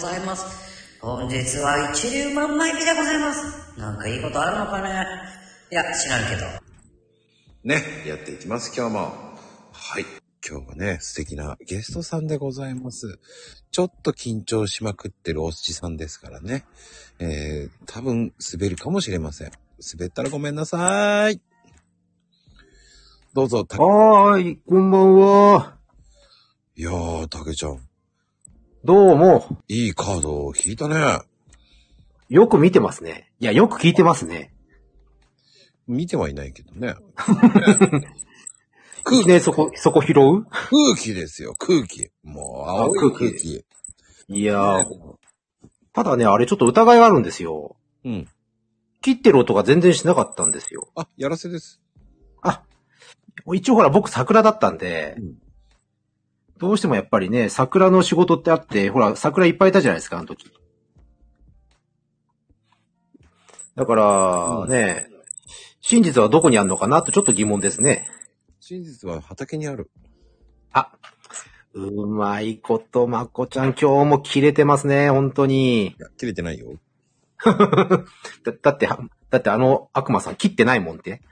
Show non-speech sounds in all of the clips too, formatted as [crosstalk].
ざいます。本日は一粒万枚日でございます。なんかいいことあるのかねいや、知らんけど。ね、やっていきます、今日も。はい。今日はね、素敵なゲストさんでございます。ちょっと緊張しまくってるおっちさんですからね。えー、多分滑るかもしれません。滑ったらごめんなさい。どうぞ、たはーい、こんばんは。いやー、たけちゃん、どうも。いいカードを引いたね。よく見てますね。いや、よく聞いてますね。見てはいないけどね。[laughs] いきなりそこ、そこ拾う？空気ですよ、空気。もう、青い空気空気。いやー、ただね、あれちょっと疑いがあるんですよ。うん。切ってる音が全然しなかったんですよ。あ、やらせです。あ、一応ほら僕桜だったんで、うんどうしてもやっぱりね、桜の仕事ってあって、ほら、桜いっぱいいたじゃないですか、あの時。だから、ね、真実はどこにあるのかなってちょっと疑問ですね。真実は畑にある。あ、うまいこと、まこちゃん今日も切れてますね、本当に。切れてないよ。[laughs] だだって、だってあの悪魔さん切ってないもんって。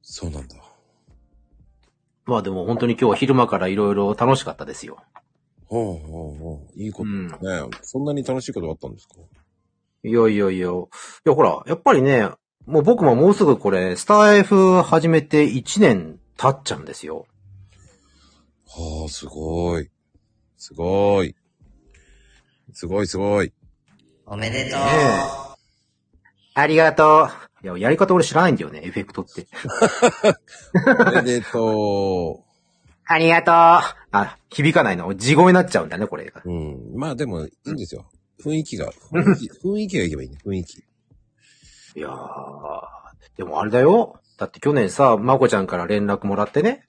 そうなんだ。まあでも本当に今日は昼間からいろいろ楽しかったですよ。ほうほうほう。いいことうん。ね。そんなに楽しいことがあったんですか？いやいやいや。いやほら、やっぱりね、もう僕ももうすぐこれ、スター F 始めて1年経っちゃうんですよ。はあ、すごい。すごい。すごいすごい。おめでとう。ねありがとう。いや、やり方俺知らないんだよね、エフェクトって。[laughs] おめでとありがとう。あ、響かないの。地声になっちゃうんだね、これが。う。うん。まあでも、いいんですよ。雰囲気が、雰囲気、[laughs] 雰囲気がいけばいいね、雰囲気。いやー、でもあれだよ。だって去年さ、まこちゃんから連絡もらってね。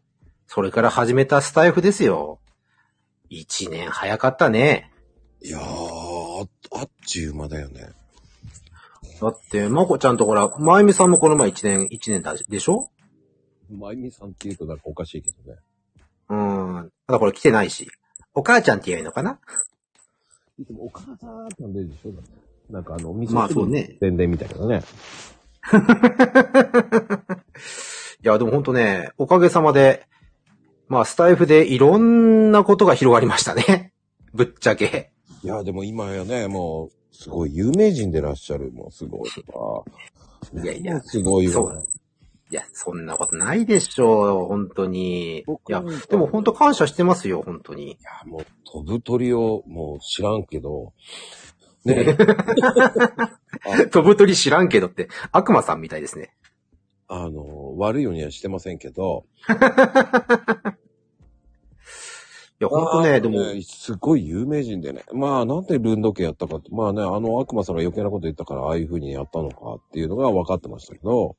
それから始めたスタイフですよ。一年早かったね。いやー、ああっちゅう間だよね。だって、まこちゃんとほら、まゆみさんもこの前一年、一年だでしょ？まゆみさんって言うとなんかおかしいけどね。うん。ただこれ来てないし。お母ちゃんって言えばいいのかな？いつもお母さんって呼んでるでしょなんかあの、お店まあそうね。宣伝みたいなね。[laughs] いや、でもほんとね、おかげさまで、まあ、スタイフでいろんなことが広がりましたね。ぶっちゃけ。いや、でも今やね、もう、すごい有名人でらっしゃる。もうすごいわ。いやいやすごいわ。いや、そんなことないでしょう、本当に。いやでも本当感謝してますよ、本当に。いや、もう飛ぶ鳥をもう知らんけど、ね、[laughs] 飛ぶ鳥知らんけどって、悪魔さんみたいですね。あの、悪いようにはしてませんけど、[laughs] いや、本当ね、でも、ねすごい有名人でね。まあ、なんでルンド家やったかって、まあね、あの悪魔さんが余計なこと言ったから、ああいう風にやったのかっていうのが分かってましたけど、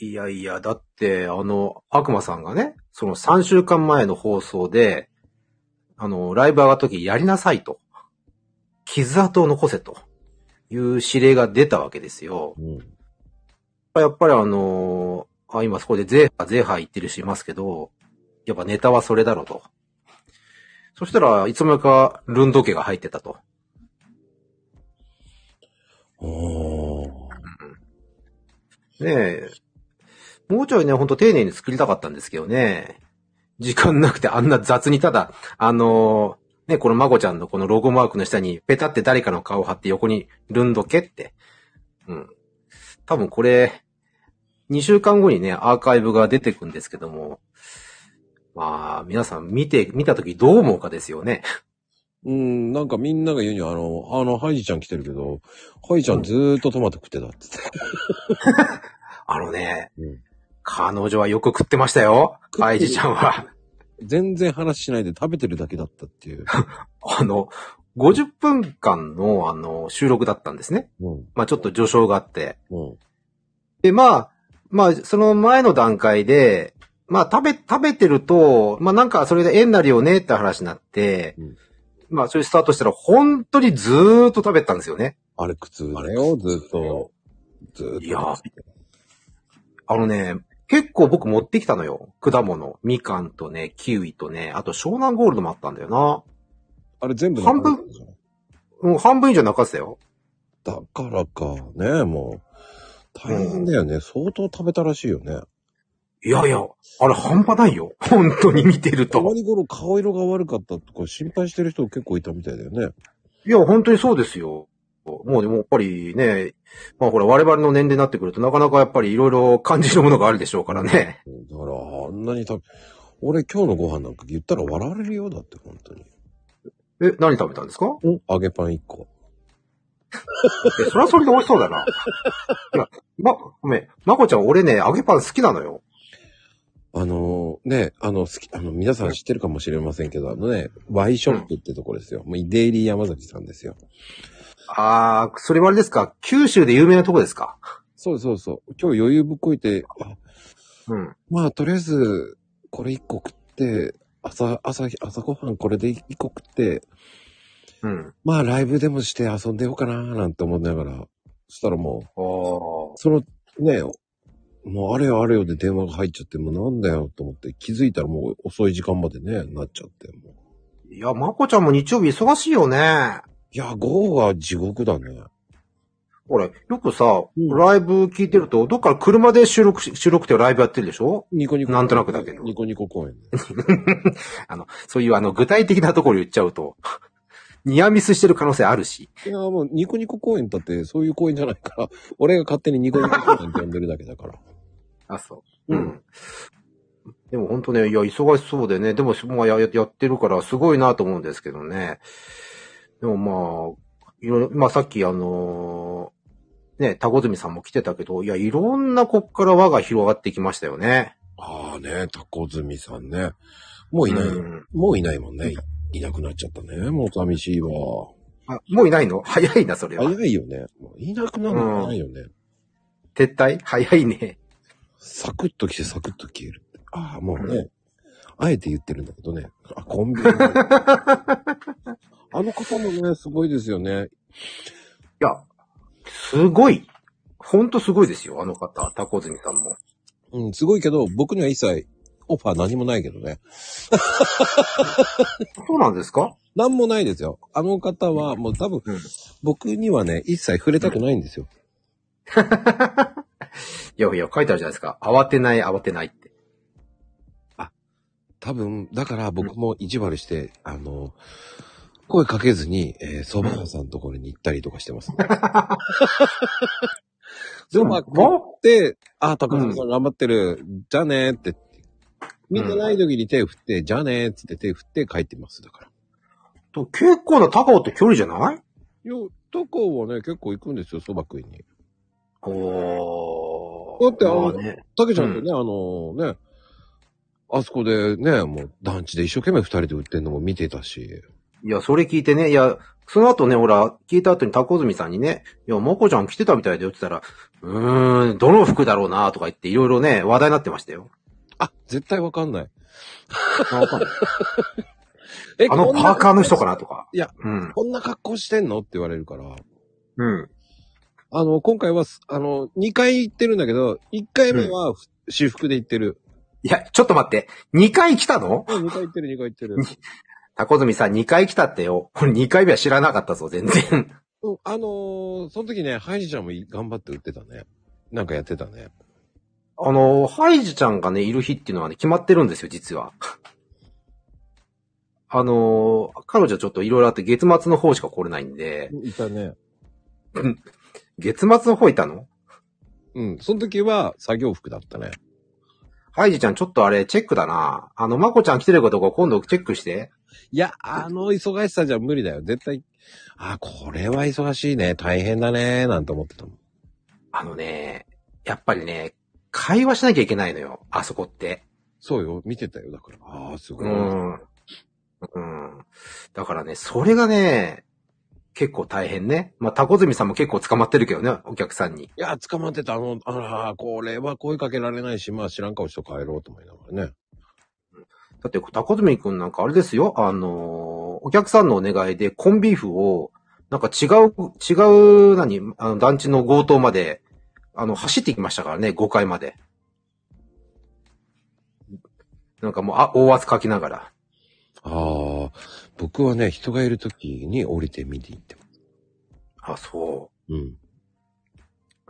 いやいや、だって、あの、悪魔さんがね、その3週間前の放送で、あの、ライブ上がった時やりなさいと。傷跡を残せという指令が出たわけですよ。うん。やっぱりあのあ、今そこでゼーハー、ゼーハー言ってる人いますけど、やっぱネタはそれだろうと。そしたらいつの間にかルンド家が入ってたと。おー。ねえ。もうちょいね、ほんと丁寧に作りたかったんですけどね。時間なくてあんな雑にただ、あのーね、このまこちゃんのこのロゴマークの下にペタって誰かの顔を貼って横にルンドケって。うん。多分これ、2週間後にね、アーカイブが出てくんですけども、まあ、皆さん見て、見たときどう思うかですよね。うん、なんかみんなが言うには、あの、あの、ハイジちゃん来てるけど、ハイジちゃんずーっとトマト食ってたってあのね、うん彼女はよく食ってましたよ。ってるアイジちゃんは。全然話しないで食べてるだけだったっていう。[laughs] あの、50分間の、あの、収録だったんですね。うん。まあちょっと序章があって。うん。で、まあ、まあ、その前の段階で、まあ食べ、食べてると、まあなんかそれで縁になるよねって話になって、うんまあそういうスタートしたら本当にずーっと食べてたんですよね。あれ苦痛だよ、ずっと。ずーっと。いやあのね、結構僕持ってきたのよ。果物。みかんとね、キウイとね、あと湘南ゴールドもあったんだよな。あれ全部半分？もう半分以上なかったよ。だからか、ねもう。大変だよね。相当食べたらしいよね。いやいや、あれ半端ないよ。[laughs] 本当に見てると。たまに頃顔色が悪かったとか心配してる人結構いたみたいだよね。いや、本当にそうですよ。もうでもやっぱりね、まあほら我々の年齢になってくるとなかなかやっぱりいろいろ感じるものがあるでしょうからね。だから、あんなに食べ、俺今日のご飯なんか言ったら笑われるよ、だって本当に。え、何食べたんですか？揚げパン1個。いや、それはそれで美味しそうだな。いや、ま、ごめん。まこちゃん俺ね、揚げパン好きなのよ。あのーね、あの、好き、あの、皆さん知ってるかもしれませんけど、あのね、ワイショップってとこですよ。もうデイリー山崎さんですよ。あー、それはあれですか？九州で有名なとこですか？そうそうそう。今日余裕ぶっこいて、あうん。まあ、とりあえず、これ1個食って、朝、朝、朝ごはんこれで1個食って、うん。まあ、ライブでもして遊んでようかななんて思いながら、そしたらもう。その、ね、もうあれよあれよで電話が入っちゃって、もうなんだよと思って気づいたらもう遅い時間までね、なっちゃって。もういや、まこちゃんも日曜日忙しいよね。いや、午後が地獄だね。俺、よくさ、うんライブ聞いてると、どっから車で収録し、収録ってライブやってるでしょ？ニコニコ。なんとなくだけどニコニコ公園で。[laughs] あの、そういうあの、具体的なところ言っちゃうと、[laughs] ニアミスしてる可能性あるし。いや、もうニコニコ公園だってそういう公園じゃないから、俺が勝手にニコニコ公園って呼んでるだけだから。あ、そう。ううんん。でも本当ね、いや、忙しそうでね、でも、まあ、や、やってるから、すごいなと思うんですけどね。でもまあ、いろいろ、まあさっきあのーね、タコズミさんも来てたけど、いや、いろんなこっから輪が広がってきましたよね。ああね、タコズミさんね。もういない、うんもういないもんね。いいなくなっちゃったね。もう寂しいわ。あ、もういないの？[laughs] 早いな、それは。早いよね。もういなくなるのないよね。撤退？[laughs] 早いね。サクッと来てサクッと消えるって。ああ、もうね。あえて言ってるんだけどね。あ、コンビニ。[laughs] あの方もね、すごいですよね。いや、すごい。ほんとすごいですよ、あの方、タコズミさんも。うん、すごいけど、僕には一切オファー何もないけどね。そうなんですか？何もないですよ。あの方はもう多分、うん僕にはね、一切触れたくないんですよ。[laughs] いやいや、書いてあるじゃないですか。慌てない、慌てないって。多分、だから僕も意地悪して、あの、声かけずに、えー、蕎麦屋さんのところに行ったりとかしてます、[laughs] ね。でもまって、あ、高橋さん頑張ってる、じゃあねーって、みんなない時に手振って、じゃあねーっつって手振って帰ってます、だから。と結構な高尾って距離じゃない？いや、高はね、結構行くんですよ、蕎麦食いに。おだってあのたけちゃんとね、あのね、あそこでね、もう団地で一生懸命二人で売ってんのも見てたし。いや、それ聞いてね、いや、その後ね、ほら、聞いた後にタコズミさんにね、いや、まこちゃん来てたみたいで言ってたら、うーん、どの服だろうなとか言っていろいろね、話題になってましたよ。あ、絶対わかんない。[laughs] あわかんないえあの？パーカーの人かなとか。いや、うん。こんな格好してんの？って言われるから。うん。あの、今回はす、あの、2回行ってるんだけど、1回目はふ私服で行ってる。いや、ちょっと待って。2回来たの？2回行ってる、2回行ってる。[laughs] タコズミさん2回来たってよ。これ2回目は知らなかったぞ、全然。うん、あのーその時ね、ハイジちゃんもい頑張って売ってたね。なんかやってたね。あの、ハイジちゃんがね、いる日っていうのはね、決まってるんですよ、実は。あの、彼女ちょっといろいろあって月末の方しか来れないんで、いたね。[laughs] 月末の方いたの？うん、その時は作業服だったね。ハイジちゃんちょっとあれ、チェックだな。あの、まこちゃん来てるかどうか今度チェックして。いや、あの忙しさじゃ無理だよ。絶対、あ、これは忙しいね。大変だね。なんて思ってたもん。あのね、やっぱりね、会話しなきゃいけないのよ、あそこって。そうよ。見てたよ。だから。ああ、すごい。うん。うん。だからね、それがね、結構大変ね。まあ、タコズミさんも結構捕まってるけどね、お客さんに。いや、捕まってた。あの、あら、これは声かけられないし、まあ知らん顔して帰ろうと思いながらね。だって、タコズミくんなんかあれですよ、あのーお客さんのお願いでコンビーフを、なんか違う、違う、何、あの、団地の強盗まで、あの、走ってきましたからね、5階まで。なんかもう、あ、大圧かきながら。ああ、僕はね、人がいる時に降りて見に行ってます。あ、そうん。う。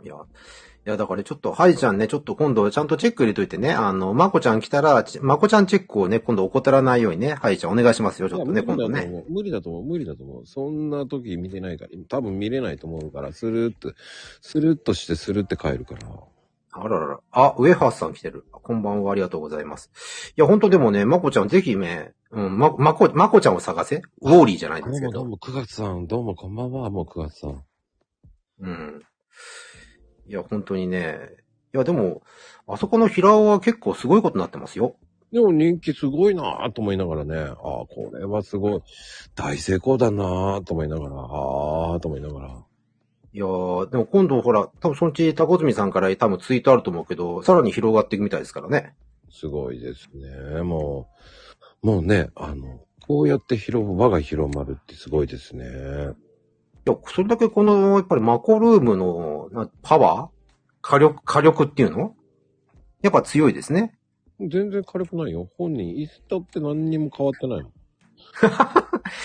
いや、いや、だからちょっと、ハイちゃんね、ちょっと今度ちゃんとチェック入れといてね、あの、まこちゃん来たら、ちまこちゃんチェックをね、今度怠らないようにね、ハイちゃんお願いしますよ、ちょっとね、いや今度ね。無理だと思う。無理だと思う。無理だと思う。そんな時見てないから、多分見れないと思うから、スルーっと、スルーっとしてスルーって帰るから。あららら。あ、ウェハースさん来てる。こんばんは、ありがとうございます。いや、本当でもね、まこちゃんぜひね、うん、ま、まこ、まこちゃんを探せウォーリーじゃないですけど。どうもどうも、9月さん、どうもこんばんは、もう9月さん。うん。いや、本当にね。いや、でも、あそこの平尾は結構すごいことになってますよ。でも人気すごいなぁと思いながらね、ああ、これはすごい、大成功だなぁと思いながら、ああ、と思いながら。いやー、でも今度ほら、多分そのうちタコズミさんから多分ツイートあると思うけど、さらに広がっていくみたいですからね。すごいですね。もう、もうね、あの、こうやって広、輪が広まるってすごいですね。いや、それだけこの、やっぱりマコルームのなパワー？火力、火力っていうの？やっぱ強いですね。全然軽くないよ。本人、椅子だって何にも変わってないの。[laughs] い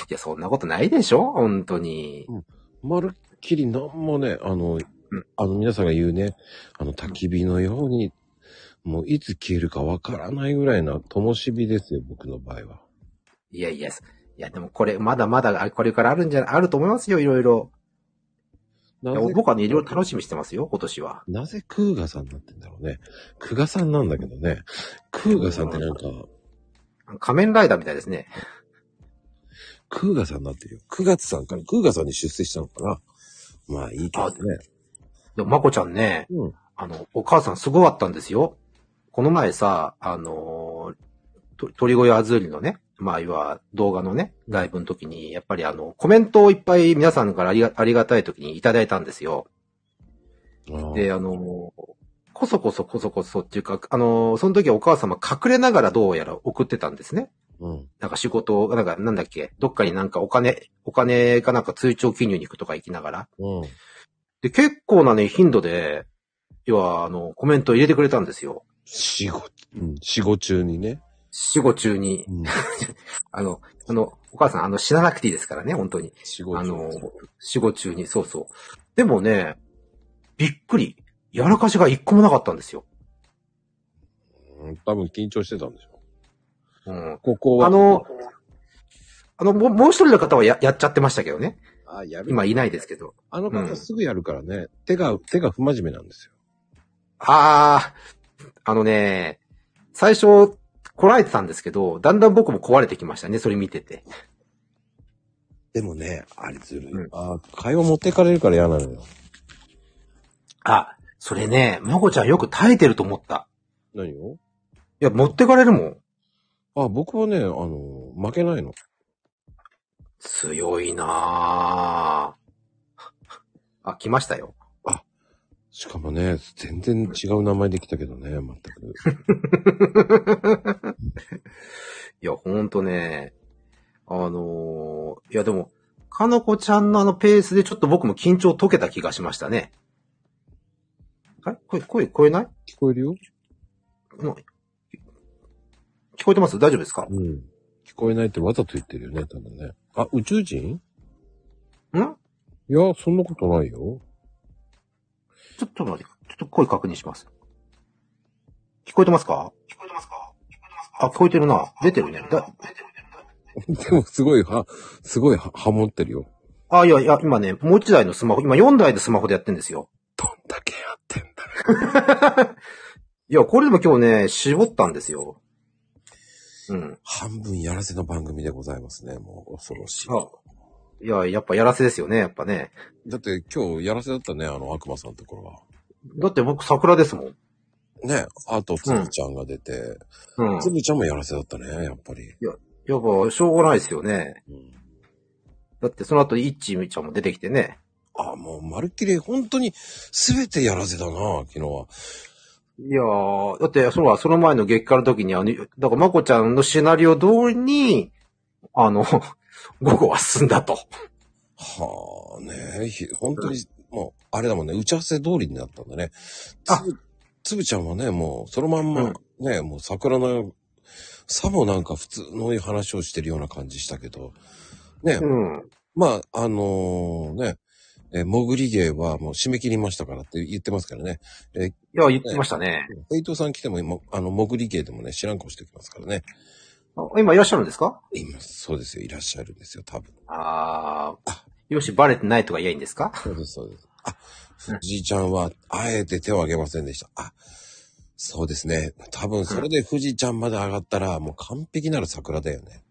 や、そんなことないでしょ本当に。まるっきりなんもね、あの、あの皆さんが言うね、あの焚き火のように、もういつ消えるかわからないぐらいな灯火ですよ、僕の場合は。いやいや、いや、でもこれ、まだまだ、あこれからあるんじゃ、あると思いますよ、いろいろ。僕はね、いろいろ楽しみにしてますよ、今年は。なぜクーガさんになってんだろうね。クガさんなんだけどね。クーガさんってなんか、仮面ライダーみたいですね。クーガさんになってるよ。9月さんからクーガさんに出世したのかな？まあいいけどね。でも、まこちゃんね、うん。あの、お母さんすごかったんですよ。この前さ、あのー、と鳥越あずりのね、まあ、いわ動画のね、ライブの時に、やっぱりあの、コメントをいっぱい皆さんからありがありがたい時にいただいたんですよ。で、あのー、こそこそこそこそっていうか、あのー、その時はお母様隠れながらどうやら送ってたんですね。うん。なんか仕事を、なんか、なんだっけ、どっかになんかお金、お金かなんか通帳記入に行くとか行きながら。うん。で、結構なね、頻度で、要は、あの、コメントを入れてくれたんですよ。死後、うん。死後中にね。死後中に。うん。[laughs] あの、あの、お母さん、あの、死ななくていいですからね、本当に。死後中。あの、死後中に、そうそう。でもね、びっくり。やらかしが一個もなかったんですよ。うん、多分緊張してたんでしょ。うん。ここは。あの、あの、もうもう一人の方はや、やっちゃってましたけどね。あ、やる。今いないですけど。あのうん方すぐやるからね。手が、手が不真面目なんですよ。あー、あのね、最初、こらえてたんですけど、だんだん僕も壊れてきましたね、それ見てて。でもね、あれずるい。うんあ、会話持ってかれるから嫌なのよ。あ、それね、まこちゃんよく耐えてると思った。何を？いや、持ってかれるもん。あ、僕はね、あの、負けないの。強いなぁ。あ、来ましたよ。しかもね、全然違う名前で来たけどね、全く。[laughs] いや、ほんとね、あのーいやでも、かのこちゃんのあのペースでちょっと僕も緊張解けた気がしましたね。あれ声、声聞こえない？聞こえるよ聞こえてます？大丈夫ですか？うん。聞こえないってわざと言ってるよね、多分ね。あ、宇宙人？ん？いや、そんなことないよ。ちょっと待って、ちょっと声確認します。聞こえてますか？聞こえてますか？あ、聞こえてるな。出てるね。だでも、すごい、は、すごいは、ハモってるよ。あ、いやいや、今ね、もう一台のスマホ、今4台でスマホでやってんですよ。どんだけやってんだ [laughs] いや、これでも今日ね、絞ったんですよ。うん。半分やらせの番組でございますね。もう恐ろしい。あいや、やっぱやらせですよね、やっぱね。だって今日やらせだったね、あの悪魔さんのところは。だって僕桜ですもん。ね、あと、つぶちゃんが出て、うん。つぶちゃんもやらせだったね、やっぱり。やっぱ、しょうがないですよね。うん、だってその後、イッチーちゃんも出てきてね。あ、もう、まるっきり、本当に、すべてやらせだな、昨日は。いやー、だって、そのその前の月間の時に、あの、だから、まこちゃんのシナリオ通りに、あの、[laughs] 午後は進んだと。はあ、ねひ本当に、もう、あれだもんね、打ち合わせ通りになったんだね。あつぶ、つぶちゃんはね、もう、そのまんま、ね、もう桜の、さもなんか普通の話をしてるような感じしたけど、ね、うん。まあ、あのね、えー、潜り芸はもう締め切りましたからって言ってますからね。いや、言ってましたね。伊藤さん来ても今、あの、潜り芸でもね、知らん顔してきますからね。あ今いらっしゃるんですか今、そうですよ、いらっしゃるんですよ、多分。ああ。よし、バレてないとか言えんですかそうです、そうです。あ、藤井ちゃんは、あえて手を挙げませんでした。あ、そうですね。多分、それで藤井ちゃんまで上がったら、もう完璧なる桜だよね。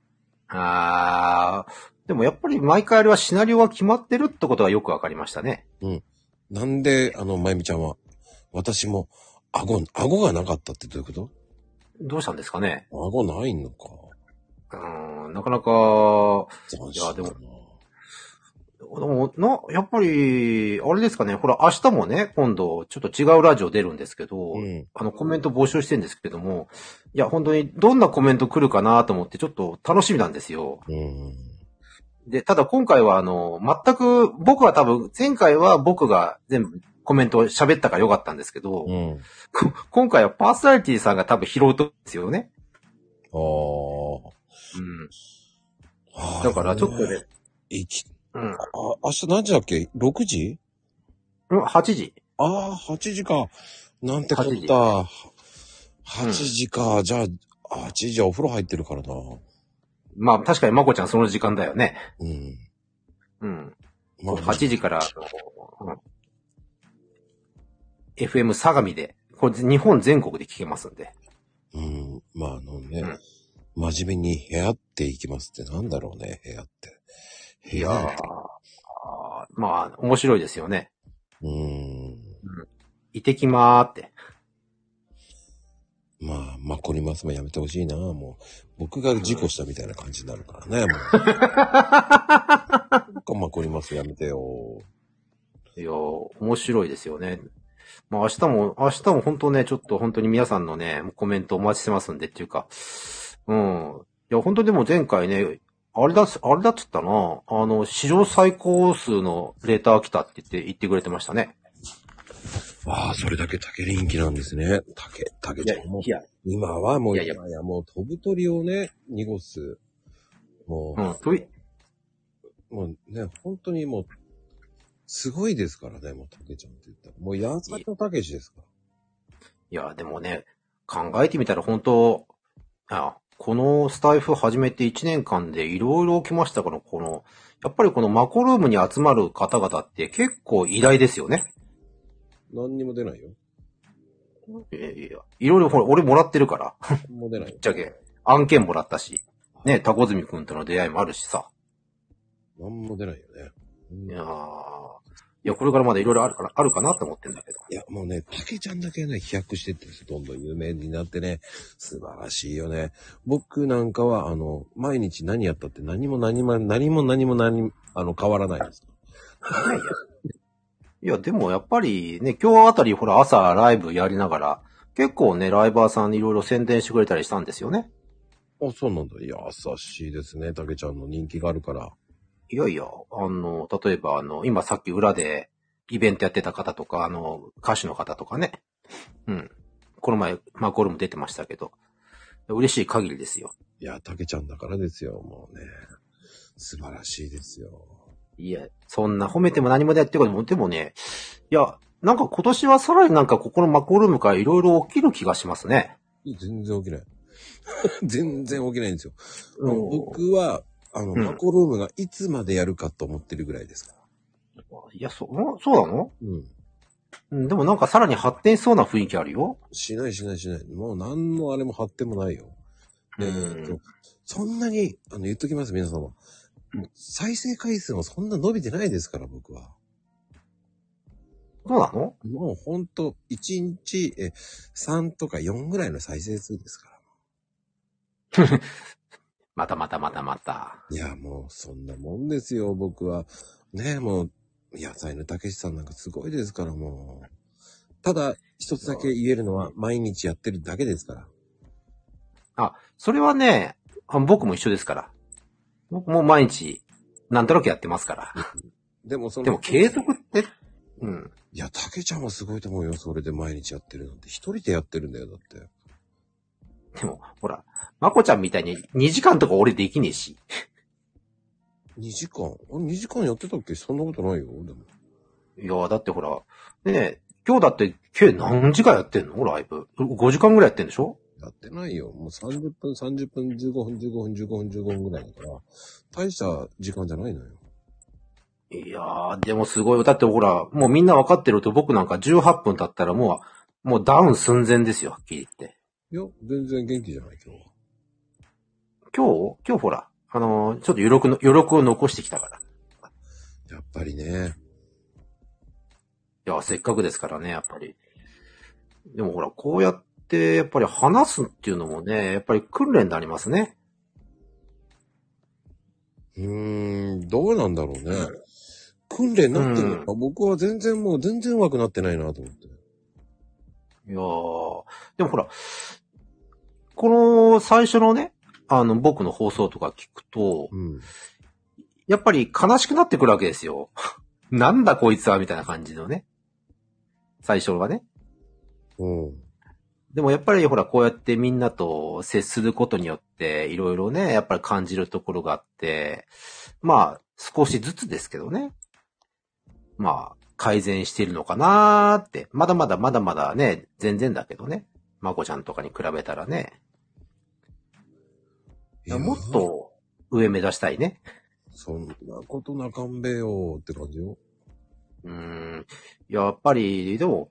ああ。でもやっぱり毎回あれはシナリオが決まってるってことがよくわかりましたね。なんで、あの、まゆみちゃんは、私も、顎、顎がなかったってどういうこと？どうしたんですかね顎ないのか。うーん、なかなか、斬いやでも新だなでもな、やっぱり、あれですかね、ほら、明日もね、今度、ちょっと違うラジオ出るんですけど、うん。あの、コメント募集してるんですけども、いや、本当に、どんなコメント来るかなと思って、ちょっと楽しみなんですよ。うん。で、ただ今回は、あの、全く、僕は多分、前回は僕が全部コメントを喋ったからよかったんですけど、うん。こ [laughs] 今回はパーソナリティさんが多分拾うとですよね。ああ。うん。だから、ちょっとね、いき、うん。あ、明日何時だっけ ?6 時？うん8時。ああ、8時か。なんてこ8時った。8時か。じゃあ、8時はお風呂入ってるからな。まあ、確かにまこちゃんその時間だよね。うん。うん。ま8時から、あのうん FM 相模で、これ日本全国で聞けますんで。うん。まあ、あのね、うん真面目に部屋って行きますってなんだろうね、部屋って。部いやー屋あーまあ、面白いですよね。うん。いてきまーって。まあ、まこりますもやめてほしいな、もう。僕が事故したみたいな感じになるからね、もう。[laughs] なんかまこりますやめてよ。いやー面白いですよね。まあ明日も、明日も本当ね、ちょっと本当に皆さんのね、コメントお待ちしてますんでっていうか、うん。いや、本当でも前回ね、あれだ、あれだっつったな、あの、史上最高数のレーター来たって言って、言ってくれてましたね。ああ、それだけ竹人気なんですね。竹、竹ちゃんもい。や、今はもう、いやいやもう飛ぶ鳥をね、濁す。もう、うん、とい、もうね、本当にもう、すごいですからね、もう竹ちゃんって言ったら。もう、やさのたけしですから。いや、でもね、考えてみたら本当、あこのスタイフ始めて1年間でいろいろ起きましたから、この、やっぱりこのマコルームに集まる方々って結構偉大ですよね。何にも出ないよ。いやいや、いろいろほら、俺もらってるから。何も出ないよぶっ。ちゃけ。案件もらったし。ね、タコズミくんとの出会いもあるしさ。何も出ないよね。うんいやーいや、これからまだいろいろあるから、あるかなって思ってんだけど。いや、もうね、竹ちゃんだけね、飛躍してってるんですよ。どんどん有名になってね、素晴らしいよね。僕なんかは、あの、毎日何やったって何も何も、何も何も何も、あの、変わらないです。い [laughs] やいや。いや、でもやっぱりね、今日あたりほら朝ライブやりながら、結構ね、ライバーさんにいろいろ宣伝してくれたりしたんですよね。あ、そうなんだ。優しいですね、竹ちゃんの人気があるから。いやいや、あの、例えばあの、今さっき裏でイベントやってた方とか、あの、歌手の方とかね。うん。この前、マコルーム出てましたけど、嬉しい限りですよ。いや、竹ちゃんだからですよ、もうね。素晴らしいですよ。いや、そんな褒めても何もでやってることも、でもね、いや、なんか今年はさらになんかここのマコルームからいろいろ起きる気がしますね。全然起きない。[laughs] 全然起きないんですよ。うん僕は、あの、うんマコルームがいつまでやるかと思ってるぐらいですから。いや、そ、ん？そうなの？うん。うん、でもなんかさらに発展しそうな雰囲気あるよ。しないしないしない。もう何のあれも発展もないよ。えーとうん、そんなに、あの、言っときます、皆様。うん再生回数もそんな伸びてないですから、僕は。そうなの？もうほんと、1日、え、3とか4ぐらいの再生数ですから。[laughs] またまたまたまた。いや、もう、そんなもんですよ、僕は。ねえ、もう、野菜のたけしさんなんかすごいですから、もう。ただ、一つだけ言えるのは、毎日やってるだけですから。あ、それはね、あ僕も一緒ですから。僕も毎日、なんとなくやってますから。でも、その、でも継続って、うん。いや、たけちゃんはすごいと思うよ、それで毎日やってるなんて。一人でやってるんだよ、だって。でも、ほら、まこちゃんみたいに2時間とか俺できねえし。2時間？俺2時間やってたっけ？そんなことないよ。でも。いや、だってほら、ねえ、今日だって、計何時間やってんの？ライブ。5時間ぐらいやってんでしょ？やってないよ。もう30分、30分、15分、15分、15分、15分ぐらいだから、大した時間じゃないのよ。いやー、でもすごいよ。だってほら、もうみんなわかってると僕なんか18分経ったらもう、もうダウン寸前ですよ、はっきり言って。いや、全然元気じゃない、今日は。今日？今日ほら、あのーちょっと余力の、余力を残してきたから。やっぱりね。いや、せっかくですからね、やっぱり。でもほら、こうやって、やっぱり話すっていうのもね、やっぱり訓練になりますね。うーん、どうなんだろうね。訓練になってるのか、僕は全然もう全然上手くなってないなと思って。いやー、でもほら、この最初のね、あの、僕の放送とか聞くと、うん。やっぱり悲しくなってくるわけですよ。[laughs] なんだこいつは、みたいな感じのね。最初はね。うん。でもやっぱりほら、こうやってみんなと接することによって、いろいろね、やっぱり感じるところがあって、まあ、少しずつですけどね。まあ、改善しているのかなーって。まだまだまだまだね、全然だけどね。まこちゃんとかに比べたらね。いやもっ。と上目指したいね。そんなことなかんべよって感じよ。うーん。やっぱり、でも、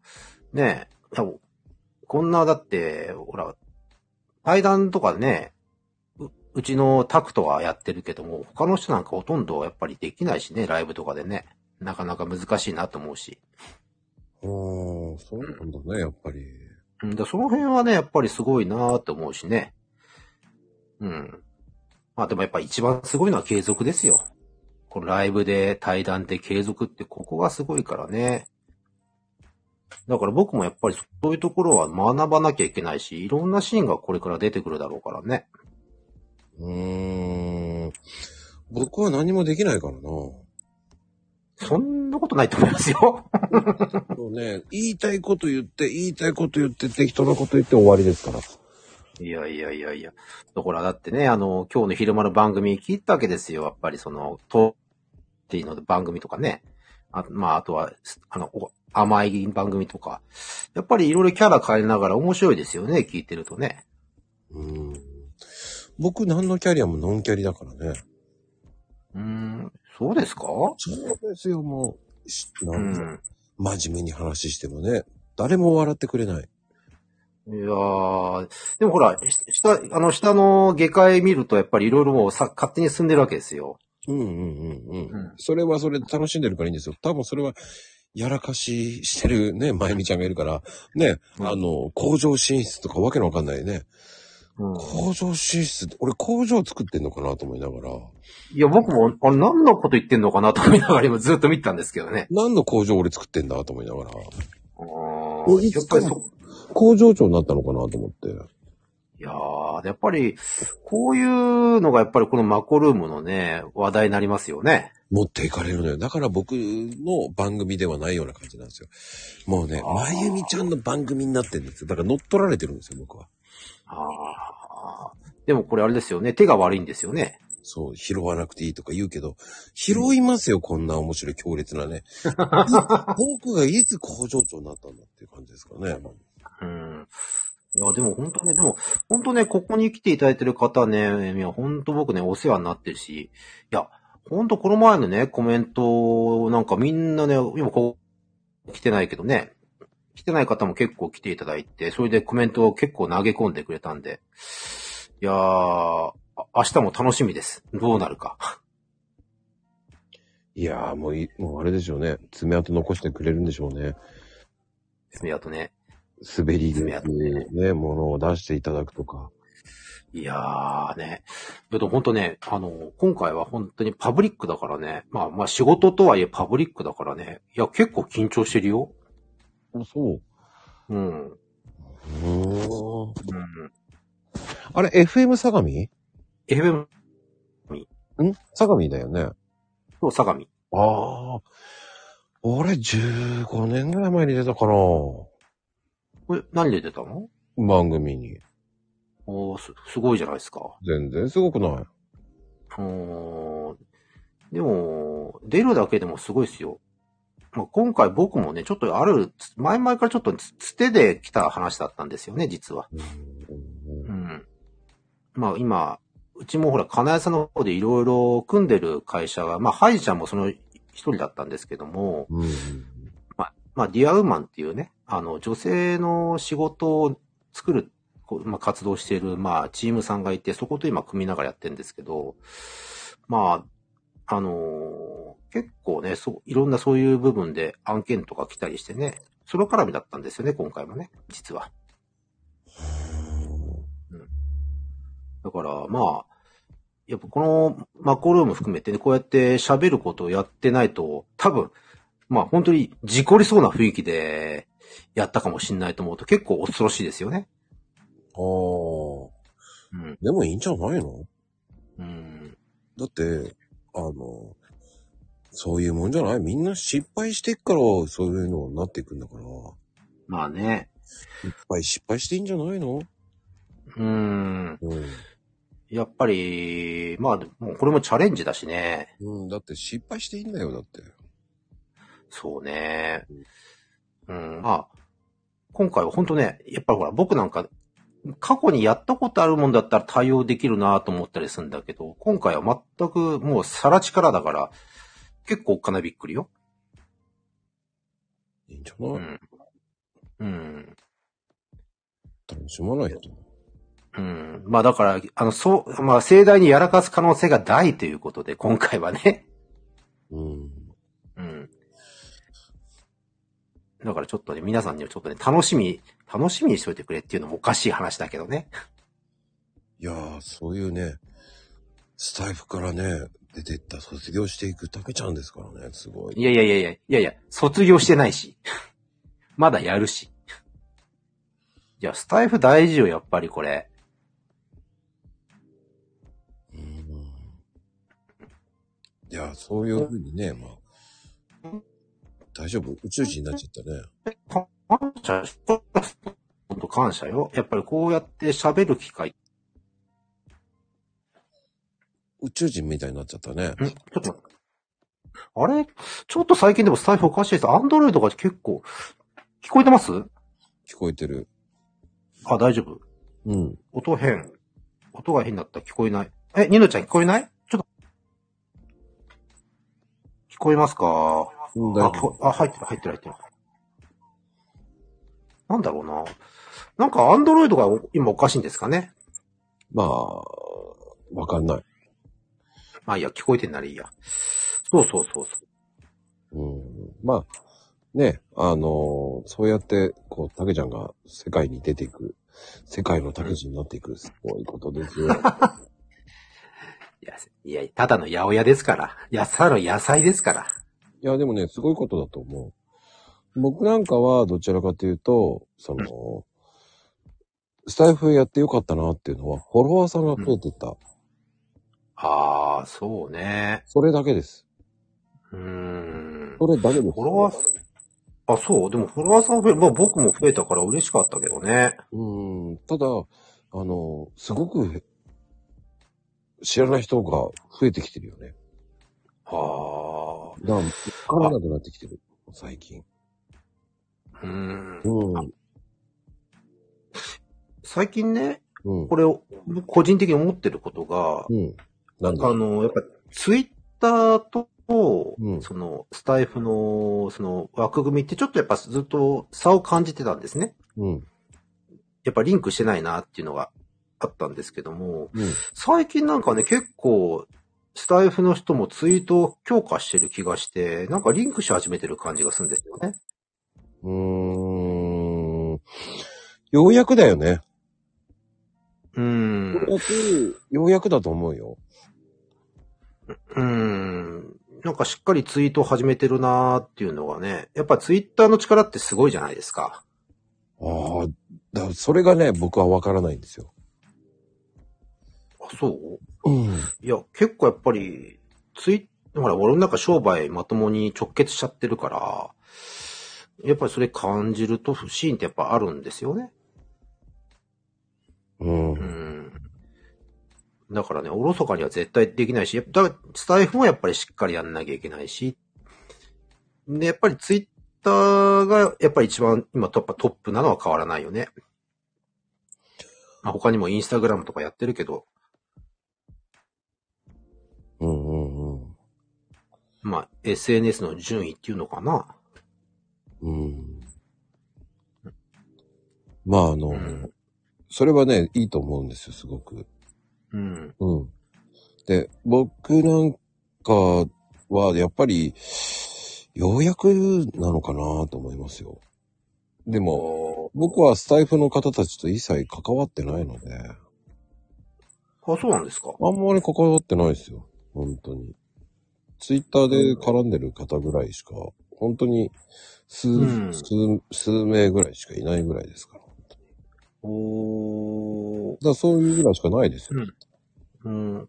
ねえ、でもこんな、だって、ほら、対談とかね、ううちのタクトはやってるけども、他の人なんかほとんどやっぱりできないしね、ライブとかでね。なかなか難しいなと思うし。ああ、そうなんだね、やっぱり。うん、だその辺はね、やっぱりすごいなと思うしね。うん。まあでもやっぱ一番すごいのは継続ですよ。このライブで対談で継続ってここがすごいからね。だから僕もやっぱりそういうところは学ばなきゃいけないし、いろんなシーンがこれから出てくるだろうからね。うーん。僕は何もできないからな。そんなことないと思いますよ。そうね、言いたいこと言って、言いたいこと言って、適当なこと言って終わりですから。いやいやいやいや。だからだってね、あの、今日の昼間の番組聞いたわけですよ。やっぱりその、と、っていうので番組とかね。あまあ、あとは、あの、お甘い番組とか。やっぱりいろいろキャラ変えながら面白いですよね、聞いてるとね。うん。僕何のキャリアもノンキャリだからね。うーん、そうですか？そうですよ、もう。しなうん。真面目に話してもね、誰も笑ってくれない。いやー、でもほら、し下、あの、下の下界見るとやっぱりいろいろもうさ、勝手に進んでるわけですよ。うんうんうんうん。うんそれはそれで楽しんでるからいいんですよ。多分それは、やらかししてるね、まゆみちゃんがいるから、ね、うんあの、工場進出とかわけのわかんないね。うん。工場進出って、俺工場作ってんのかなと思いながら、いや、僕も、あれ何のこと言ってんのかなと思いながら今ずっと見てたんですけどね。何の工場俺作ってんだと思いながら、あおいーやっぱりそ、工場長になったのかなと思って。いやー、やっぱり、こういうのがやっぱりこのマコルームのね、話題になりますよね。持っていかれるのよ。だから僕の番組ではないような感じなんですよ。もうね、あーまゆみちゃんの番組になってるんですよ。だから乗っ取られてるんですよ、僕は。ああ。でもこれあれですよね、手が悪いんですよね。そう、拾わなくていいとか言うけど、拾いますよ、こんな面白い強烈なね。僕がいつ工場長になったんだっていう感じですかね。うん。いや、でも本当ね、でも、本当ね、ここに来ていただいてる方ね、いや、本当僕ね、お世話になってるし、いや、本当この前のね、コメント、なんかみんなね、今こう、来てないけどね、来てない方も結構来ていただいて、それでコメントを結構投げ込んでくれたんで、いやー、あ明日も楽しみです。どうなるか。[laughs] いやーもうい、もうあれでしょうね。爪痕残してくれるんでしょうね。あとね、滑りで爪痕ねね、ものを出していただくとか。いやーね。けど本当ね、あの、今回は本当にパブリックだからね。まあまあ仕事とはいえパブリックだからね。いや、結構緊張してるよ。そう。うん。うーん。うん。あれ、FM 相模？ん？FM 相模だよね。と相模。ああ。俺、15年ぐらい前に出たかな。これ何で出たの？番組に。あおーす、すごいじゃないですか。全然すごくない。おーでも、出るだけでもすごいですよ。まあ、今回僕もね、ちょっとある、前々からちょっとつつてで来た話だったんですよね、実は。うん。まあ今、うちもほら、金谷さんの方でいろいろ組んでる会社が、まあ、ハイちゃんもその一人だったんですけども、うん。まあ、ディアウーマンっていうね、あの、女性の仕事を作る、まあ、活動している、まあ、チームさんがいて、そこと今組みながらやってるんですけど、まあ、あのー結構ね、そう、いろんなそういう部分で案件とか来たりしてね、その絡みだったんですよね、今回もね、実は。うんだから、まあ、やっぱこのマコルーム含めてね、こうやって喋ることをやってないと、多分、まあ本当に事故りそうな雰囲気でやったかもしんないと思うと結構恐ろしいですよね。ああ。うん。でもいいんじゃないの？うん。だって、あの、そういうもんじゃない？みんな失敗してっから、そういうのになっていくんだから。いっまあね。ぱい失敗していいんじゃないの？うん。うん。やっぱり、まあ、もうこれもチャレンジだしね。うん、だって失敗していいんだよ、だって。そうね。うん。まあ、今回は本当ね、やっぱりほら、僕なんか、過去にやったことあるもんだったら対応できるなと思ったりするんだけど、今回は全くもうさら力だから、結構おっかなびっくりよ。いいんじゃない、うん。うん。楽しまないと。うん。まあだから、あの、そう、まあ盛大にやらかす可能性が大ということで、今回はね。うん。うん。だからちょっとね、皆さんにはちょっとね、楽しみ、楽しみにしといてくれっていうのもおかしい話だけどね。いやー、そういうね、スタイフからね、出てった、卒業していくたけちゃんですからね、すごい。いやいやいやいや、いやいや、卒業してないし。[laughs] まだやるし。いや、スタイフ大事よ、やっぱりこれ。うんいや、そういうふうにね、まあ、大丈夫？宇宙人になっちゃったね。感謝し、本当感謝よ。やっぱりこうやって喋る機会。ん宇宙人みたいになっちゃったね。ちょっと。あれ？ちょっと最近でもスタイフおかしいです。アンドロイドが結構、聞こえてます？聞こえてる。あ、大丈夫。うん。音変。音が変だったら聞こえない。え、ニノちゃん聞こえない？ちょっと。聞こえますか？うんあ、聞こあ、入ってる、入ってる、入ってる。なんだろうな。なんか、アンドロイドがお今おかしいんですかね？まあ、わかんない。まあいいや、聞こえてんならいいや。そうそうそうそう。うん。まあ、ね、あのーそうやって、こう、たけちゃんが世界に出ていく、世界のたけちになっていく、すごいことですよ。[laughs] いや、いや、ただの八百屋ですから。やさの野菜ですから。いや、でもね、すごいことだと思う。僕なんかは、どちらかというと、その、スタイフやってよかったなっていうのは、フォロワーさんが増えてった。ああ、そうね。それだけです。うーん。それだけです。フォロワー、あ、そう？でもフォロワーさん増え、まあ僕も増えたから嬉しかったけどね。うん。ただ、あの、すごく、知らない人が増えてきてるよね。ああ。だから、わからなくなってきてる。最近。うーん。うん。最近ね、うん。これを、僕個人的に思ってることが、うん。なんだあの、やっぱツイッターと、うんその、スタイフの、その、枠組みってちょっとやっぱずっと差を感じてたんですね。うん。やっぱリンクしてないなっていうのがあったんですけども、うん。最近なんかね、結構、スタイフの人もツイートを強化してる気がして、なんかリンクし始めてる感じがするんですよね。うーん。ようやくだよね。うーん。ようやく、ようやくだと思うよ。うーん。なんかしっかりツイートを始めてるなーっていうのがね、やっぱツイッターの力ってすごいじゃないですか。ああ、だそれがね、僕はわからないんですよ。あ、そう？うん。いや、結構やっぱり、ツイほら、俺の中商売まともに直結しちゃってるから、やっぱりそれ感じると不審ってやっぱあるんですよね。うんう。ん。だからね、おろそかには絶対できないし、やっぱスタイフもやっぱりしっかりやんなきゃいけないし、で、やっぱりツイッターがやっぱり一番今トップトップなのは変わらないよね。まあ、他にもインスタグラムとかやってるけど、まあ、SNS の順位っていうのかな。うん。まああの、うんそれはね、いいと思うんですよ、すごく。うん。うん。で、僕なんかは、やっぱり、ようやくなのかなと思いますよ。でも、僕はスタイフの方たちと一切関わってないので、あ、そうなんですか？あんまり関わってないですよ。本当に。ツイッターで絡んでる方ぐらいしか、本当に数、うん数、数名ぐらいしかいないぐらいですから。おー。だそういうぐらいしかないですよ。うん。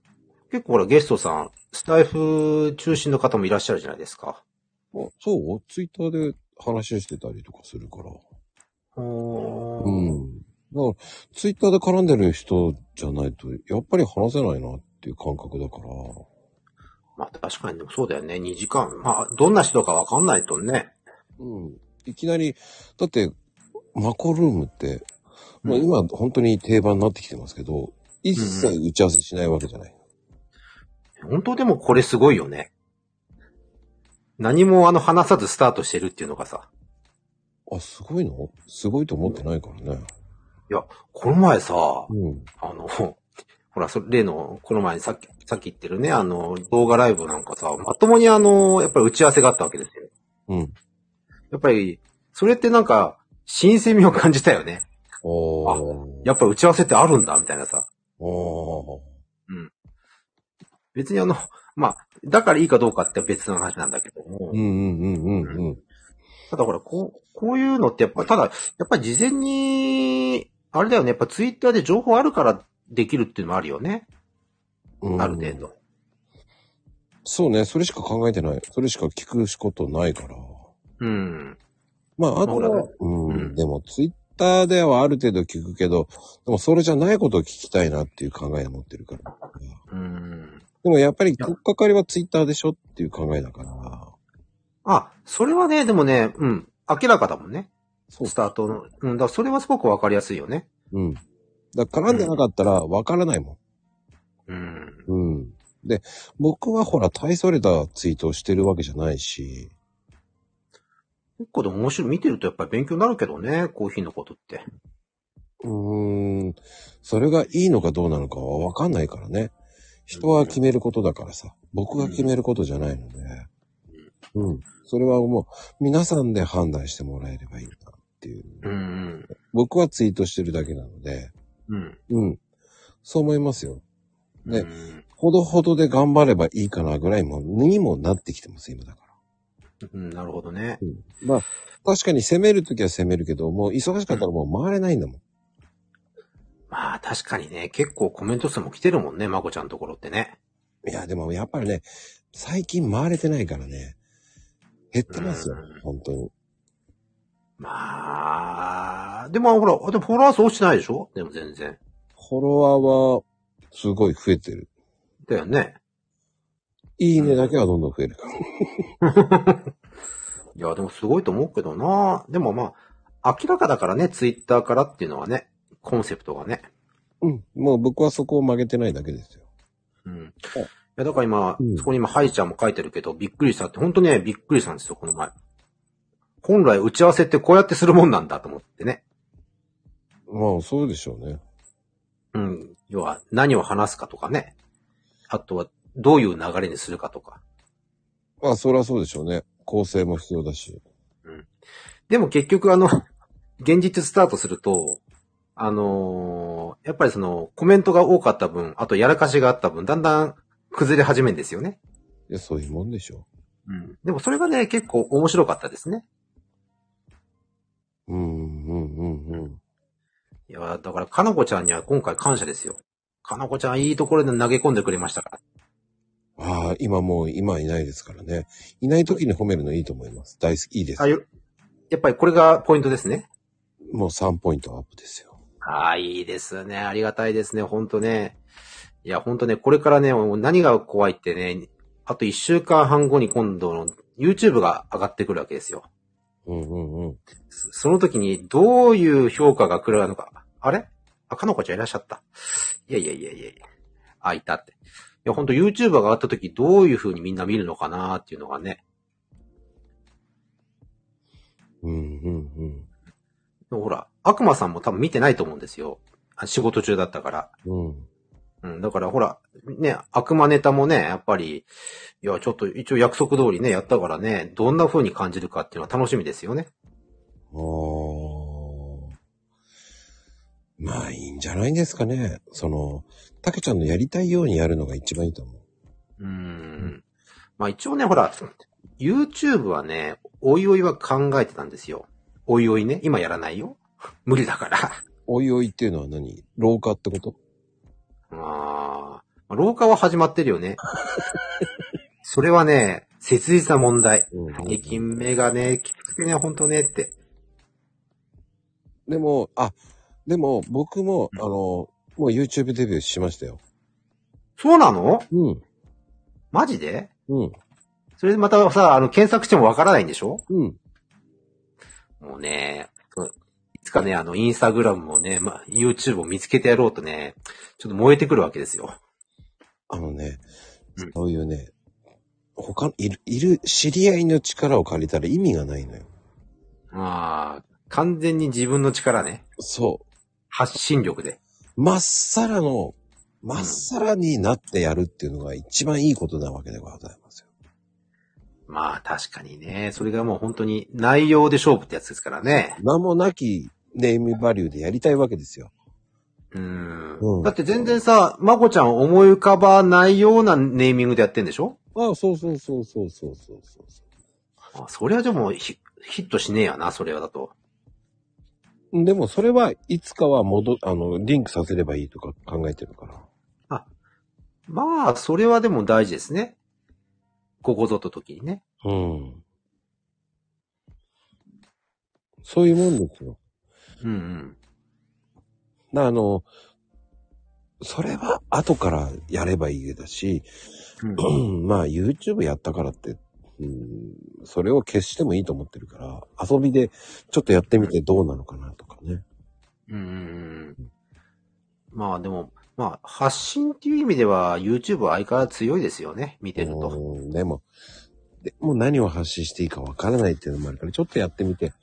結構ほら、ゲストさん、スタイフ中心の方もいらっしゃるじゃないですか。あそう？ツイッターで話してたりとかするから。うん。だから、ツイッターで絡んでる人じゃないと、やっぱり話せないなっていう感覚だから。まあ確かにでもそうだよね。2時間。まあ、どんな人かわかんないとね。うん。いきなり、だって、マコルームって、まあ今本当に定番になってきてますけど、一切打ち合わせしないわけじゃない。本当でもこれすごいよね。何もあの話さずスタートしてるっていうのがさ。あ、すごいの？すごいと思ってないからね。この前さ、うん。あの、ほら、それ例の、この前さっき、さっき言ってるね、あの、動画ライブなんかさ、まともにあの、やっぱり打ち合わせがあったわけですよ。うん。やっぱり、それってなんか、新鮮味を感じたよね。おー。やっぱ打ち合わせってあるんだ、みたいなさ。おー。別にあの、まあ、だからいいかどうかって別の話なんだけども。うんうんうんうんうん。ただほら、こう、こういうのってやっぱ、ただ、やっぱり事前に、あれだよね、やっぱツイッターで情報あるからできるっていうのもあるよね。うんある程度。そうね、それしか考えてない。それしか聞くことないから。うん。まあ、あとはほらね、うん、うんでも、ツイッターではある程度聞くけど、でもそれじゃないことを聞きたいなっていう考えを持ってるから。うん。でもやっぱり、とっかかりはツイッターでしょっていう考えだから。あ、それはね、でもね、うん、明らかだもんね。そうスタートの。うん、だからそれはすごくわかりやすいよね。うん。だから絡んでなかったらわからないもうん。ん。うん。で、僕はほら、大それたツイートをしてるわけじゃないし、結構でも面白い。見てるとやっぱり勉強になるけどね、コーヒーのことって。うーん、それがいいのかどうなのかはわかんないからね。人は決めることだからさ。僕が決めることじゃないので。うん。それはもう、皆さんで判断してもらえればいいなっていう。うん。僕はツイートしてるだけなので。うん。うん。そう思いますよ。ねうんほどほどで頑張ればいいかなぐらいも、にもなってきてます、今だから。うん、なるほどね。うん。まあ、確かに攻めるときは攻めるけど、もう忙しかったらもう回れないんだもん。まあ確かにね、結構コメント数も来てるもんね、まこちゃんのところってね。いや、でもやっぱりね、最近回れてないからね、減ってますようん、本当に。まあ、でもほら、でもフォロワー数落ちてないでしょ？でも全然。フォロワーは、すごい増えてる。だよね。いいねだけはどんどん増えるから。[laughs] いや、でもすごいと思うけどな。でもまあ、明らかだからね、ツイッターからっていうのはね、コンセプトがね。うん。もう僕はそこを曲げてないだけですよ。うん。いや、だから今、うんそこに今、ハイちゃんも書いてるけど、びっくりしたって、本当ね、びっくりしたんですよ、この前。本来打ち合わせってこうやってするもんなんだと思ってね。まあ、そうでしょうね。うん。要は、何を話すかとかね。あとは、どういう流れにするかとか。まあ、そりゃそうでしょうね。構成も必要だし。でも結局あの、現実スタートすると、あのーやっぱりその、コメントが多かった分、あとやらかしがあった分、だんだん崩れ始めるんですよね。いや、そういうもんでしょうん。でもそれがね、結構面白かったですね。う。うん、うん、うん、うん。いや、だから、かなこちゃんには今回感謝ですよ。かなこちゃんいいところで投げ込んでくれましたから。ああ、今もう、今いないですからね。いない時に褒めるのいいと思います。大好き、いいですあ。よやっぱりこれがポイントですね。もう3ポイントアップですよ。ああ、いいですね。ありがたいですね。ほんとね。いや、ほんとね、これからね、何が怖いってね、あと一週間半後に今度の YouTube が上がってくるわけですよ。うんうんうん。そその時にどういう評価が来るのか。あれ？あ、かのこちゃんいらっしゃった。いやいやいやいやいや。あ、いたって。いや、ほんと YouTube が上がった時どういう風にみんな見るのかなっていうのがね。うんうんうん。ほら、悪魔さんも多分見てないと思うんですよ。あ仕事中だったから。うん。うん、だからほら、ね、悪魔ネタもね、やっぱり、いや、ちょっと一応約束通りね、やったからね、どんな風に感じるかっていうのは楽しみですよね。あーまあいいんじゃないんですかね。その、たけちゃんのやりたいようにやるのが一番いいと思う。うーん。まあ一応ね、ほら、YouTube はね、おいおいは考えてたんですよ。おいおいね、今やらないよ。無理だから。おいおいっていうのは何？廊下ってこと？あー廊下は始まってるよね。[laughs] それはね、切実な問題。うん平均目がね、きつくね、ほんとねって。でも、あ、でも僕も、うんあの、もう YouTube デビューしましたよ。そうなの？うん。マジで？うん。それでまたさ、あの、検索してもわからないんでしょ？うん。もうね、つかね、あの、インスタグラムもね、まあ、YouTube を見つけてやろうとね、ちょっと燃えてくるわけですよ。あのね、うんそういうね、他、いる、いる、知り合いの力を借りたら意味がないのよ。まあ、完全に自分の力ね、そ発信力で。う。まっさらの、まっさらになってやるっていうのが一番いいことなわけでございますよ。まあ、確かにね、それがもう本当に内容で勝負ってやつですからね。名もなきネームバリューでやりたいわけですよ。うーん。うんだって全然さ、まこちゃん思い浮かばないようなネーミングでやってんでしょ？ああ、そうそうそうそうそうそうそう。あそれはじゃもうヒヒットしねえやな、それはだと。でもそれはいつかは戻、あの、リンクさせればいいとか考えてるから。まあ、それはでも大事ですね。ここぞと時にね。うん。そういうもんですよ。うんうん。だあの、それは後からやればいいだし、うん [clears throat] まあ YouTube やったからって、うん、それを消してもいいと思ってるから、遊びでちょっとやってみてどうなのかなとかね。うんうんうん。まあでも、まあ、発信っていう意味では YouTube は相変わらず強いですよね。見てると。うんでも、でもう何を発信していいかわからないっていうのもあるから、ちょっとやってみて、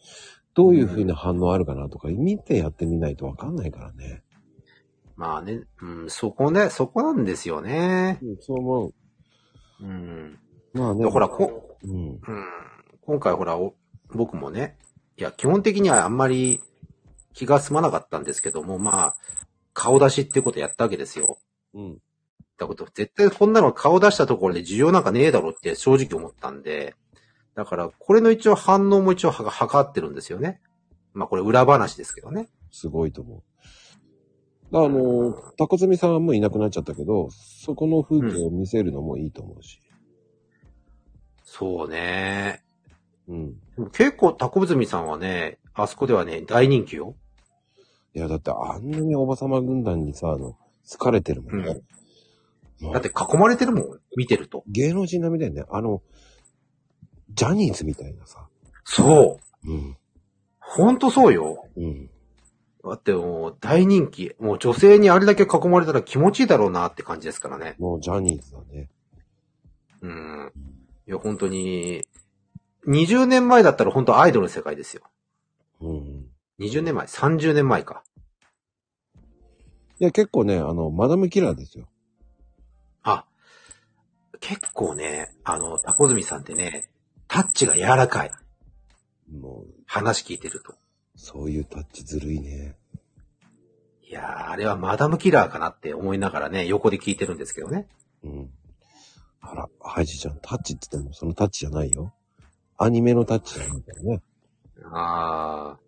どういう風な反応あるかなとか、見てやってみないとわかんないからね。まあね、うん、そこね、そこなんですよね。うん、そう思うん。う。まあね。でほらこうん。うん。今回ほら、お僕もね、いや、基本的にはあんまり気が済まなかったんですけども、まあ、顔出しっていうことやったわけですよ。うん。だこと、絶対こんなの顔出したところで需要なんかねえだろって正直思ったんで、だから、これの一応反応も一応は測ってるんですよね。まあこれ裏話ですけどね。すごいと思う。だあの、タコズミさんはもういなくなっちゃったけど、そこの風景を見せるのもいいと思うし。そうね。うん。結構タコブズミさんはね、あそこではね、大人気よ。いや、だってあんなにおばさま軍団にさ、あの、好かれてるもんね。もうだって囲まれてるもん、見てると。芸能人並みだよね。あの、ジャニーズみたいなさ。そう。うん。ほんとそうよ。うん。だってもう大人気。もう女性にあれだけ囲まれたら気持ちいいだろうなって感じですからね。もうジャニーズだね。うん。いや、本当に、20年前だったら本当アイドルの世界ですよ。うん。20年前 ?30 年前か。いや、結構ね、あの、マダムキラーですよ。あ、結構ね、あの、タコズミさんってね、タッチが柔らかい。もう、話聞いてると。そういうタッチずるいね。いやー、あれはマダムキラーかなって思いながらね、横で聞いてるんですけどね。うん。あら、ハイジちゃん、タッチって言ってもそのタッチじゃないよ。アニメのタッチじゃないからね。あー、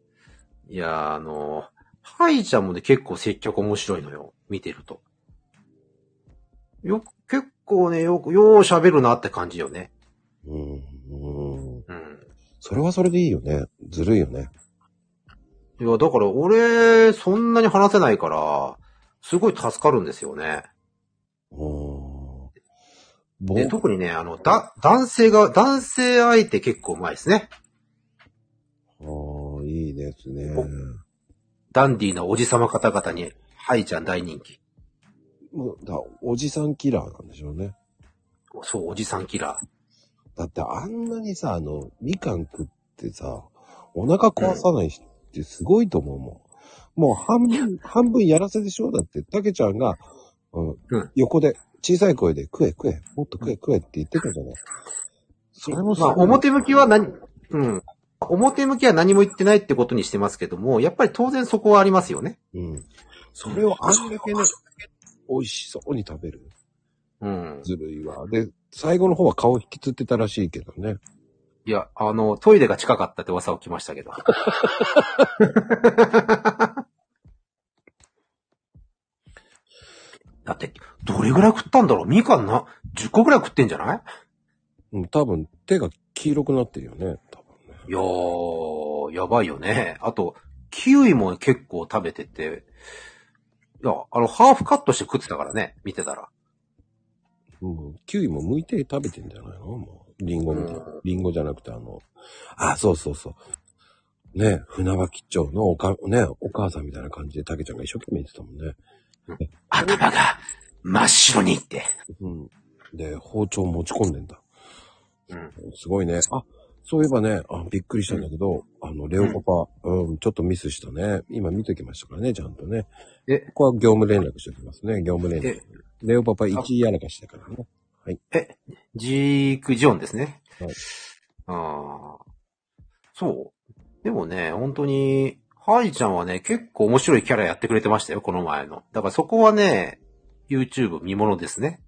いやー、あの、ハイちゃんもね、結構接客面白いのよ。見てると。よ、結構ね、よく、よう喋るなって感じよね。うん。うん。うん。それはそれでいいよね。ずるいよね。いや、だから俺、そんなに話せないから、すごい助かるんですよね。ぼで特にね、あの、だ、男性が、男性相手結構うまいですね。ああ、いいですね。ダンディーなおじさま方々に、ハイちゃん大人気。もうだおじさんキラーなんでしょうね。そう、おじさんキラー。だってあんなにさ、あの、みかん食ってさ、お腹壊さない人ってすごいと思うもん。もう半分、半分やらせでしょ？だって、たけちゃんが、うんうん横で、小さい声で、食え食え、もっと食え食えって言ってたじゃない。それもまあ、表向きは何、うん。表向きは何も言ってないってことにしてますけども、やっぱり当然そこはありますよね。うん。それをあんだけね、美味しそうに食べる。うん。ずるいわ。で、最後の方は顔引きつってたらしいけどね。いや、あの、トイレが近かったって噂を聞きましたけど。[laughs] だって、どれぐらい食ったんだろう？みかんな、10個ぐらい食ってんじゃない？うん、多分手が黄色くなってるよね。いやー、やばいよね。あと、キウイも結構食べてて、いや、あの、ハーフカットして食ってたからね、見てたら。うん。キウイも剥いて食べてんじゃないの？もう。リンゴみたいなうん。リンゴじゃなくてあの、あ、そうそうそう。ね、船脇町のおか、ね、お母さんみたいな感じで、たけちゃんが一生懸命言ってたもんね。頭が真っ白にって。うん。で、包丁持ち込んでんだ。うん。すごいね。あ、そういえばね、あ、びっくりしたんだけど、あの、レオパパ、うん、ちょっとミスしたね。今見てきましたからね、ちゃんとね。え？ここは業務連絡しておきますね、業務連絡え？レオパパ1位やらかしたからね。ジークジオンですね。はいああ。そう。でもね、本当に、ハイちゃんはね、結構面白いキャラやってくれてましたよ、この前の。だからそこはね、YouTube 見物ですね。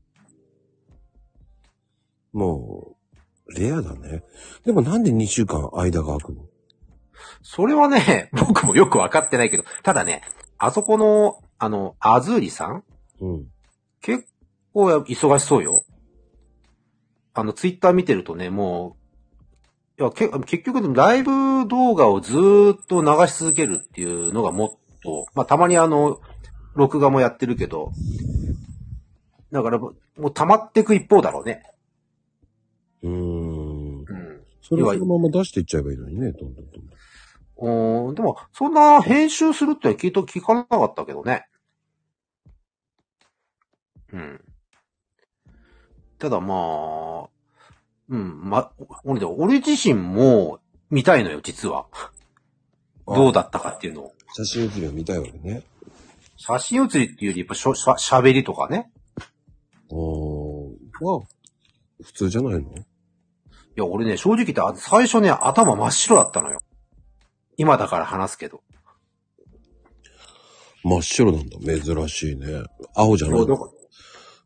もう、レアだね。でもなんで2週間間が空くの？それはね、[laughs] 僕もよくわかってないけど、ただね、あそこの、あの、アズーリさん？うん。結構や忙しそうよ。あの、ツイッター見てるとね、もう、いや、け結局、ライブ動画をずーっと流し続けるっていうのがもっと、まあ、たまにあの、録画もやってるけど、だから、もう溜まっていく一方だろうね。うーん。うん。それをそのまま出していっちゃえばいいのにね、どんどんどんどん。おーでも、そんな編集するって聞いと聞かなかったけどね。うん。ただまあ、うん、ま、俺でも俺自身も見たいのよ、実は。どうだったかっていうのを。写真写りを見たいわけね。写真写りっていうより、やっぱしょしゃ喋りとかね。おー。は、普通じゃないの？いや、俺ね、正直言ってあ、最初ね、頭真っ白だったのよ。今だから話すけど。真っ白なんだ。珍しいね。青じゃない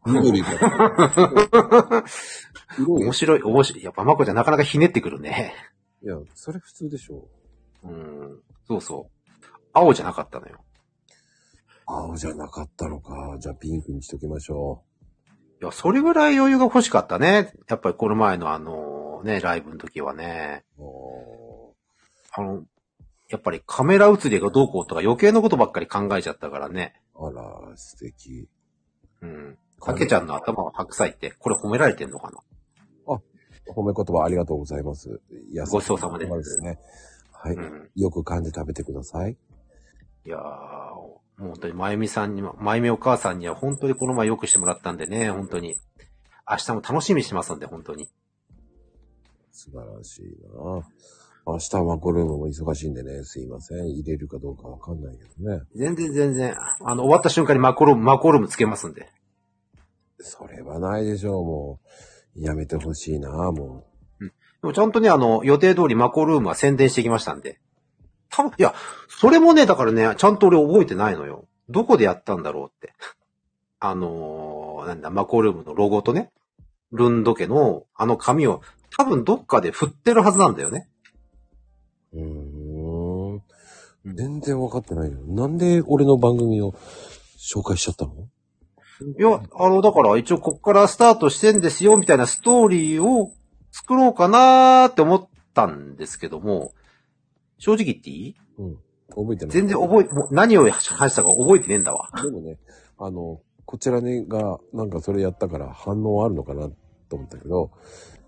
緑だ。[laughs] 色面白い、面白い。やっぱまこちゃんなかなかひねってくるね。いや、それ普通でしょ。うん。そうそう。青じゃなかったのよ。青じゃなかったのか。じゃあピンクにしときましょいや、それぐらい余裕が欲しかったね。やっぱりこの前のあの、ね、ライブの時はね。あの、やっぱりカメラ映りがどうこうとか余計なことばっかり考えちゃったからね。ーあら、素敵。うん。かけちゃんの頭は白菜って、これ褒められてんのかな？褒め言葉ありがとうございます。いやごちそうさまですそうですね。はい。うん。よく噛んで食べてください。いやー、もう本当にまゆみさんにも、まゆみお母さんには本当にこの前よくしてもらったんでね、本当に。明日も楽しみにしてますんで、本当に。素晴らしいな明日はマコルームも忙しいんでね、すいません。入れるかどうかわかんないけどね。全然全然、あの、終わった瞬間にマコルーム、マコルームつけますんで。それはないでしょう、もう。やめてほしいなもでもちゃんとね、あの、予定通りマコルームは宣伝してきましたんで。多分、いや、それもね、だからね、ちゃんと俺覚えてないのよ。どこでやったんだろうって。あのーなんだ、マコルームのロゴとね、ルンド家のあの紙を多分どっかで振ってるはずなんだよね。う。うーん。全然わかってないよ。なんで俺の番組を紹介しちゃったの？いや、あの、だから一応こっからスタートしてんですよ、みたいなストーリーを作ろうかなーって思ったんですけども、正直言っていい？うん。覚えてない。全然覚え、もう何を話したか覚えてねえんだわ。でもね、あの、こちらねが、なんかそれやったから反応あるのかなっと思ったけど、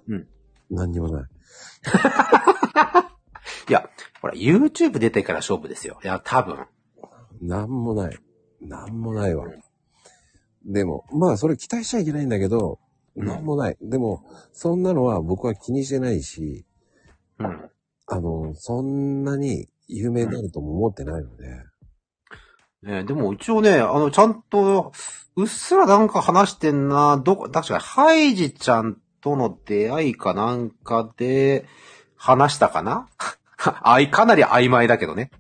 うん。何にもない。[laughs] いや、ほら、YouTube 出てから勝負ですよ。いや、多分。なんもない。なんもないわ。でも、まあ、それ期待しちゃいけないんだけど、うんなんもない。でも、そんなのは僕は気にしてないし、うん。あの、そんなに有名になるとも思ってないので、ねでも一応ね、あの、ちゃんと、うっすらなんか話してんな、どこ、確かに、ハイジちゃんとの出会いかなんかで、話したかな？[laughs] あい、かなり曖昧だけどね。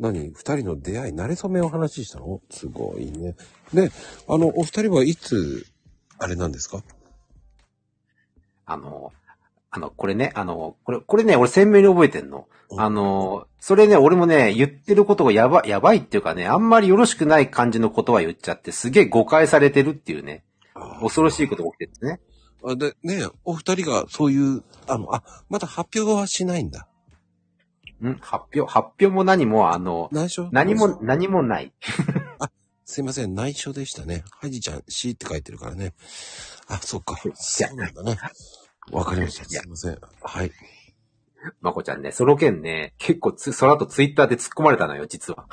何？二人の出会い、慣れ初めを話したの？すごいね。で、あの、お二人はいつ、あれなんですか？あの、あの、これね、あの、これ、これね、俺鮮明に覚えてんの。うんあの、それね、俺もね、言ってることがやば、やばいっていうかね、あんまりよろしくない感じの言葉言っちゃって、すげえ誤解されてるっていうね、恐ろしいことが起きてるんですね。あで、ねお二人がそういう、あの、あ、まだ発表はしないんだ。ん？発表、発表も何も、あの、内緒？何も、何もない。すいません、内緒でしたね。ハイジちゃん、C って書いてるからね。あ、そっか。そうなんだね。わかりました。すいません。はい。まこちゃんね、その件ね、結構つ、その後ツイッターで突っ込まれたのよ、実は。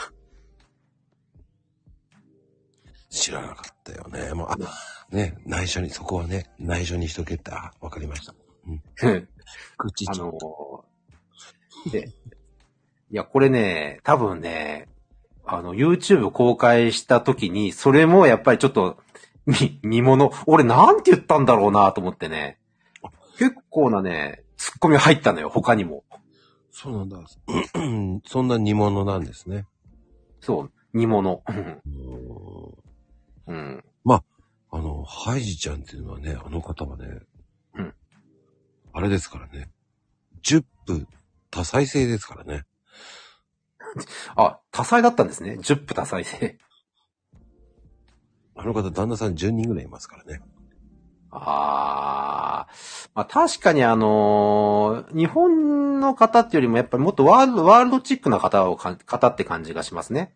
知らなかったよね。もう、あ、ね、内緒に、そこはね、内緒にしとけって、あ、わかりました。[laughs] 口ちあょのーで、いや、これね、多分ね、あの、YouTube 公開した時に、それもやっぱりちょっと、み、見物、俺なんて言ったんだろうなと思ってね、結構なね、ツッコミ入ったのよ、他にも。そうなんだ。[clears throat] そんな煮物なんですね。そう、煮物。うん。あの、ハイジちゃんっていうのはね、あの方はね、うん。あれですからね。10分多再生ですからね。[laughs] あ、多彩だったんですね。10分多彩性。[laughs] あの方、旦那さん10人ぐらいいますからね。ああ、まあ確かにあのー日本の方っていうよりもやっぱりもっとワールド、ワールドチックな方をか、方って感じがしますね。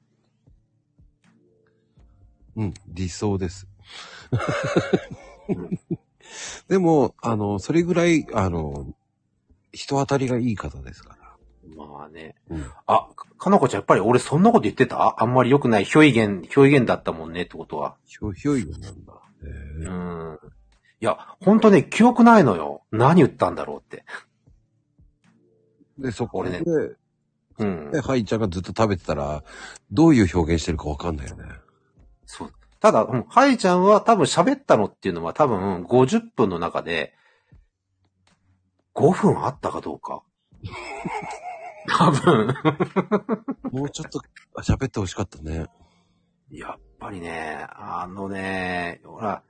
うん、理想です。[laughs] でも、あの、それぐらい、あの、人当たりがいい方ですから。まあね。うんあ、かかなこちゃんやっぱり俺そんなこと言ってた？あんまり良くない表現、表現だったもんねってことは。ひょ、ひょいなんだ。へうえん。いや、ほんとね、記憶ないのよ。何言ったんだろうって。で、そこで、俺ねうんで、。ハイちゃんがずっと食べてたら、どういう表現してるかわかんないよね。そう。ただ、うん、ハイちゃんは多分喋ったのっていうのは多分50分の中で、5分あったかどうか。[laughs] 多分。もうちょっと喋ってほしかったね。やっぱりね、あのね、ほら、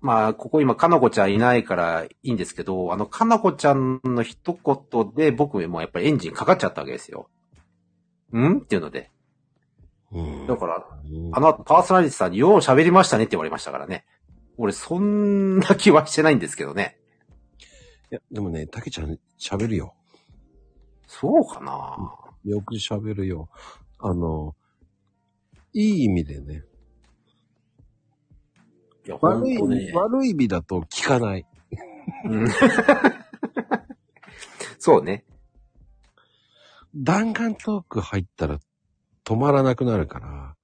まあ、ここ今、かなこちゃんいないからいいんですけど、あの、かなこちゃんの一言で僕もやっぱりエンジンかかっちゃったわけですよ。ん？っていうので。うん。だから、うんあの後パーソナリティさんによう喋りましたねって言われましたからね。俺、そんな気はしてないんですけどね。いや、でもね、たけちゃん喋るよ。そうかなよく喋るよ。あの、いい意味でね。いや、悪い、とね。悪い意味だと聞かない。うん [laughs] そうね。弾丸トーク入ったら止まらなくなるから。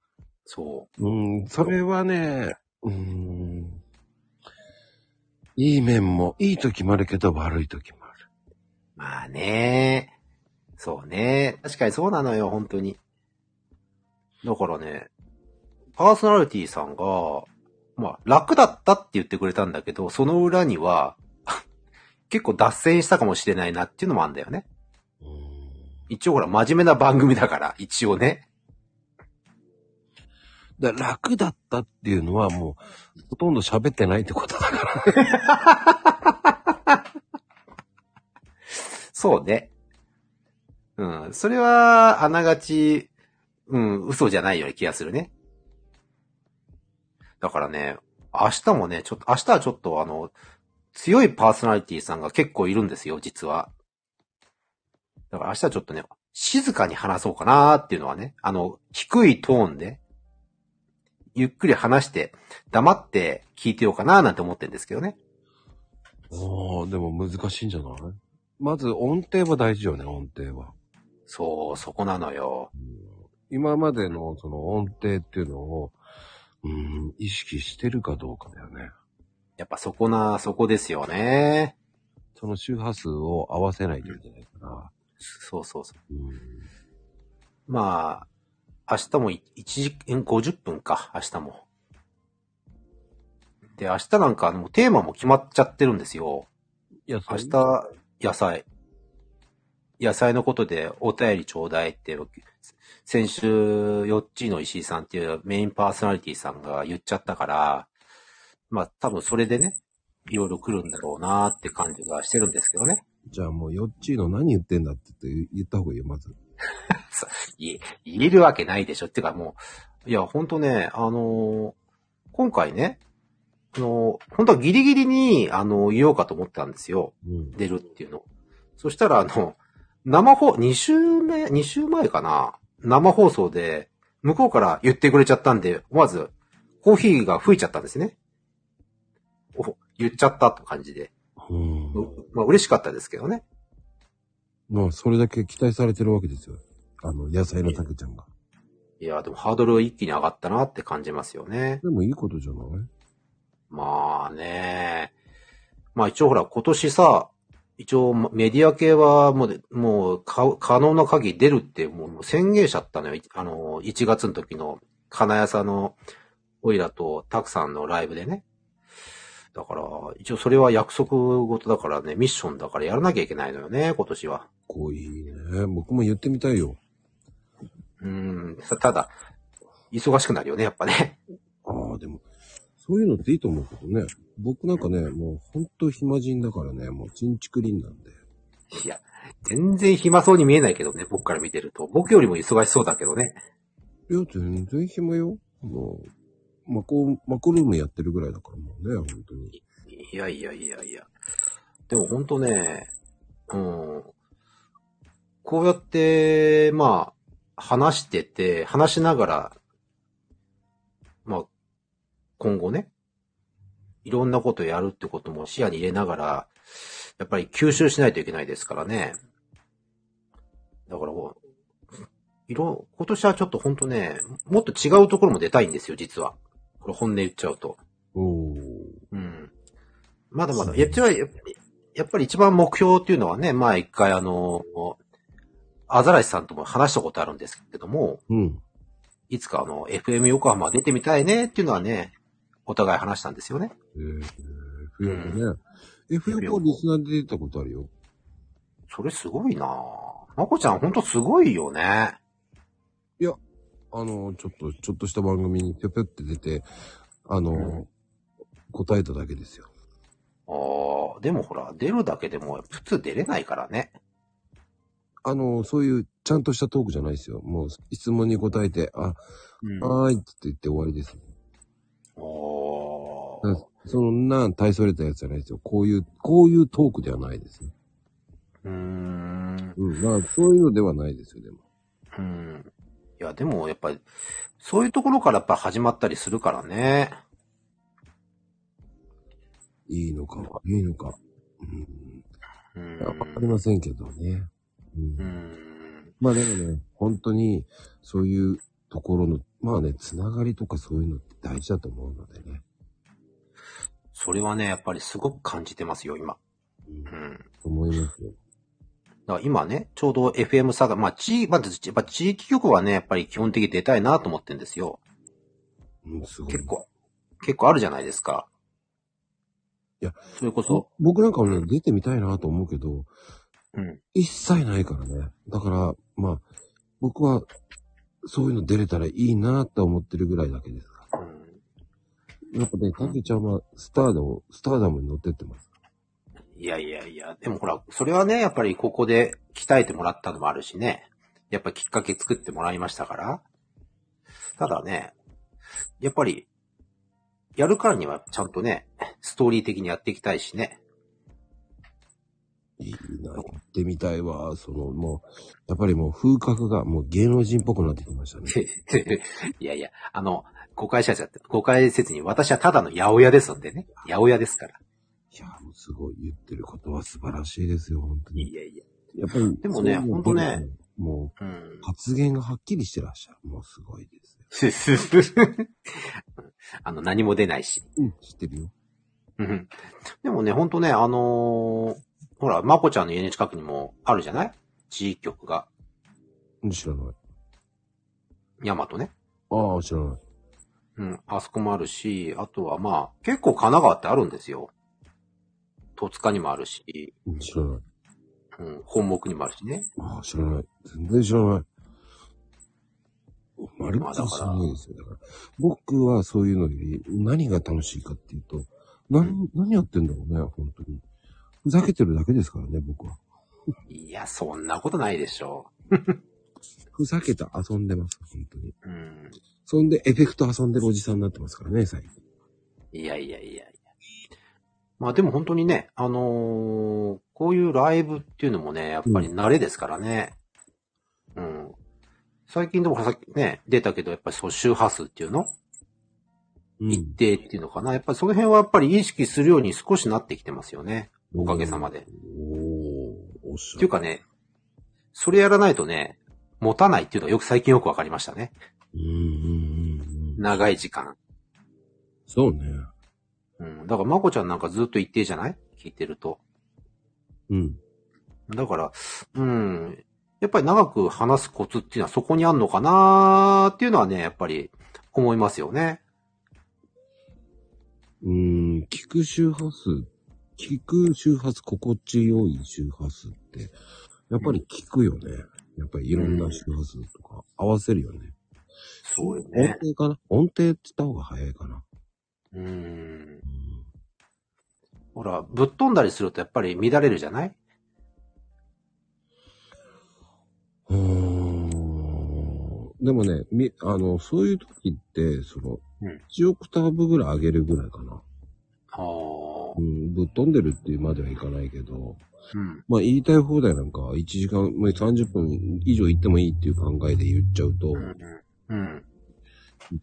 そうん、それはね、うん、いい面も、いい時もあるけど悪い時もある。う。まあね。そうね。確かにそうなのよ、本当に。だからね、パーソナリティさんが、まあ、楽だったって言ってくれたんだけど、その裏には、[laughs] 結構脱線したかもしれないなっていうのもあるんだよね。うん一応ほら、真面目な番組だから、一応ね。だ楽だったっていうのはもう、ほとんど喋ってないってことだから。[laughs] そうね。うん。それは、あながち、うん、嘘じゃないような気がするね。だからね、明日もね、ちょっと、明日はちょっとあの、強いパーソナリティさんが結構いるんですよ、実は。だから明日はちょっとね、静かに話そうかなーっていうのはね、あの、低いトーンで、ゆっくり話して、黙って聞いてようかななんて思ってるんですけどね。ああ、でも難しいんじゃない？まず音程は大事よね、音程は。そう、そこなのよ。今までのその音程っていうのを、うん、意識してるかどうかだよね。やっぱそこな、そこですよね。その周波数を合わせないといけないから。そうそうそう。うん、まあ、明日も1時間50分か、明日も。で、明日なんかもうテーマも決まっちゃってるんですよ。いや、明日、野菜。野菜のことでお便りちょうだいって、先週、ヨッチーの石井さんっていうメインパーソナリティさんが言っちゃったから、まあ多分それでね、いろいろ来るんだろうなって感じがしてるんですけどね。じゃあもう、ヨッチーの何言ってんだって言って言った方がいいよ、まず。[laughs] 言え、言えるわけないでしょ。ってかもう、いや、ほんとね、あのー今回ね、あのー本当はギリギリに、あの言おうかと思ったんですよ。うん。出るっていうの。そしたら、あの、生放、2週目、2週前かな生放送で、向こうから言ってくれちゃったんで、思わず、コーヒーが吹いちゃったんですね。お、言っちゃったって感じで。うん。うまあ嬉しかったですけどね。まあ、それだけ期待されてるわけですよ。あの、野菜のたけちゃんが。いや、でもハードル一気に上がったなって感じますよね。でもいいことじゃない？まあね。まあ一応ほら、今年さ、一応メディア系はもうで、もうか可能な限り出るってもう宣言しちゃったのよ。いあの、1月の時の金谷さんのオイラとたくさんのライブでね。だから、一応それは約束事だからね、ミッションだからやらなきゃいけないのよね、今年は。こういいね。僕も言ってみたいよ。うん、ただ、忙しくなるよね、やっぱね。ああ、でも、そういうのっていいと思うけどね。僕なんかね、もうほんと暇人だからね、もうチンチクリンなんで。いや、全然暇そうに見えないけどね、僕から見てると。僕よりも忙しそうだけどね。いや、全然暇よ。もう、マコ、マコルームやってるぐらいだからもうね、本当に。いやいやいやいや。でもほんとね、うん。こうやって、まあ、話してて、話しながら、まあ、今後ね、いろんなことやるってことも視野に入れながら、やっぱり吸収しないといけないですからね。だから、いろ、今年はちょっとほんとね、もっと違うところも出たいんですよ、実は。これ本音言っちゃうと。おー。うん。まだまだ、やっぱり、やっぱり一番目標っていうのはね、まあ一回あの、アザラシさんとも話したことあるんですけども、うん。いつかあの、FM 横浜出てみたいねっていうのはね、お互い話したんですよね。えー、F 横ね。F 横リスナーで出たことあるよ。それすごいなぁ。まこちゃんほんとすごいよね。あの、ちょっと、ちょっとした番組にぴょぴょって出て、あの、うん答えただけですよ。ああ、でもほら、出るだけでも普通出れないからね。あの、そういうちゃんとしたトークじゃないですよ。もう質問に答えて、あ、うん。はーいって言って終わりです。おうんそんな大それたやつじゃないですよ。こういう、こういうトークではないですね。うーん。うん。まあ、そういうのではないですよ、でも。うん。いや、でもやっぱり、そういうところからやっぱ始まったりするからね。いいのか、いいのか。うん。わかりませんけどね。うん。うん。まあでもね、本当に、そういうところの、まあね、つながりとかそういうのって大事だと思うのでね。それはね、やっぱりすごく感じてますよ、今。うんう。ん。思いますよ。だから今ね、ちょうど FM サガ、まあ、地、まず、やっぱ地域局はね、やっぱり基本的に出たいなと思ってんですよ。うん、すごい。結構、結構あるじゃないですか。いや、それこそ、僕なんかはね、出てみたいなと思うけど、うん。一切ないからね。だから、まあ、僕は、そういうの出れたらいいなって思ってるぐらいだけですかうんら。やっぱね、たけちゃんはスターダム、スターダムに乗ってってます。いやいやいや、でもほら、それはね、やっぱりここで鍛えてもらったのもあるしね。やっぱきっかけ作ってもらいましたから。ただね、やっぱり、やるからにはちゃんとね、ストーリー的にやっていきたいしね。いいな、やってみたいわ。その、もう、やっぱりもう風格がもう芸能人っぽくなってきましたね。[laughs] いやいや、あの、誤解しちゃって、誤解せずに私はただの八百屋ですのでね。八百屋ですから。いや、もうすごい言ってることは素晴らしいですよ、本当に。いやいや。やっぱり。でもねそういうほんとね。もうんう、。発言がはっきりしてらっしゃる。もうすごいですよ。[laughs] あの、何も出ないし。うん、知ってるよ。うんでもね、ほんとね、あのーほら、まこちゃんの家の近くにもあるじゃない？地域局が。知らない。ヤマトね。ああ、知らない。うん。あそこもあるし、あとはまあ、結構神奈川ってあるんですよ。戸塚にもあるし、うん知らない。うん、本木にもあるしね。ああ、知らない。全然知らない。まるっきり知らないですよ。だから、僕はそういうのより何が楽しいかっていうと、何、何やってんだろうね、本当に。ふざけてるだけですからね、僕は。いや、そんなことないでしょ [laughs] ふざけて遊んでます、本当に。う。うん。そんでエフェクト遊んでるおじさんになってますからね、最近。いやいやいやいや。まあでも本当にね、あのーこういうライブっていうのもね、やっぱり慣れですからね。うん。最近でもさっきね、出たけど、やっぱりそう周波数っていうの？う一定っていうのかな？やっぱりその辺はやっぱり意識するように少しなってきてますよね。おかげさまで。おー、おっしゃっていうかね、それやらないとね、持たないっていうのがよく最近よくわかりましたね。うんうんうんうん。長い時間。そうね。うん。だから、まこちゃんなんかずっと一定じゃない？聞いてると。うん。だから、うん。やっぱり長く話すコツっていうのはそこにあんのかなーっていうのはね、やっぱり思いますよね。うーん、聞く周波数、聞く周波数、心地よい周波数って、やっぱり聞くよね。やっぱりいろんな周波数とか合わせるよね。そうよ音ね。程かな？音程って言った方が早いかな。うん。うんほら、ぶっ飛んだりするとやっぱり乱れるじゃない？うーんでもね、み、あの、そういう時って、その、うん1オクターブぐらい上げるぐらいかな。ああう。ん、ぶっ飛んでるっていうまではいかないけど、うん。まあ言いたい放題なんか1時間、もう30分以上行ってもいいっていう考えで言っちゃうと、うん。うん。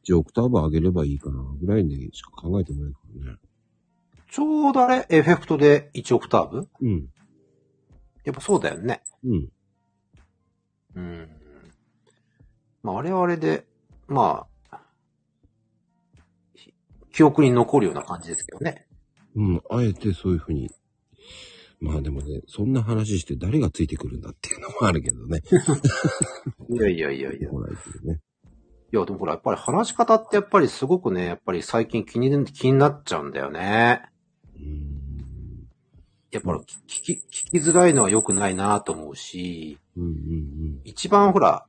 1オクターブ上げればいいかな、ぐらいでしか考えてないからね。ちょうどあれ、エフェクトで1オクターブ？うん。やっぱそうだよね。うん。うん。まあ、あれはあれで、まあ、ひ記憶に残るような感じですけどね。うん。あえてそういうふうに。まあでもね、そんな話して誰がついてくるんだっていうのもあるけどね。[laughs] いやいやいやいや。い来ない。や、でもほら、やっぱり話し方ってやっぱりすごくね、やっぱり最近気に、気になっちゃうんだよね。うーん。やっぱり聞き、聞きづらいのは良くないなと思うし、うんうん一番ほら、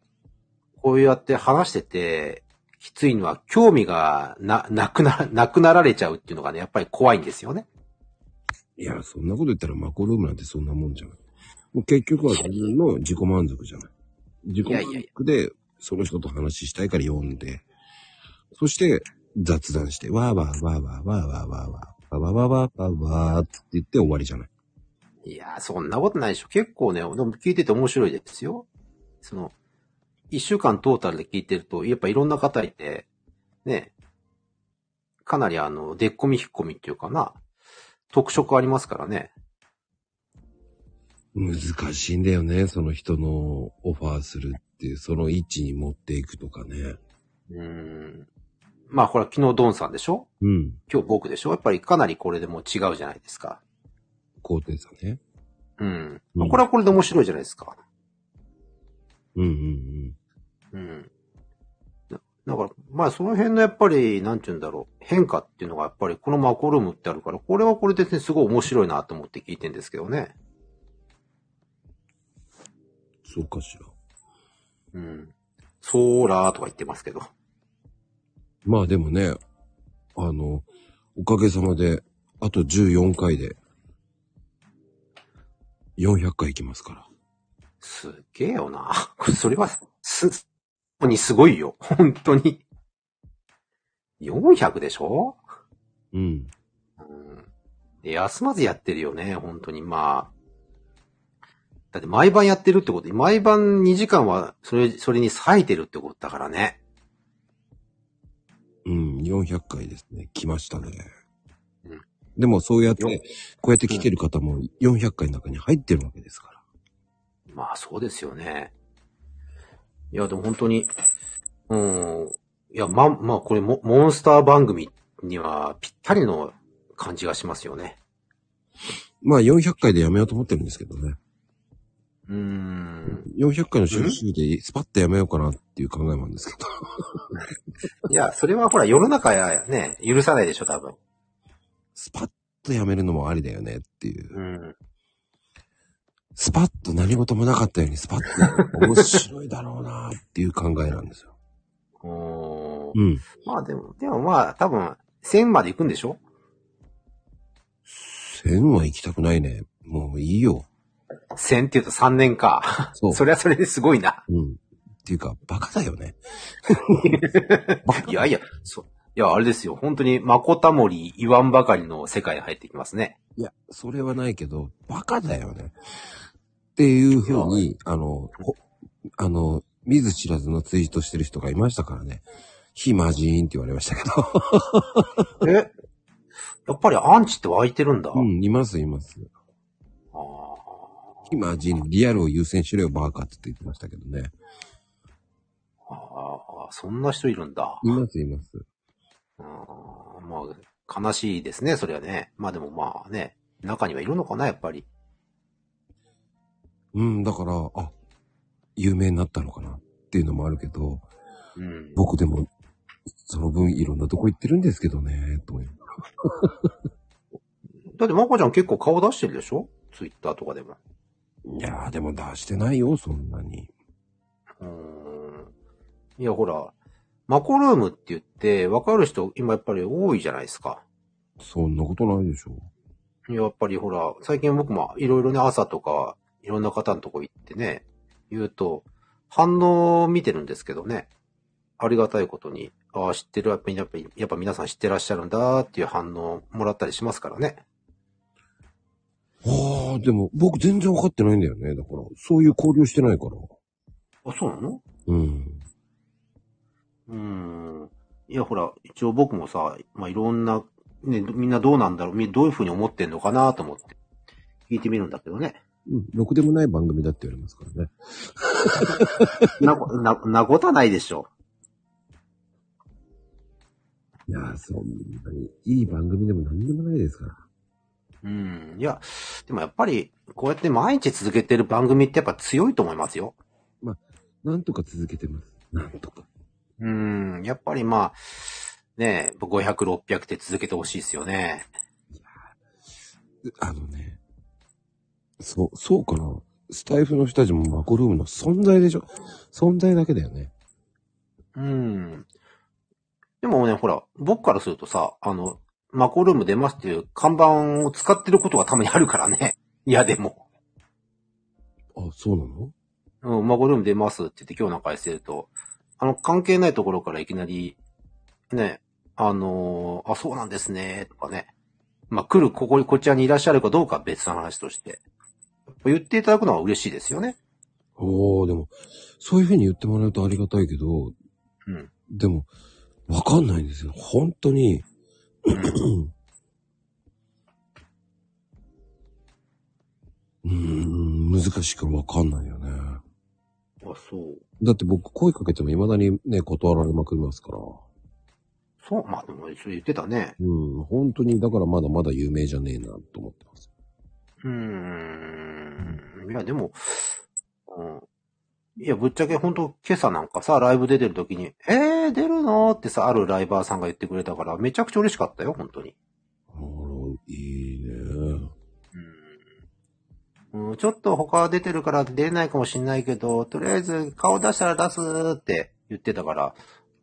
こうやって話してて、きついのは興味がな、なくな、なくなられちゃうっていうのがね、やっぱり怖いんですよね。うん。いや、そんなこと言ったらマコルームなんてそんなもんじゃない。もう結局は自分の自己満足じゃない。自己満足で、その人と話したいから読んで、そして雑談して、わーわーわーわーわーわーわーわーわーわーわーわーわーって言って終わりじゃない。いやー、そんなことないでしょ。結構ね、でも聞いてて面白いですよ。その、一週間トータルで聞いてると、やっぱいろんな方いて、ね、かなりあの、でっこみ引っ込みっていうかな、特色ありますからね。難しいんだよね、その人のオファーするっていう、その位置に持っていくとかね。うーん。まあ、ほら、昨日ドンさんでしょ？うん。今日僕でしょ？やっぱりかなりこれでもう違うじゃないですか。高低差ね。うん。うんこれはこれで面白いじゃないですか。うんうんうん。だだから、まあその辺のやっぱり、なんて言うんだろう、変化っていうのがやっぱりこのマコルームってあるから、これはこれでね、すごい面白いなと思って聞いてんですけどね。そうかしら。うん。ソーラーとか言ってますけど。まあでもね、あの、おかげさまで、あと14回で、400回行きますから。すっげえよな。[laughs] それは、す、本当にすごいよ。本当に。400でしょ？うん。うん。で休まずやってるよね、本当に。まあ。だって毎晩やってるってこと、毎晩2時間はそれ、それに割いてるってことだからね。うん。400回ですね。来ましたね。うんでもそうやってよ、こうやって来てる方も400回の中に入ってるわけですから。まあそうですよね。いや、でも本当に、うん。いや、ま、まあこれモモンスター番組にはぴったりの感じがしますよね。まあ400回でやめようと思ってるんですけどね。うーん。400回の収集でスパッとやめようかなっていう考えもあるんですけど。[laughs] いや、それはほら世の中やね、許さないでしょ、多分。スパッとやめるのもありだよねっていう。うん。スパッと何事もなかったようにスパッと面白いだろうなっていう考えなんですよ。[laughs] おーうん。まあでも、でもまあ多分、1000まで行くんでしょ？1000は行きたくないね。もういいよ。?1000 って言うと3年か。そう。[laughs] それはそれですごいな。うん。っていうか、バカだよね。[laughs] いやいや、そう。いや、あれですよ。本当に、まこたもり言わんばかりの世界に入ってきますね。いや、それはないけど、バカだよね。っていうふうに、あの、ほあの、見ず知らずのツイートしてる人がいましたからね。非魔人って言われましたけど。[laughs] え？やっぱりアンチって湧いてるんだ。うん、います、います。あ非魔人、リアルを優先しろよ、バカって言ってましたけどね。ーあー、そんな人いるんだ。います、います。あーまあ、悲しいですね、それはね。まあでもまあね、中にはいるのかな、やっぱり。うん、だから、あ、有名になったのかなっていうのもあるけど、うん。僕でも、その分いろんなとこ行ってるんですけどね、と思いだってまこちゃん結構顔出してるでしょ？ツイッターとかでも。いやー、でも出してないよ、そんなに。うーん。いや、ほら、マコルームって言って、わかる人今やっぱり多いじゃないですか。そんなことないでしょ。いややっぱりほら、最近僕もいろいろね、朝とか、いろんな方のとこ行ってね、言うと、反応を見てるんですけどね、ありがたいことに、ああ、知ってる、やっぱり、やっぱりやっぱ皆さん知ってらっしゃるんだっていう反応をもらったりしますからね。ああ、でも僕全然分かってないんだよね。だから、そういう交流してないから。あ、そうなの？うん。うーん。いや、ほら、一応僕もさ、まあ、いろんな、ね、みんなどうなんだろう、みどういうふうに思ってんのかなと思って、聞いてみるんだけどね。うん。ろくでもない番組だって言われますからね。[laughs] なこ、な、なことはないでしょいやー、そんなに、いい番組でも何でもないですから。う。うん。いや、でもやっぱり、こうやって毎日続けてる番組ってやっぱ強いと思いますよ。なんとか続けてます。なんとか。うん。やっぱりまあ、ねえ、500、600って続けてほしいですよね。あのね、そう、そうかな。スタイフの人たちもマコルームの存在でしょ。存在だけだよね。うん。でもね、ほら、僕からするとさ、あの、マコルーム出ますっていう看板を使ってることがたまにあるからね。[laughs] いや、でも。あ、そうなの？うん、マコルーム出ますって言って今日なんかしてると、あの、関係ないところからいきなり、ね、あのーあ、そうなんですね、とかね。まあ、来る、ここに、こちらにいらっしゃるかどうかは別の話として。言っていただくのは嬉しいですよね。おー、でも、そういうふうに言ってもらうとありがたいけど、うん。でも、わかんないんですよ。本当に、うーん、難しくわかんないよね。あ、そう。だって僕声かけても未だにね、断られまくりますから。そう、まあ、でも、それ言ってたね。うん、本当に、だからまだまだ有名じゃねえなと思ってます。うーん。いや、でも、うん。いや、ぶっちゃけ本当今朝なんかさ、ライブ出てる時に、えー、出るのってさ、あるライバーさんが言ってくれたから、めちゃくちゃ嬉しかったよ、本当に。あら、いいね。うん。うん、ちょっと他出てるから出れないかもしんないけど、とりあえず顔出したら出すって言ってたから、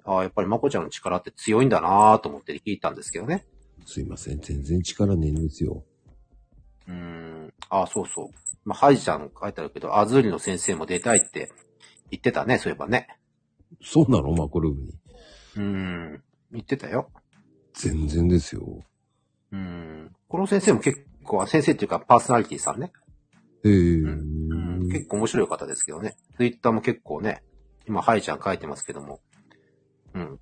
ああ、やっぱりまこちゃんの力って強いんだなと思って聞いたんですけどね。すいません、全然力ねえんですよ。うーん。あ、そうそう。まあ、ハイジちゃん書いてあるけど、アズーリの先生も出たいって言ってたね、そういえばね。そうなの？マコルームに。うーん。言ってたよ。全然ですよ。うーん。この先生も結構、先生っていうかパーソナリティさんね。へえ、うん。結構面白い方ですけどね。ツイッターも結構ね、今、ハイちゃん書いてますけども。うん。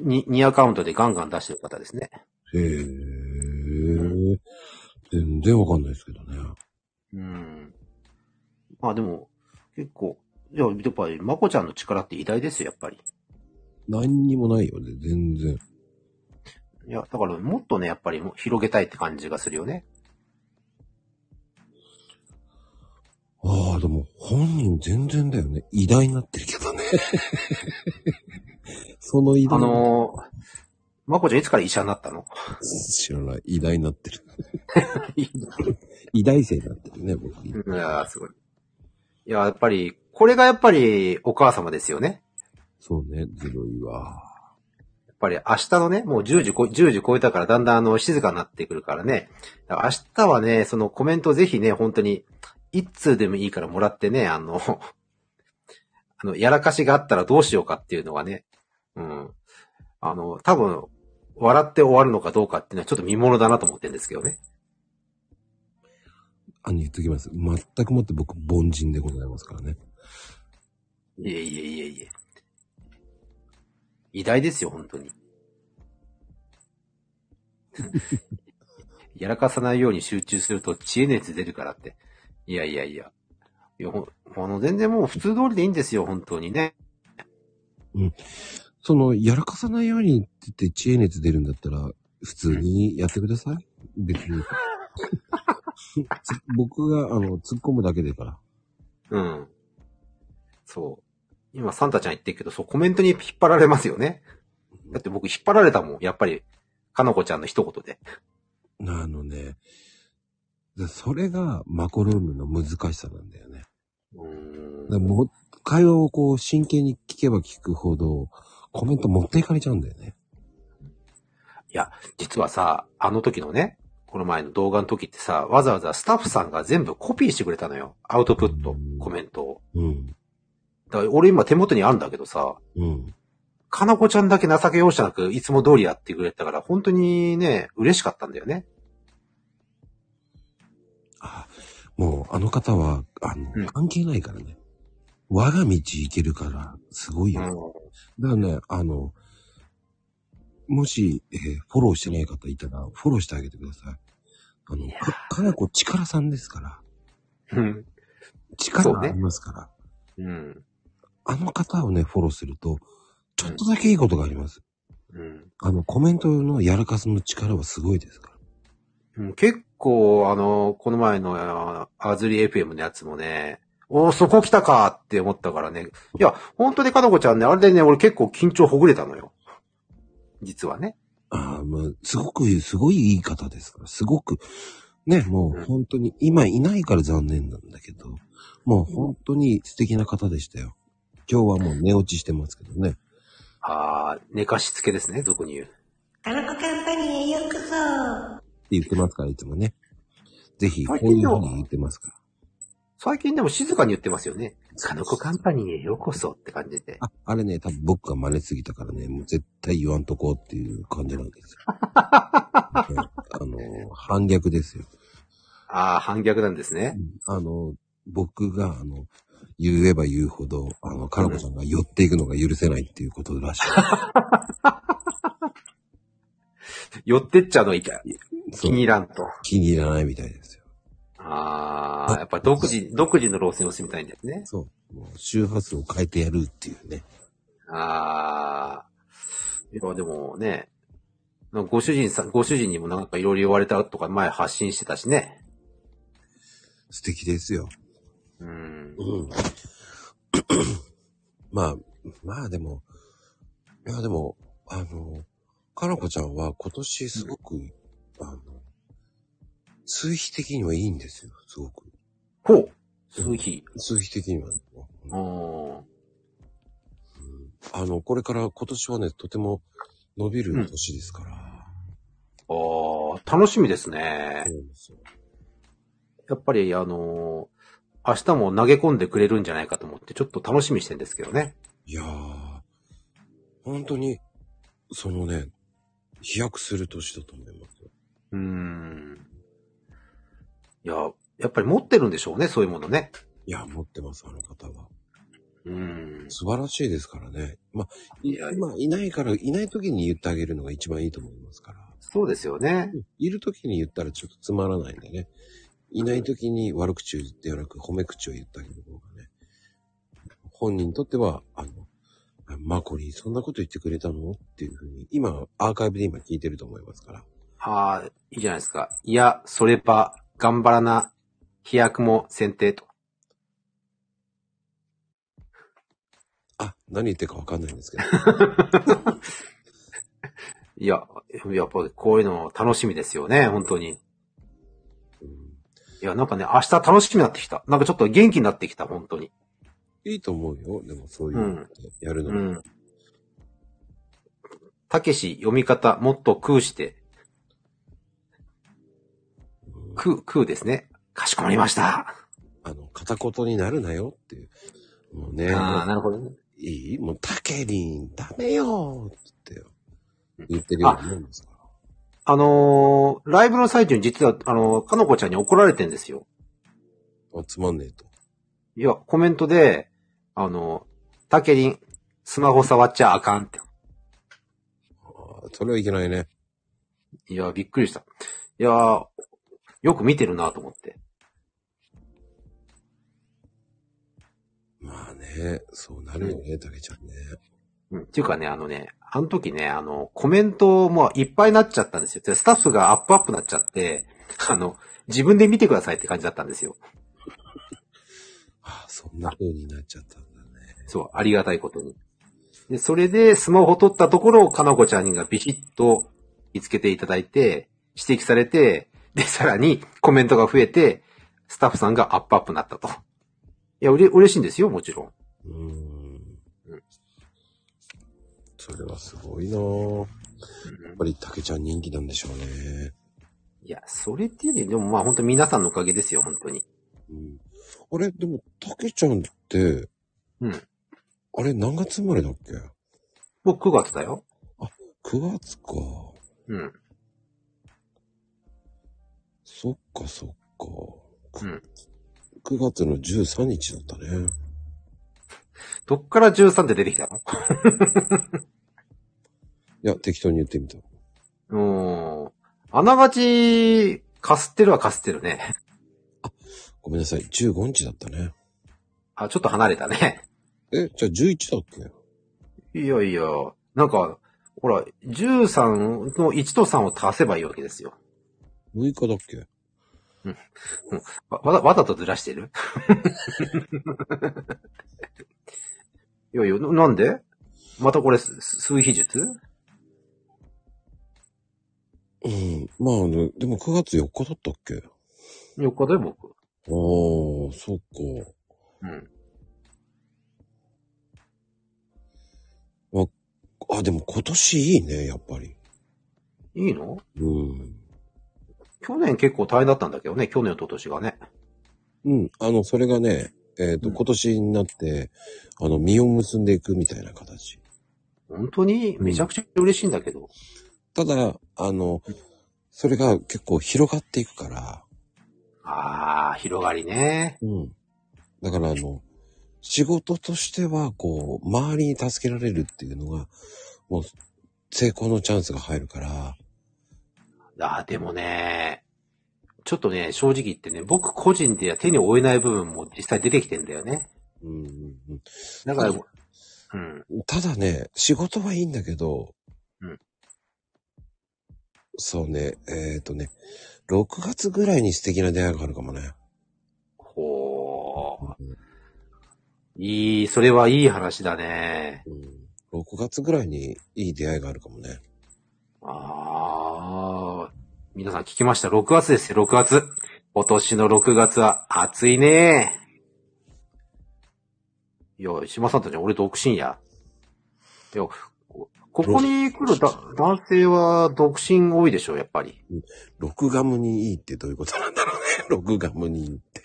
に、2アカウントでガンガン出してる方ですね。へえ。全然わかんないですけどね。うん。まあでも、結構、いや、やっぱり、まこちゃんの力って偉大ですよ、やっぱり。何にもないよね、全然。いや、だからもっとね、やっぱりもう広げたいって感じがするよね。ああ、でも本人全然だよね。偉大になってるけどね。[laughs] その偉大あのー、まこちゃんいつから医者になったの？知らない。偉大になってる。[laughs] 偉大生になってるね、僕。いやー、すごい。いや、やっぱり、これがやっぱりお母様ですよね。そうね、ずるいわ。やっぱり明日のね、もう10時こ、10時超えたからだんだんあの静かになってくるからね。明日はね、そのコメントぜひね、本当に、一通でもいいからもらってね、あの、あの、やらかしがあったらどうしようかっていうのはね、うん。あの、多分、笑って終わるのかどうかっていうのはちょっと見物だなと思ってるんですけどね。あの、言っときます。全くもって僕、凡人でございますからね。いえいえいえいえ。偉大ですよ、本当に。[laughs] やらかさないように集中すると知恵熱出るからって。いやいやいや。いや、ほあの、全然もう普通通りでいいんですよ、本当にね。その、やらかさないようにって言って知恵熱出るんだったら、普通にやってください。別に。[laughs] 僕が、あの、突っ込むだけでから。うん。そう。今、サンタちゃん言ってるけど、そう、コメントに引っ張られますよね。だって僕引っ張られたもん、やっぱり、かのこちゃんの一言で。あのね、でそれがマコルームの難しさなんだよね。うーんでもう会話をこう真剣に聞けば聞くほど、コメント持っていかれちゃうんだよね。いや、実はさ、あの時のね、この前の動画の時ってさ、わざわざスタッフさんが全部コピーしてくれたのよ。アウトプットうん、コメントを。うん。だから俺今手元にあるんだけどさ、うん。かなこちゃんだけ情け容赦なくいつも通りやってくれたから、本当にね、嬉しかったんだよね。あ、もうあの方は、あの、うん関係ないからね。我が道行けるから、すごいよ。だからね、あの、もし、えーフォローしてない方いたら、フォローしてあげてください。あの、か、かなこ力さんですから。うん。力がありますから。うん。あの方をね、フォローすると、ちょっとだけいいことがあります。うん。あの、コメントのやらかすの力はすごいですから。うん結構、あの、この前のあアズリ FM のやつもね、おーそこ来たかって思ったからね。いや、本当にかなこちゃんね、あれでね、俺結構緊張ほぐれたのよ。実はね。ああ、もう、すごく、すごいいい方ですから、すごく、ね、もう本当に、今いないから残念なんだけど、もう本当に素敵な方でしたよ。今日はもう寝落ちしてますけどね。あー、寝かしつけですね、俗に言う。カナコカンパニーへようこそ。って言ってますから、いつもね。ぜひ、こういうふうに言ってますから。最近でも静かに言ってますよね。かのこカンパニーへようこそって感じで。あ、あれね、多分僕が真似すぎたからね、もう絶対言わんとこうっていう感じなんですよ。[laughs] あの、反逆ですよ。あー、反逆なんですね。あの、僕が、あの、言えば言うほど、あの、かなこちゃんが寄っていくのが許せないっていうことらしい。[laughs] 寄ってっちゃうのいかそう気に入らんと。気に入らないみたいですよ。あー、やっぱ独自、独自の路線を進みたいんですね。そう。もう周波数を変えてやるっていうね。あー。いや、でもね、ご主人さん、ご主人にもなんかいろいろ言われたとか前発信してたしね。素敵ですよ。うん。うん。[clears throat] まあ、まあでも、いやでも、あの、かなこちゃんは今年すごく、あの、数比的にはいいんですよ、すごく。ほう数比。数比的には。うん。あの、これから今年はね、とても伸びる年ですから。あー、楽しみですねそう。ですよ。やっぱりあのー明日も投げ込んでくれるんじゃないかと思って、ちょっと楽しみにしてんですけどね。いやー、本当に、そのね、飛躍する年だと思いますよ。うーん。いや、やっぱり持ってるんでしょうね、そういうものね。いや、持ってます、あの方は。ううん。素晴らしいですからね。まあ、いや、今いないから、いない時に言ってあげるのが一番いいと思いますから。そうですよね。いる時に言ったらちょっとつまらないんでね。いない時に悪口を言ってはなく褒め口を言ってあげる方がね。本人にとっては、あの、あマコリーそんなこと言ってくれたのっていうふうに、今、アーカイブで今聞いてると思いますから。ああ、いいじゃないですか。いや、それば、頑張らな、飛躍も選定と。あ、何言ってるかわかんないんですけど。[laughs] いや、やっぱりこういうの楽しみですよね、本当に。うんいや、なんかね、明日楽しみになってきた。なんかちょっと元気になってきた、本当に。いいと思うよ。でもそういうやるのも。うん。たけし読み方もっと空して、うん空、空ですね。かしこまりました。あの、片言になるなよっていう。もうね、ああ、なるほどね。いいもう、タケリン、ダメよって言って言ってるようなもんですから。あのーライブの最中に実は、あのーかのこちゃんに怒られてんですよ。あ、つまんねえと。いや、コメントで、あのーたけりん、スマホ触っちゃあかんって。あーそれはいけないね。いや、びっくりした。いやー、よく見てるなと思って。まあね、そうなるよね、タケちゃんね。うん。っていうかね、あのね、あの時ね、あの、コメントもいっぱいになっちゃったんですよ。でスタッフがアップアップなっちゃって、あの、自分で見てくださいって感じだったんですよ。あ [laughs] あ、そんな風になっちゃったんだね。そう、ありがたいことに。で、それでスマホを取ったところをかなこちゃんがビシッと見つけていただいて、指摘されて、で、さらにコメントが増えて、スタッフさんがアップアップになったと。いや、うれ、嬉しいんですよ、もちろん。うーん。それはすごいなぁ。やっぱりタケちゃん人気なんでしょうね。いや、それっていうより、でもまあ本当皆さんのおかげですよ、本当に。うん。あれ、でも、タケちゃんって、うん。あれ何月生まれだっけ？僕9月だよ。?9 月か。うん。そっかそっか。うん。9月の13日だったね。どっから13で出てきたの？[laughs] いや、適当に言ってみた。うーん。あながち、かすってるはかすってるね。ごめんなさい。15日だったね。あ、ちょっと離れたね。え、じゃあ11だっけ？いやいや、なんか、ほら、13の1と3を足せばいいわけですよ。?6 日だっけ？わ、わざ、わざとずらしてる？[laughs] いやいや、ななんで？またこれ、す数比術？うん。まあ、あの、でも9月4日だったっけ ?4 日だよ、僕。ああ、そっか。うん。あ、でも今年いいね、やっぱり。いいの？うん。去年結構大変だったんだけどね、去年と今年がね。うん。あの、それがね、えっ、と、うん今年になって、あの、実を結んでいくみたいな形。本当に？めちゃくちゃ嬉しいんだけど。ただ、あの、それが結構広がっていくから、あー、広がりね。うん。だからあの、仕事としては、こう、周りに助けられるっていうのが、もう、成功のチャンスが入るから、あー、でもね、ちょっとね、正直言ってね、僕個人では手に負えない部分も実際出てきてんだよね。うんうんうん。だから、ううん。ただね、仕事はいいんだけど、うんそうね、えっ、とね、6月ぐらいに素敵な出会いがあるかもね。ほー。いい、それはいい話だね。うん、6月ぐらいにいい出会いがあるかもね。あー。皆さん聞きました？6月ですよ、6月。今年の6月は暑いね。いや、島さんたち俺独身や。いや、こここに来るだ男性は独身多いでしょ、やっぱり。録ガムにいいってどういうことなんだろうね。[laughs] 録ガムにいいって。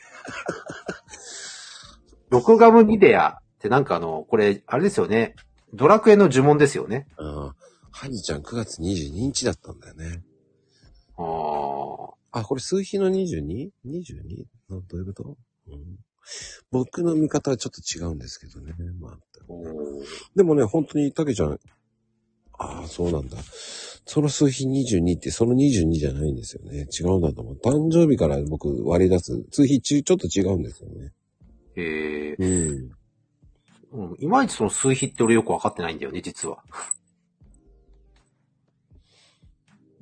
[laughs] 録画ムニデアってなんかあの、これ、あれですよね。ドラクエの呪文ですよね。ああ、ハニちゃん9月22日だったんだよね。あー。あ、これ数比の 22?22? 22? などういうこと、うん、僕の見方はちょっと違うんですけどね。まあ、でもね、本当に、たけちゃん、ああ、そうなんだ。その数日22って、その22じゃないんですよね。違うんだと思う。誕生日から僕割り出す。数日ちちょっと違うんですよね。へえうん。うん。いまいちその数比って俺よくわかってないんだよね、実は。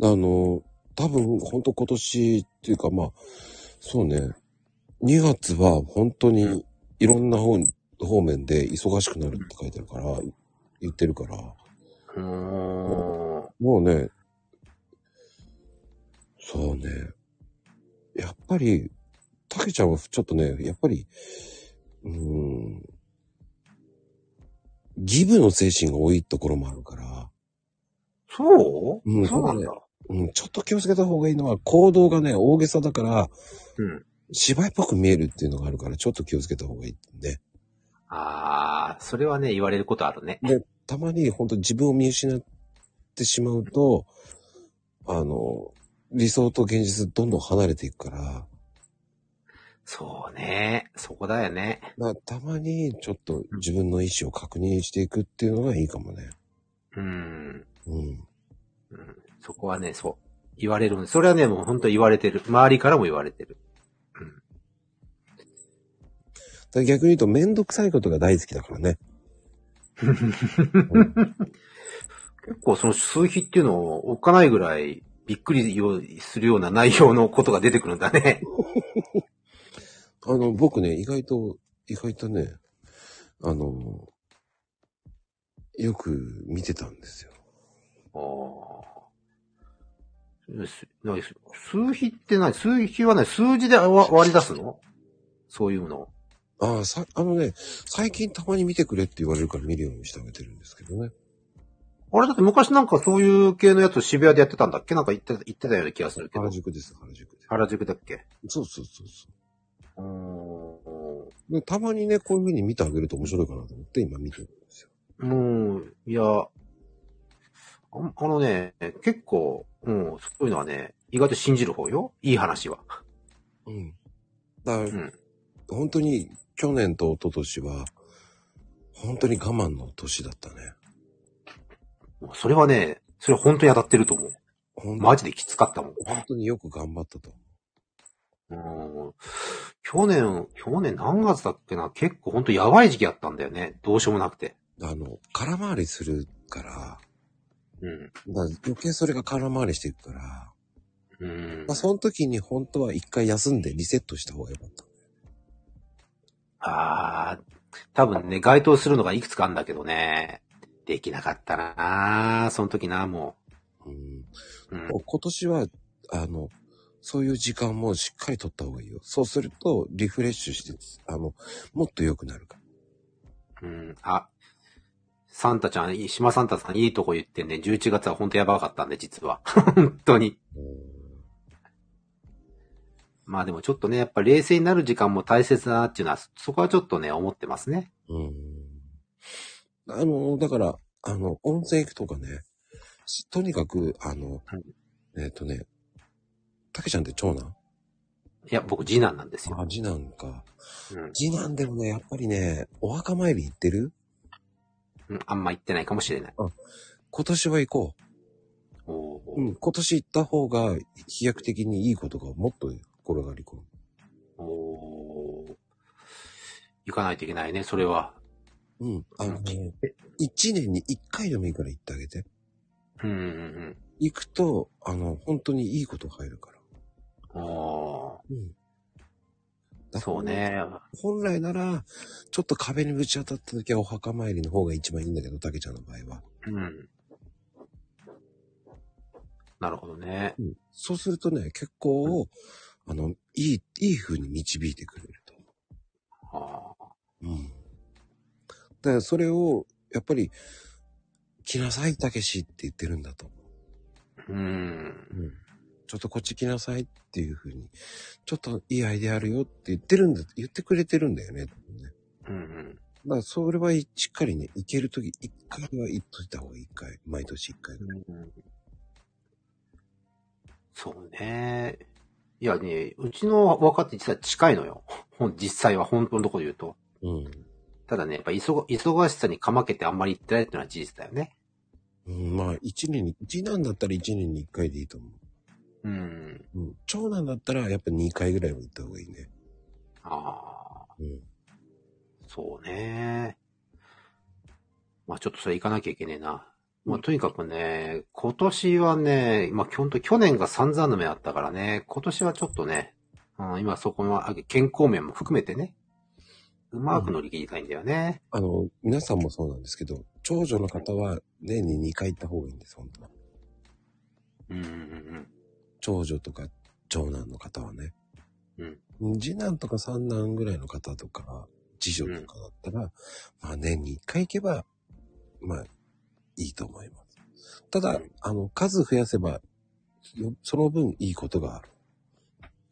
の、多分、本当今年っていうか、まあ、そうね。2月は本当にいろんな方方面で忙しくなるって書いてあるから、言ってるから、うーん。もうね、そうね。やっぱり、たけちゃんはちょっとね、やっぱり、うーん、ギブの精神が多いところもあるから、そう？うんそうなんだ。うん、ちょっと気をつけた方がいいのは、行動がね、大げさだから、うん。芝居っぽく見えるっていうのがあるから、ちょっと気をつけた方がいいね。あー、それはね、言われることあるね。で、たまに本当自分を見失ってしまうと、あの、理想と現実どんどん離れていくから、そうね。そこだよね。まあ、たまにちょっと自分の意思を確認していくっていうのがいいかもね。うん。うん。うん、そこはね、そう。言われるんそれはね、もう本当言われてる。周りからも言われてる。だから逆に言うと、めんどくさいことが大好きだからね。[laughs] 結構その数比っていうのをおっかないぐらいびっくりするような内容のことが出てくるんだね。[laughs] あの、僕ね、意外と、意外とね、あの、よく見てたんですよ。ああ。数比って何数比はね、数字で割割り出すの？そういうの。ああ、さ、あのね、最近たまに見てくれって言われるから見るようにしてあげてるんですけどね。あれだって昔なんかそういう系のやつ渋谷でやってたんだっけ？なんか言ってた、言ってたような気がするけど。原宿です、原宿です。原宿だっけ？そうそうそうそうーう。でたまにね、こういう風に見てあげると面白いかなと思って今見てるんですよ。ん。もう、いや、ああのね、結構、うん、そういうのはね、意外と信じる方よ。いい話は。うん。だから、うん。本当に去年と一昨年は、本当に我慢の年だったね。それはね、それ本当に当たってると思う。ほんマジできつかったもん。本当によく頑張ったと。うん去年、去年何月だっけな？結構ほんとやばい時期あったんだよね。どうしようもなくて。あの、空回りするから、うん。だ余計それが空回りしていくから、うんまあ、その時に本当は一回休んでリセットした方がよかった。ああ、多分ね、該当するのがいくつかあるんだけどね。できなかったなその時な、もうん、う。うん。今年は、あの、そういう時間もしっかり取った方がいいよ。そうすると、リフレッシュして、あの、もっと良くなるから。うん。あ、サンタちゃん、い島サンタさんいいとこ言ってんね。11月はほんとやばかったんで、実は。[laughs] 本当に。まあでもちょっとね、やっぱ冷静になる時間も大切だなっていうのは、そこはちょっとね、思ってますね。うん。あの、だから、あの、温泉行くとかね、しとにかく、あの、えっ、とね、たけちゃんって長男？いや、僕次男なんですよ。あ、次男か。うん。次男でもね、やっぱりね、お墓参り行ってる？うんあんま行ってないかもしれない。今年は行こおーう。うん、今年行った方が飛躍的にいいことがもっと転がり込む。おー行かないといけないね、それは。うん、あのねえ、一年に一回でもいいから行ってあげて。うんうん行くと、あの、本当にいいこと入るから。うん。おうん。ーそう。ね。本来なら、ちょっと壁にぶち当たった時はお墓参りの方が一番いいんだけど、たけちゃんの場合は。うん。なるほどね。うん。そうするとね、結構、あの、いい、いい風に導いてくれると。あうん。だからそれを、やっぱり、来なさい、たけしって言ってるんだと。ーうん。うん。ちょっとこっち来なさいっていう風に、ちょっといいアイデアあるよって言ってるんだ、言ってくれてるんだよね。ねうんうん。だからそれはしっかりね、行けるとき、一回は行っといた方がいい。一回。毎年一回ぐらい。うんそうね。いやね、うちの若手実は近いのよ。[laughs] 実際は本当のところで言うと。うん。ただね、やっぱ忙忙しさにかまけてあんまり行ってないっていうのは事実だよね。うん、まあ、一年に、次男だったら一年に一回でいいと思うん。う。うん。長男だったらやっぱ二回ぐらいは行った方がいいね。ああ、うん。そうね。まあちょっとそれ行かなきゃいけねえな。まあとにかくね、今年はね、まあ基本と去年が散々の目あったからね、今年はちょっとね、うん、今そこは健康面も含めてね、うまく乗り切りたいんだよね。あの、皆さんもそうなんですけど、長女の方は年に2回行った方がいいんです、本当は。うん、うん、うん長女とか長男の方はね。うん。次男とか三男ぐらいの方とか、次女とかだったら、まあ年に1回行けば、まあ、いいと思います。ただ、うんあの、数増やせば、よその分いいことがある。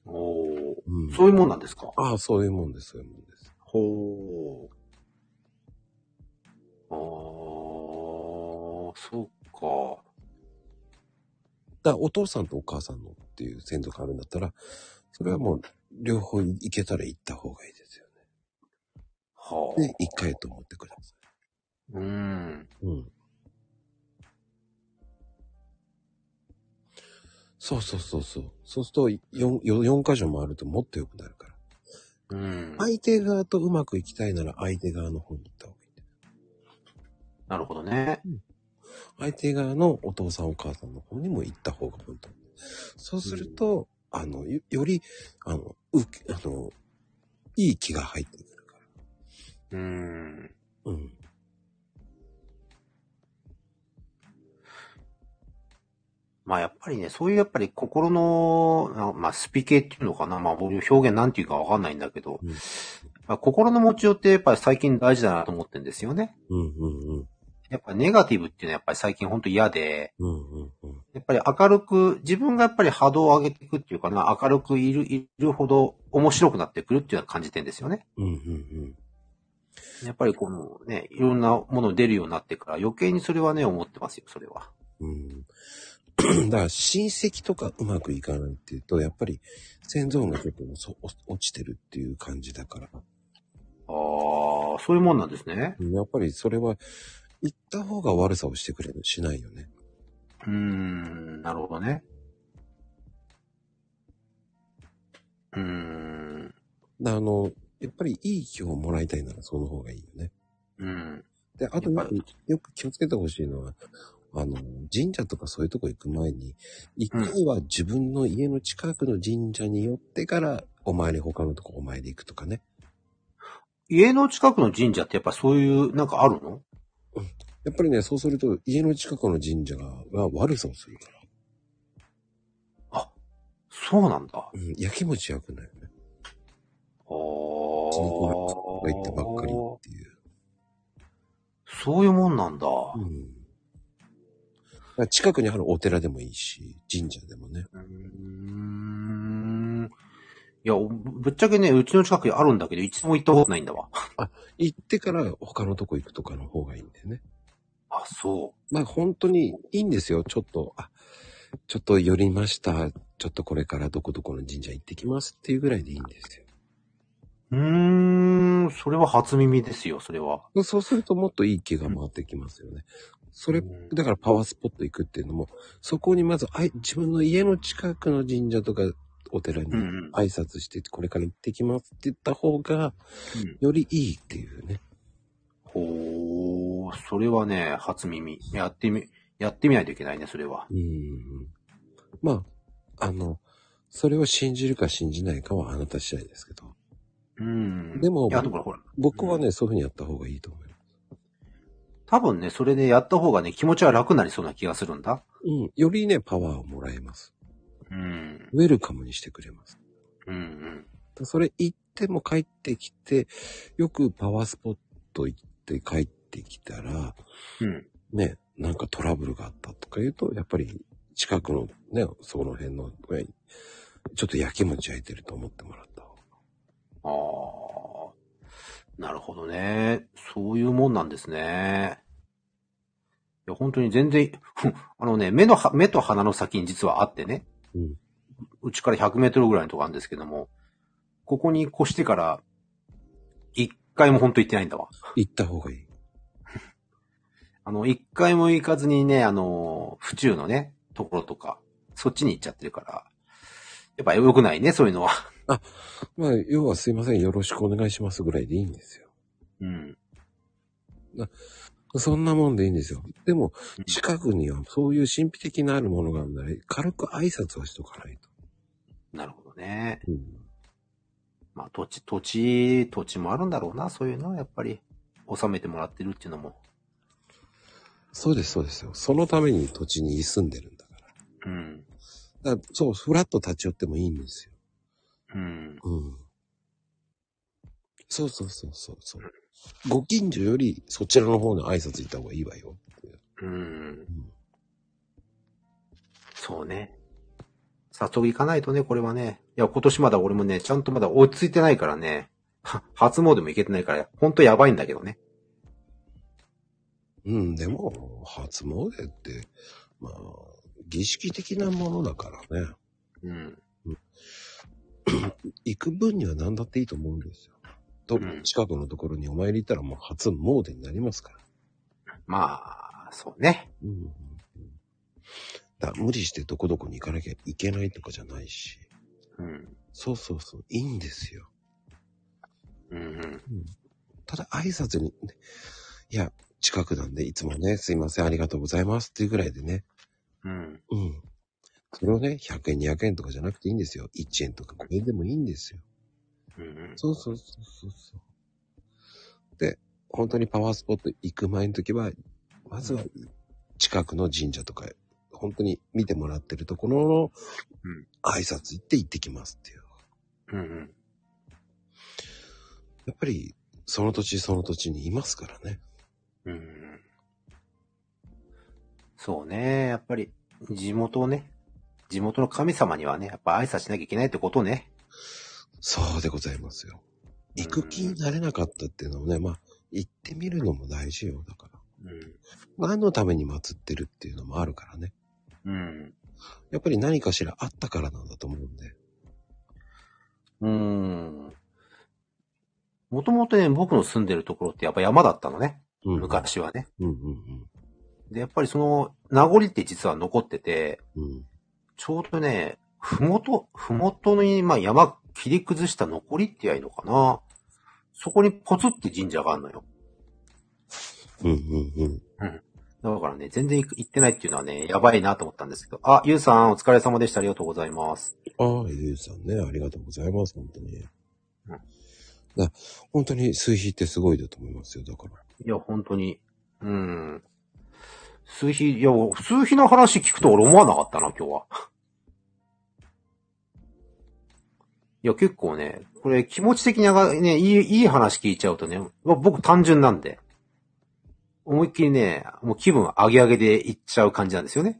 うん。おーうん。そういうもんなんですか？ああ、そういうもんです、そういうもんです。ほう。ああ、そっか。だお父さんとお母さんのっていう先祖があるんだったら、それはもう両方行けたら行った方がいいですよはあ。ね。で、一回と思ってくださうん。い。うん。そうそうそうそう。そうすると4、4, 4箇所もあるともっと良くなるから。うん。相手側とうまくいきたいなら相手側の方に行った方がいい。なるほどね。相手側のお父さんお母さんの方にも行った方が本当に。そうすると、あの、よより、あの、うけ、あの、いい気が入ってくるから。うん。うん。まあやっぱりね、そういうやっぱり心の、なまあスピ系っていうのかな。まあ僕表現なんていうかわかんないんだけど、うんまあ、心の持ちようってやっぱり最近大事だなと思ってるんですよね。うんうんうん。やっぱネガティブっていうのはやっぱり最近本当嫌で、うんうんうん。やっぱり明るく、自分がやっぱり波動を上げていくっていうかな、明るくいる、いるほど面白くなってくるっていうのは感じてんですよね。うんうんやっぱりこのね、いろんなもの出るようになってから余計にそれはね、思ってますよ、それは。うん。うん。だから親戚とかうまくいかないっていうと、やっぱり先祖がちょっとそ落ちてるっていう感じだから。ああ、そういうもんなんですね。うんやっぱりそれは、行った方が悪さをしてくれる、しないよね。うーん、なるほどね。うーん、だあの、やっぱりいい気をもらいたいならその方がいいよね。うん。で、あとよくよく気をつけてほしいのは、あの、神社とかそういうとこ行く前に、一回は自分の家の近くの神社に寄ってから、お参り他のとこお参り行くとかね。家の近くの神社ってやっぱそういう、なんかあるの？やっぱりね、そうすると家の近くの神社がが悪さをするから。そうなんだ。うん、焼き餅焼くんだよね。ああ。その子が行ってばっかりっていう。そういうもんなんだ。うん。近くにあるお寺でもいいし、神社でもね。うーん。いや、おぶっちゃけね、うちの近くにあるんだけど、一度も行ったことないんだわ。行ってから他のとこ行くとかの方がいいんだよね。あ、そまあ本当にいいんですよ。ちょっと、あ、ちょっと寄りました。ちょっとこれからどこどこの神社行ってきますっていうぐらいでいいんですよ。う。うーん、それは初耳ですよ、それは。そうするともっといい気が回ってきますよね。それ、うんだからパワースポット行くっていうのも、そこにまずあい自分の家の近くの神社とかお寺にうんうん。挨拶して、これから行ってきますって言った方が、よりいいっていうね。ほー、それはね、初耳。やってみ、やってみないといけないね、それは。うん。まあ、あの、それを信じるか信じないかはあなた次第ですけど、うん。でも僕はね、そういうふうにやった方がいいと思います。多分ね、それでやった方がね、気持ちは楽になりそうな気がするんだ。うん。よりね、パワーをもらえます。うん。ウェルカムにしてくれます。うんうん。それ行っても帰ってきて、よくパワースポット行って帰ってきたら、うん。ね、なんかトラブルがあったとか言うと、やっぱり近くのね、その辺の上に、ちょっと焼き餅焼いてると思ってもらった方が。ああ。なるほどね。そういうもんなんですね。いや、本当に全然、あのね、目のは、目と鼻の先に実はあってね。うちから100メートルぐらいのとこあるんですけども、ここに越してから、一回も本当行ってないんだわ。行った方がいい。[laughs] あの、一回も行かずにね、あの、府中のね、ところとか、そっちに行っちゃってるから、やっぱ良くないね、そういうのは。まあ、要はすいません、よろしくお願いしますぐらいでいいんですよ。うん。そんなもんでいいんですよ。でもうん、近くにはそういう神秘的なあるものがあるなら、軽く挨拶はしとかないと。なるほどね。うん。まあ、土地、土地、土地もあるんだろうな、そういうのは、やっぱり、収めてもらってるっていうのも。そうです、そうですよ。そのために土地に住んでるんだから。うん。だそう、フラッと立ち寄ってもいいんですよ。うん。うん。そうそうそうそうそう。ご近所よりそちらの方に挨拶行った方がいいわよっていう。うん。そうね。早速行かないとね、これはね。いや、今年まだ俺もね、ちゃんとまだ落ち着いてないからね。は [laughs] 初詣も行けてないから、ほんとやばいんだけどね。うん、でも、初詣って、まあ、儀式的なものだからね。うん。[coughs] 行く分には何だっていいと思うんですよ。とうん近くのところにお参り行ったらもう初詣になりますから。まあ、そうね。うん。だ無理してどこどこに行かなきゃいけないとかじゃないし。うん。そうそうそう。いいんですよ。うんうん。ただ挨拶に、ね、いや、近くなんでいつもね、すいません、ありがとうございますっていうぐらいでね。うん。うん。それをね、100円、200円とかじゃなくていいんですよ。1円とか5円でもいいんですよ。うんうん。そうそうそうそうそう。で、本当にパワースポット行く前の時は、まずは近くの神社とか、本当に見てもらってるところのうん挨拶行って行ってきますっていう。うんうん。やっぱり、その土地その土地にいますからね。うんうん。そうね。やっぱり、地元をね、地元の神様にはね、やっぱ挨拶しなきゃいけないってことね。そうでございますよ。行く気になれなかったっていうのもね、まあ、行ってみるのも大事よ。だから。うん。何のために祀ってるっていうのもあるからね。うん。やっぱり何かしらあったからなんだと思うんで。うーん。もともとね、僕の住んでるところってやっぱ山だったのね。うん。昔はね。うんうんで、やっぱりその名残って実は残ってて、うん。うん。ちょうどね、ふもと、ふもとに、まあ山切り崩した残りって言えばいいのかな。そこにポツって神社があるのよ。うんうんうん。だからね、全然行ってないっていうのはね、やばいなと思ったんですけど。あ、ゆうさんお疲れ様でした。ありがとうございます。ああ、ゆうさんね、ありがとうございます、本当に。うんだ本当に数比ってすごいだと思いますよ、だから。いや、本当に。うん。数比、いや、数比の話聞くと俺思わなかったな、今日は。いや、結構ね、これ気持ち的にね、いい、いい話聞いちゃうとね、まあ僕単純なんで、思いっきりね、もう気分上げ上げでいっちゃう感じなんですよね。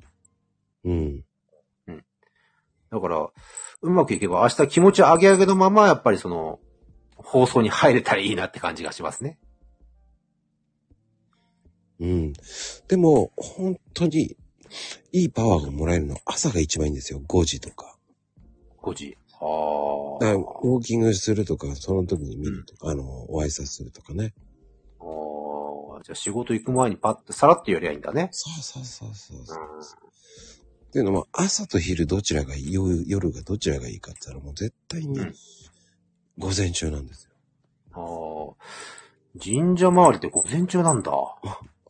うん。だから、うまくいけば明日気持ち上げ上げのまま、やっぱりその、放送に入れたらいいなって感じがしますね。うん。でも、本当に、いいパワーがもらえるのは朝が一番いいんですよ、5時とか。5時。あだからウあ。ォーキングするとか、その時に見るとか、あの、お挨拶するとかね。ああ、じゃあ仕事行く前にパッとさらっとやりゃいいんだね。そうそうそうそううそう。ん。っていうのも、朝と昼どちらがいい、夜夜がどちらがいいかって言ったらもう絶対にうん、午前中なんですよ。ああ、神社周りって午前中なんだ。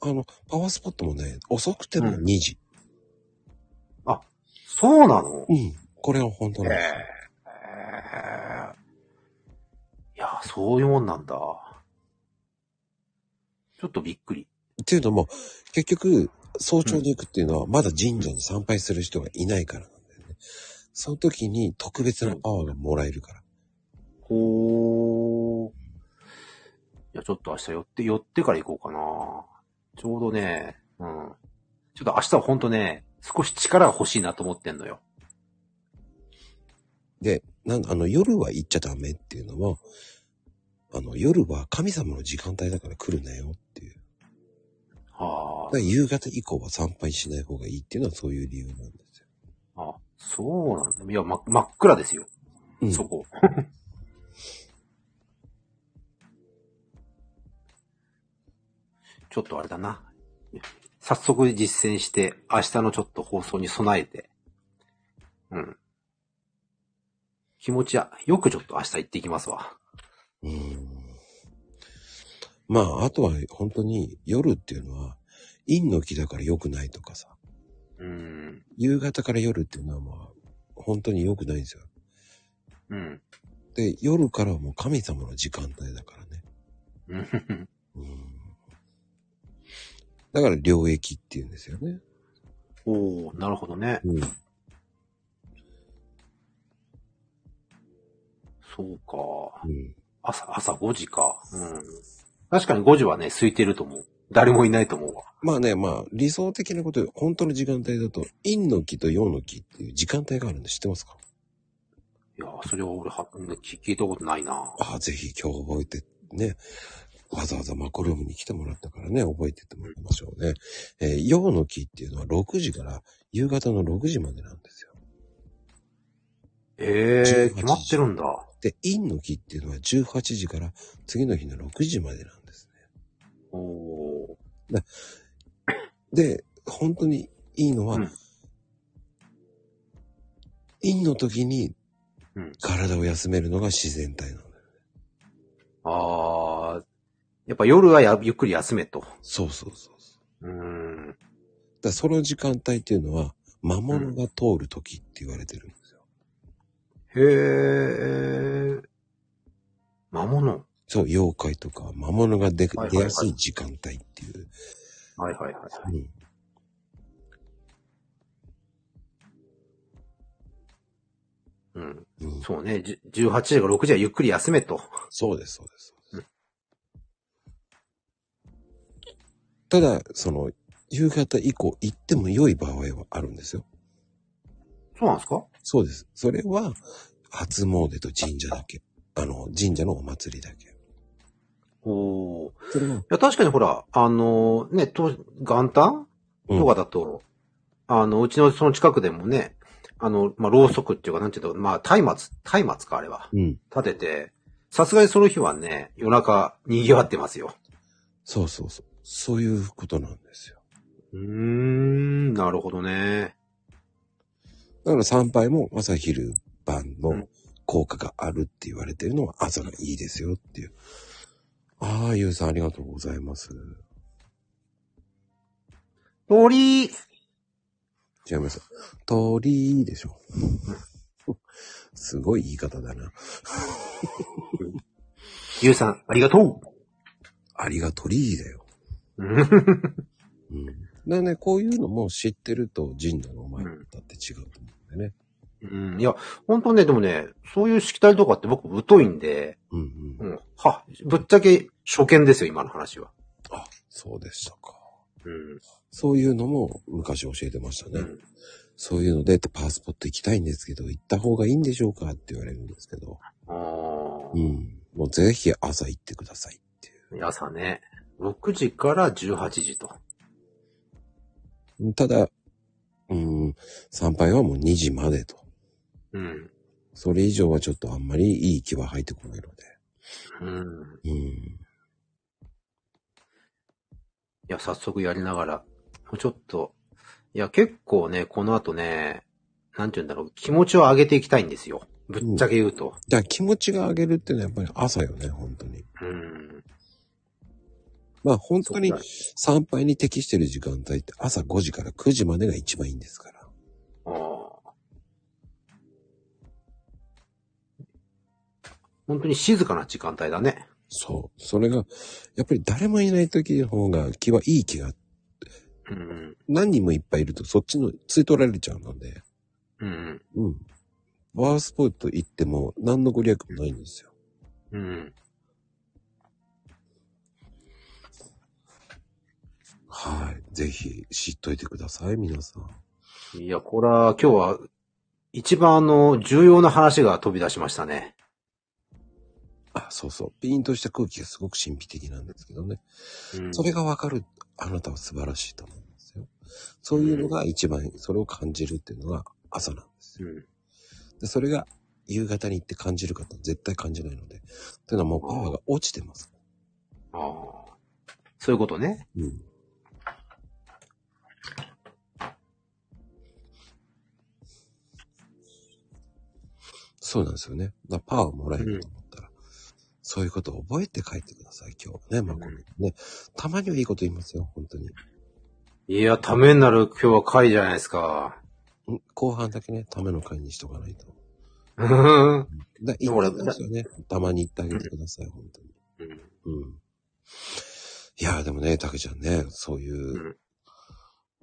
あの、パワースポットもね、遅くてもうん2時。そうなの？うん。これは本当なんですよ。えいや、そういうもんなんだ。ちょっとびっくり。っていうのも、結局、早朝に行くっていうのは、まだ神社に参拝する人がいないからなんだよね。その時に特別なパワーがもらえるから。ほー。いや、ちょっと明日寄って、寄ってから行こうかな。ちょうどね、うん。ちょっと明日はほんとね、少し力が欲しいなと思ってんのよ。で、なんあの、夜は行っちゃダメっていうのも、あの、夜は神様の時間帯だから来るなよっていう。はだから夕方以降は参拝しない方がいいっていうのはそういう理由なんですよ。あ。あ、そうなんだ。いや、ま、真っ暗ですよ。うんそこ。[laughs] ちょっとあれだな。早速実践して、明日のちょっと放送に備えて。うん。気持ちは、よくちょっと明日行ってきますわ。うん。まあ、あとは本当に夜っていうのは、陰の気だから良くないとかさ、うん。夕方から夜っていうのはまあ、本当に良くないんですよ。うん。で、夜からはもう神様の時間帯だからね。うん。うん。だから領域っていうんですよね。おー、なるほどね。うん。そうか。うん。朝、朝5時か。うん。確かに5時はね、空いてると思う。誰もいないと思うわ。まあね、まあ、理想的なこと、本当の時間帯だと、陰の気と陽の気っていう時間帯があるんで知ってますか？いやー、それは俺は、聞聞いたことないな。ああ、ぜひ今日覚えて、ね。わざわざマコルームに来てもらったからね、覚えてってもらいましょうね。えー陽の木っていうのは6時から夕方の6時までなんですよ。ええ18決まってるんだ。で、陰の木っていうのは18時から次の日の6時までなんですね。おー。で、本当にいいのは、うん陰の時にうん体を休めるのが自然体なんだよ。あー。やっぱ夜はやゆっくり休めと。そうそうそうそう。ん。だその時間帯っていうのは、魔物が通る時って言われてる。へえ。魔物。そう、妖怪とか魔物が出,、はいはいはい出やすい時間帯っていう。はいはいはい。うんうん。うん、そうね。じゅ18時か6時はゆっくり休めと。そうです、そうです。うんただ、その、夕方以降行っても良い場合はあるんですよ。そうなんですか？そうです。それは、初詣と神社だけ。あの、神社のお祭りだけ。おー。いそれは、や、確かにほら、あのね、と、元旦？うんとかだと、あの、うちのその近くでもね、あの、まあ、ろうそくっていうか、なんていうの、まあ、松明、松明か、あれは。うん。立てて、さすがにその日はね、夜中、賑わってますよ。そうそうそう。そういうことなんですよ。うーん、なるほどね。だから参拝も朝昼晩のうん効果があるって言われてるのは朝がいいですよっていう。ああ、ゆうさんありがとうございます。鳥居違います。鳥居でしょ。すごい言い方だな。ゆうさん、ありがとうありが鳥居だよ。うんうん。だね、こういうのも知ってると神社のお参り方って違うと思うんでね。うん、いや、本当ね、でもね、そういうしきたりとかって僕疎いんで、うんううん。ん、は、ぶっちゃけ初見ですよ、今の話は。あ、そうでしたか。うん。そういうのも昔教えてましたね。うん。そういうので、パースポット行きたいんですけど、行った方がいいんでしょうかって言われるんですけど。ああ、うん。もうぜひ朝行ってくださいっていう。朝ね、6時から18時と。ただ、うん、参拝はもう2時までと。うん。それ以上はちょっとあんまりいい気は入ってこないので。うん。うん。いや、早速やりながら、もうちょっと、いや、結構ね、この後ね、なんて言うんだろう、気持ちを上げていきたいんですよ。ぶっちゃけ言うと。だから気持ちが上げるっていうのはやっぱり朝よね、本当に。うん。まあ本当に参拝に適してる時間帯って朝5時から9時までが一番いいんですから。ああ。本当に静かな時間帯だね。そう。それが、やっぱり誰もいない時の方が気はいい気が、うん。何人もいっぱいいるとそっちのつい取られちゃうので、うん。うん。バースポット行っても何のご利益もないんですよ。うん。はい。ぜひ知っといてください、皆さん。いや、これは今日は一番あの、重要な話が飛び出しましたね。あ、そうそう。ピンとした空気がすごく神秘的なんですけどね。うんそれがわかるあなたは素晴らしいと思うんですよ。そういうのが一番、それを感じるっていうのが朝なんですよ。うん。で、それが夕方に行って感じる方は絶対感じないので。というのはもうパワーが落ちてます。ああ。そういうことね。うん。そうなんですよね。だパワーもらえると思ったら、そういうことを覚えて帰ってください、今日はね、まあ、これね。たまにはいいこと言いますよ、本当に。いや、ためになる今日は回じゃないですか。うん？後半だけね、ための会にしとかないと。うん。だ言ってますよね。たまに言ってあげてください、本当に。うん。いやーでもね、たけちゃんね、そういう、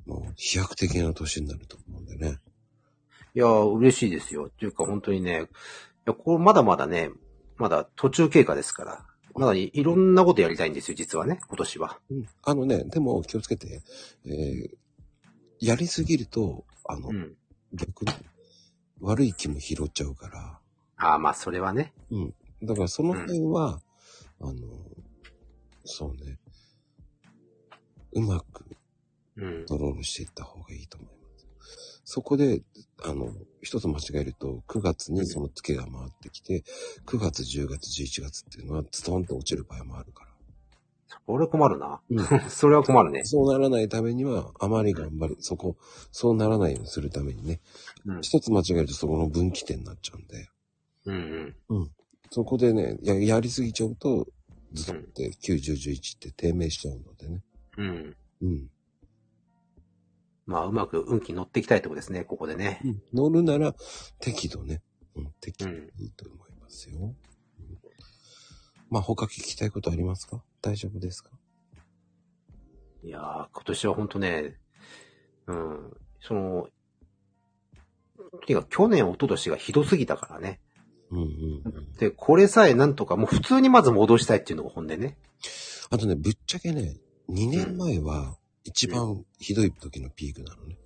もう飛躍的な年になると思うんでね。いや、嬉しいですよ。っていうか本当にね、いや、これまだまだね、まだ途中経過ですから。まだいいろんなことやりたいんですよ、実はね、今年は。うん。あのね、でも気をつけて、えー、やりすぎると、あの、うん。逆に悪い気も拾っちゃうから、ああ、まあ、それはね。うん。だからその辺は、あの、そうね、うまくうんコン。トロールしていった方がいいと思います。そこで、あの、一つ間違えると、9月にその月が回ってきて、9月、10月、11月っていうのは、ズドンと落ちる場合もあるから。これ困るな。うん [laughs] それは困るね。そうならないためには、あまり頑張る。そこ、そうならないようにするためにね、うん。一つ間違えるとそこの分岐点になっちゃうんで、うんうん。そこでね、ややりすぎちゃうと、ズドンって9、10、11って低迷しちゃうのでね。うん。うん。まあ、うまく運気に乗っていきたいとこですね、ここでね。乗るなら、適度ね。うん、適度うんいいと思いますよ。うんまあ、他聞きたいことありますか？大丈夫ですか？いやー、今年は本当ね、うん、その、てか去年、一昨年がひどすぎたからね。うんうんうん。で、これさえなんとか、もう普通にまず戻したいっていうのが本音ね。あとね、ぶっちゃけね、2年前は一番ひどい時のピークなのね。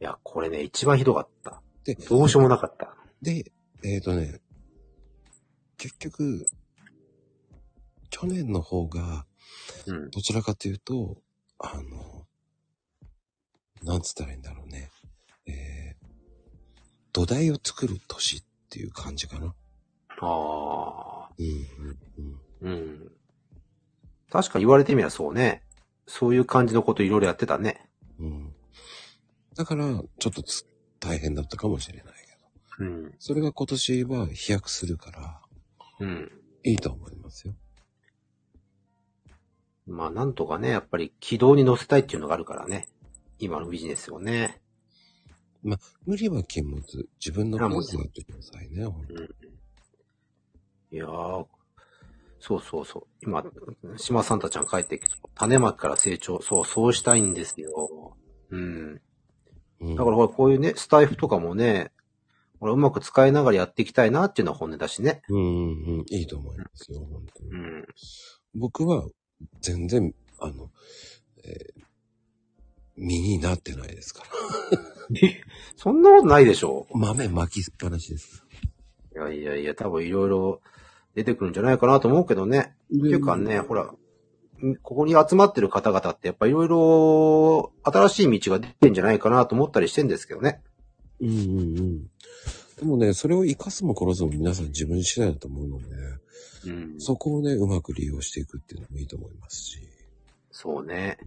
いや、これね、一番ひどかった。で、どうしようもなかった。で、えっ、とね、結局、去年の方が、うん。どちらかというと、あの、なんつったらいいんだろうね。えー、土台を作る年っていう感じかな。ああ、うん、うん、うん。うん。確かに言われてみればそうね。そういう感じのこといろいろやってたね。うん。だから、ちょっとつ大変だったかもしれないけど。うん。それが今年は飛躍するから、うん。いいと思いますよ。まあ、なんとかね、やっぱり軌道に乗せたいっていうのがあるからね。今のビジネスをね。無理は禁物。自分のペースでやってくださいね、ほんといやー、そうそうそう。今、島サンタちゃん帰ってきて、種まきから成長。そう、そうしたいんですよ。うん。うん。だからほら、こういうね、スタイフとかもね、ほら、うまく使いながらやっていきたいなっていうのは本音だしね。うんうんうん、いいと思いますよ、本当に。うん。僕は全然、あの、えー身になってないですから。そんなことないでしょ？豆巻きっぱなしです。いやいやいや、多分いろいろ出てくるんじゃないかなと思うけどね。っていうかね、ほら、んここに集まってる方々ってやっぱいろいろ新しい道が出てんじゃないかなと思ったりしてんですけどね。うんうんうん。でもね、それを活かすも殺すも皆さん自分次第だと思うので、うん。そこをね、うまく利用していくっていうのもいいと思いますし。そうね。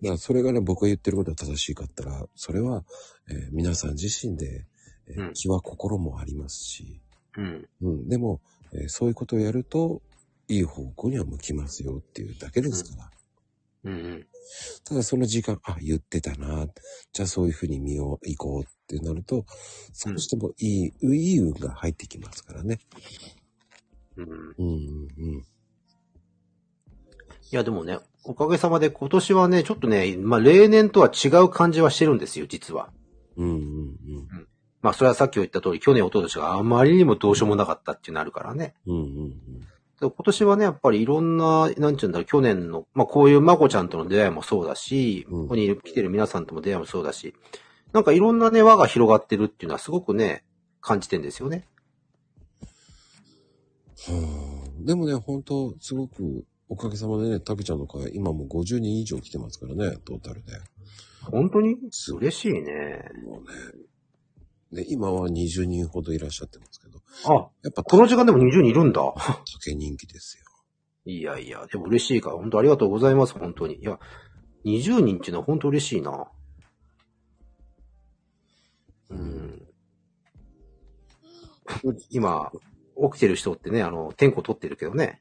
だからそれがね、僕が言ってることが正しいかったら、それは、えー皆さん自身で、えーうん気は心もありますし、うん。うん、でも、えーそういうことをやると、いい方向には向きますよっていうだけですから。うんうん。ただその時間、あ、言ってたな。じゃあそういうふうに見よう、行こうってなると、少しでもいい、いい運が入ってきますからね。うん。うん、うん、いや、でもね、おかげさまで今年はね、ちょっとね、まあ例年とは違う感じはしてるんですよ、実は。うん。うん、うん、まあそれはさっき言った通り、去年、一昨年があまりにもどうしようもなかったっていうのあるからね。うん。うん、うん。で今年はね、やっぱりいろんな、なんちゅうんだろう、去年の、まあこういうまこちゃんとの出会いもそうだし、うんここに来てる皆さんとも出会いもそうだし、なんかいろんなね、輪が広がってるっていうのはすごくね、感じてんですよね。はあでもね、本当すごく、おかげさまでね、たけちゃんの会、今もう50人以上来てますからね、トータルで。本当に？嬉しいね。もうね、で、今は20人ほどいらっしゃってますけど、あ、やっぱこの時間でも20人いるんだ。竹人気ですよ。いやいや、でも嬉しいから、本当ありがとうございます、本当に。いや、20人っていうのは本当嬉しいな。うん。今、起きてる人ってね、あの、天候取ってるけどね。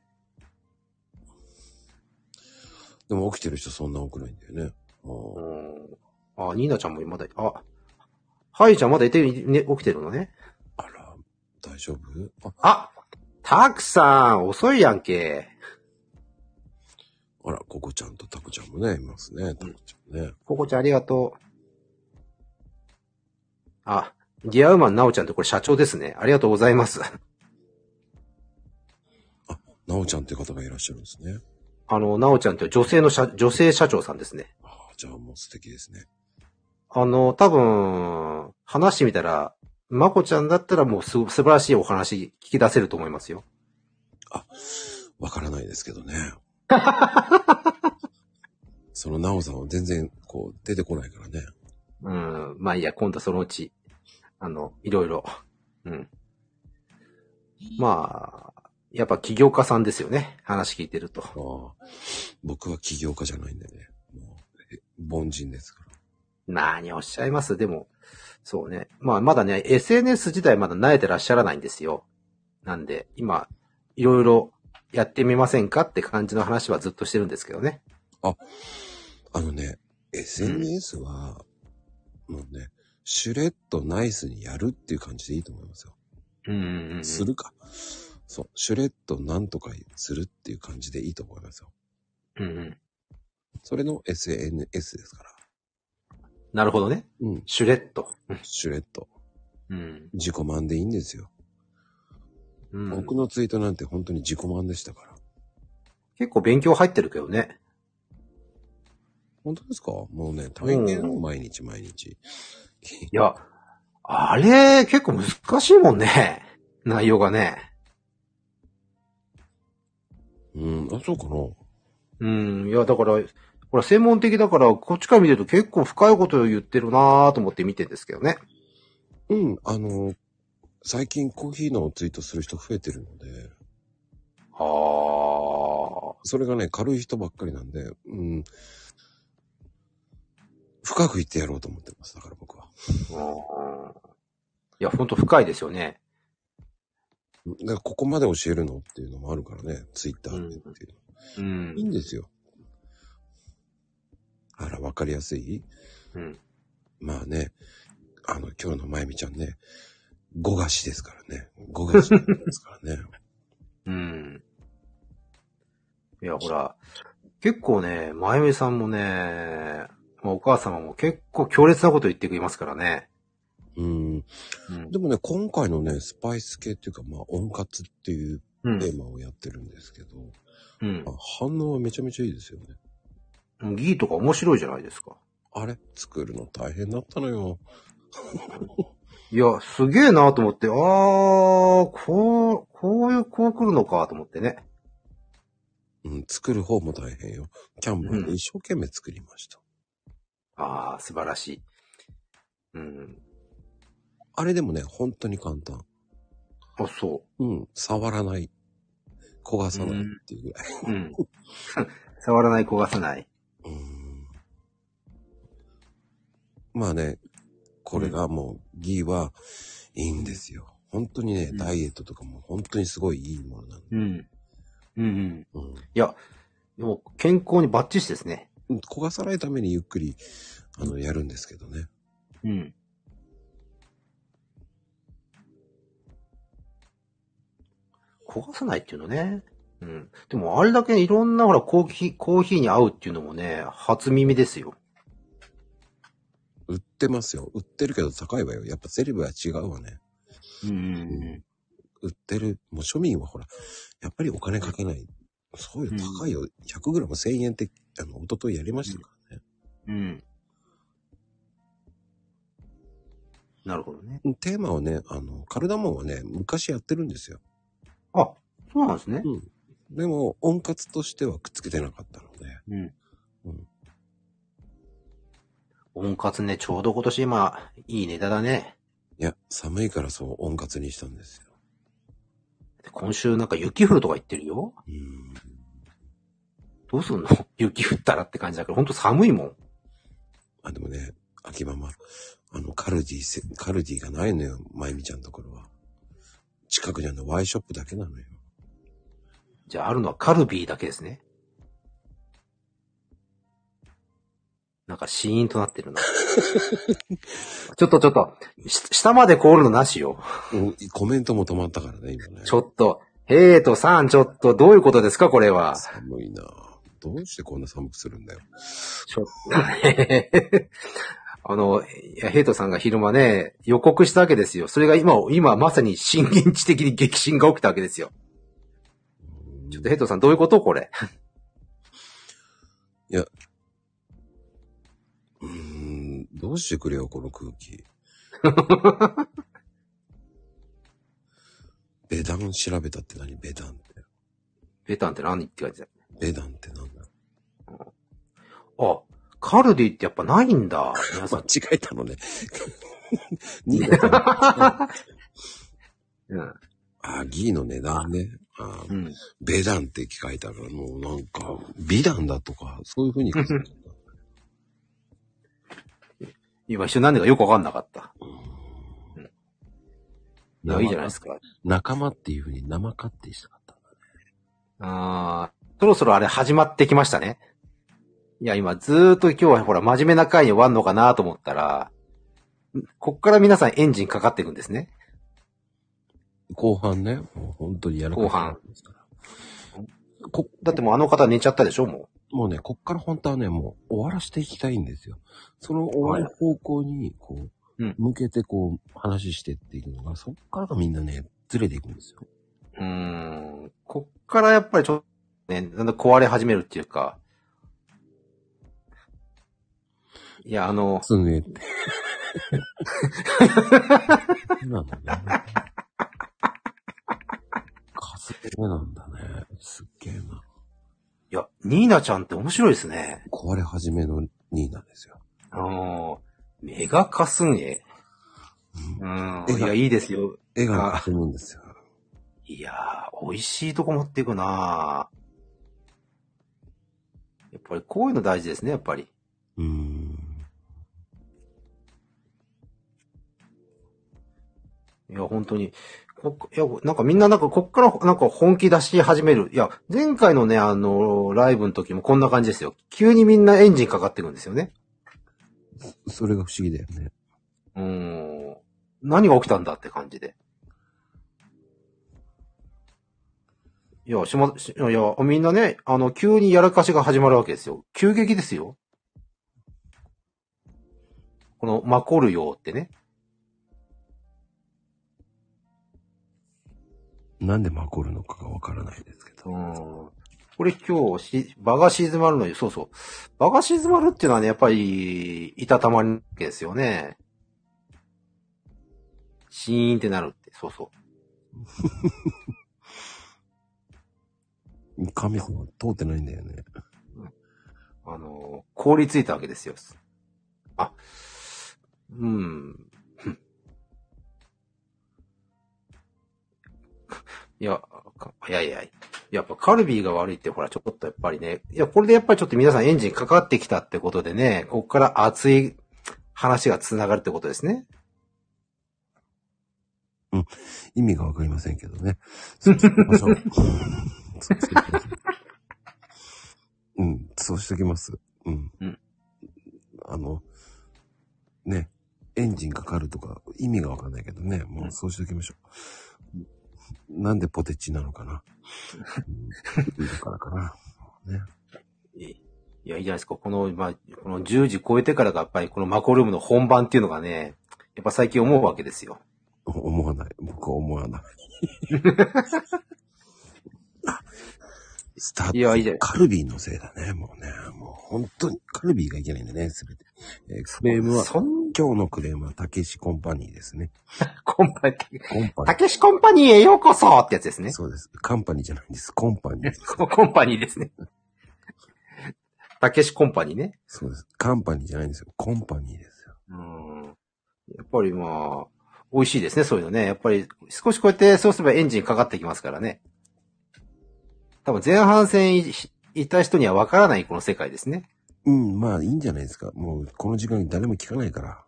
でも起きてる人そんな多くないんだよね。あうーん。あ、ニーナちゃんもまだ、あ、ハイちゃんまだいて、ね、起きてるのね。あら、大丈夫？あ、あタクさん、遅いやんけ。あら、ココちゃんとタコちゃんもね、いますね。タコちゃんね。ココちゃんありがとう。あ、ディアウマンナオちゃんってこれ社長ですね。ありがとうございます。なおちゃんっていう方がいらっしゃるんですね。あの、ナオちゃんって女性の社、女性社長さんですね。ああ、じゃあもう素敵ですね。あの、多分、話してみたら、まこちゃんだったらもうす、素晴らしいお話聞き出せると思いますよ。わからないですけどね。[laughs] そのなおさんは全然、こう、出てこないからね。うん。まあいいや、今度そのうち、あの、いろいろ。うん。まあ、やっぱ起業家さんですよね。話聞いてると。ああ僕は起業家じゃないんでね。もう、え凡人ですから。何をおっしゃいます？でも、そうね。まあまだね、SNS 自体まだ慣れてらっしゃらないんですよ。なんで、今、いろいろやってみませんかって感じの話はずっとしてるんですけどね。あのね、SNS は、もうね、シュレッドナイスにやるっていう感じでいいと思いますよ。うんうんうん。するか。そう、シュレッドなんとかするっていう感じでいいと思いますよ。うんうん。それの SNS ですから。なるほどね。うん、シュレッド。シュレッド。うん。自己満でいいんですよ。うん、僕のツイートなんて本当に自己満でしたから。結構勉強入ってるけどね。本当ですか？もうね、大変よ、毎日毎日。いや、あれ、結構難しいもんね。内容がね。うん、あ、そうかな。うん。いや、だから、ほら、専門的だから、こっちから見てると結構深いことを言ってるなぁと思って見てるんですけどね。うん、あの、最近コーヒーのツイートする人増えてるので、ああ。それがね、軽い人ばっかりなんで、うん、深く言ってやろうと思ってます。だから僕は。うんいや、ほんと深いですよね。だからここまで教えるのっていうのもあるからね、ツイッターでっていううの。いいん。んですよ。あら、わかりやすい？うん。まあね、あの、今日のまゆみちゃんね、語菓子ですからね。語菓子ですからね。[laughs] うん。いや、ほら、結構ね、まゆみさんもね、まあお母様も結構強烈なこと言ってくれますからね。うん。うんでもね、今回のね、スパイス系っていうか、まあ、温活っていううんテーマをやってるんですけど、うんまあ、反応はめちゃめちゃいいですよね。ギーとか面白いじゃないですか。あれ？作るの大変だったのよ。[laughs] いや、すげえなと思って、あー、こう、こういう、こう来るのかと思ってね。うん、作る方も大変よ。キャンバーで一生懸命作りました。あー、素晴らしい。うん。あれでもね、本当に簡単。あ、そうん、触らない。焦がさないっていうぐらい。う。うん。[laughs] 触らない、焦がさない。まあね、これがもう、ギーはいいんですよ。本当にね、うんダイエットとかも本当にすごいいいものなんで。うん。うんうん。うんいや、でも健康にバッチシですね。焦がさないためにゆっくり、あの、やるんですけどね。うん。焦がさないっていうのね。うん。でも、あれだけいろんなほら、コーヒー、コーヒーに合うっていうのもね、初耳ですよ。売ってますよ。売ってるけど高いわよ。やっぱセレブは違うわね。うん売ってる。もう庶民はほら、やっぱりお金かけない。そうよ、うん高いよ。100g1000 円って、あの、一昨日やりましたからね。うん。なるほどね。テーマはね、あの、カルダモンはね、昔やってるんですよ。あ、そうなんですね。うん。でも、温活としてはくっつけてなかったので。うん。うん温活ね、ちょうど今年今、いいネタだね。いや、寒いからそう温活にしたんですよ。今週なんか雪降るとか言ってるよ。うん。どうすんの？雪降ったらって感じだけど、ほんと寒いもん。あ、でもね、秋ママ、あの、カルディせ、カルディがないのよ、まゆみちゃんのところは。近くにあるのワイショップだけなのよ。じゃああるのはカルビーだけですね。なんかシーンとなってるな。[laughs] ちょっとちょっと、し下まで凍るのなしよ。うんコメントも止まったからね、今ね。ちょっと、ヘイトさん、ちょっと、どういうことですか、これは。寒いなどうしてこんな寒くするんだよ。ちょっとね。[laughs] あの、いや、ヘイトさんが昼間ね、予告したわけですよ。それが今、今まさに震源地的に激震が起きたわけですよ。ちょっとヘイトさん、どういうこと？これ。うーどうしてくれよ、この空気。[laughs] ベダン調べたって何？ベダンって。ベタンって何って書いてベダンってなんだたあ、カルディってやっぱないんだ。皆さ間ん。[laughs] 違えたのね。2だったうん。あ、ギーの値段ね。あうん。ベダンって書いてあるから、もうなんか、美談だとか、そういう風に今一瞬何だかよくわかんなかった。うんいや、いいじゃないですか。仲間っていう風に生かってしたかったんだね。あーそろそろあれ始まってきましたね。いや、今ずーっと今日はほら真面目な回に終わんのかなと思ったら、んこっから皆さんエンジンかかっていくんですね。後半ね、もう本当にやらか後半ですから。こ、だってもうあの方寝ちゃったでしょももうね、こっから本当はね、もう終わらしていきたいんですよ。その終わる方向に、こう、うん向けてこう、話してっていくのが、そっからがみんなね、ずれていくんですよ。う。ん。こっからやっぱりちょっとね、だんだん壊れ始めるっていうか。いや、あの、すねって。なんだね。数えなんだね。すっげえな。いや、ニーナちゃんって面白いですね。壊れ始めの2なんですよ。あの、メガカスンエ。うん。絵がいや、いいですよ。絵が進むんですよ。いやー、美味しいとこ持っていくなやっぱりこういうの大事ですね、やっぱり。や、本当に。こいや、なんかみんななんかこっからなんか本気出し始める。いや、前回のね、あの、ライブの時もこんな感じですよ。急にみんなエンジンかかってくんですよね。それが不思議だよね。うーん。何が起きたんだって感じで。いや、しま、しいや、みんなね、あの、急にやらかしが始まるわけですよ。急激ですよ。この、マコルヨってね。なんでマコるのかがわからないですけど。うん。これ今日し、場が静まるのに、そうそう。場が静まるっていうのはね、やっぱり、いたたまりわけですよね。シーンってなるって、そうそう。[laughs] 神様通ってないんだよね。あの、凍りついたわけですよ。あ、うん。いや、かいやいや、やっぱカルビーが悪いってほら、ちょっとやっぱりね、いや、これでやっぱりちょっと皆さんエンジンかかってきたってことでね、ここから熱い話が繋がるってことですね。意味がわかりませんけどね。そうし [laughs] うん、そうしておきます。うん。うんあの、ね、エンジンかかるとか意味がわかんないけどね、もうそうしておきましょう。なんでポテチなのかな？うん、だからかな。ね。いいや、いいじゃないですか。この、まあ、この10時超えてからがやっぱりこのマコルームの本番っていうのがね、やっぱ最近思うわけですよ。思わない。僕は思わない。[laughs] スタート。いやいいじゃないカルビーのせいだね、もうね。もう本当に、カルビーがいけないんだね、すべて。えークレームは、そん、今日のクレームは、たけしコンパニーですね。[laughs] コンパニー、コンパニたけしコンパニーへようこそってやつですー。ね。そうです。カンパニーじゃないんです。コンパニーです。コ [laughs] コンパニーですね。たけしコンパニーね。そうです。カンパニーじゃないんですよ。コンパニーですよ。うん。やっぱりまあ、美味しいですね、そういうのね。やっぱり、少しこうやって、そうすればエンジンかかってきますからね。多分前半戦いいた人にはわからないこの世界ですね。うん、まあいいんじゃないですか。もうこの時間に誰も聞かないから。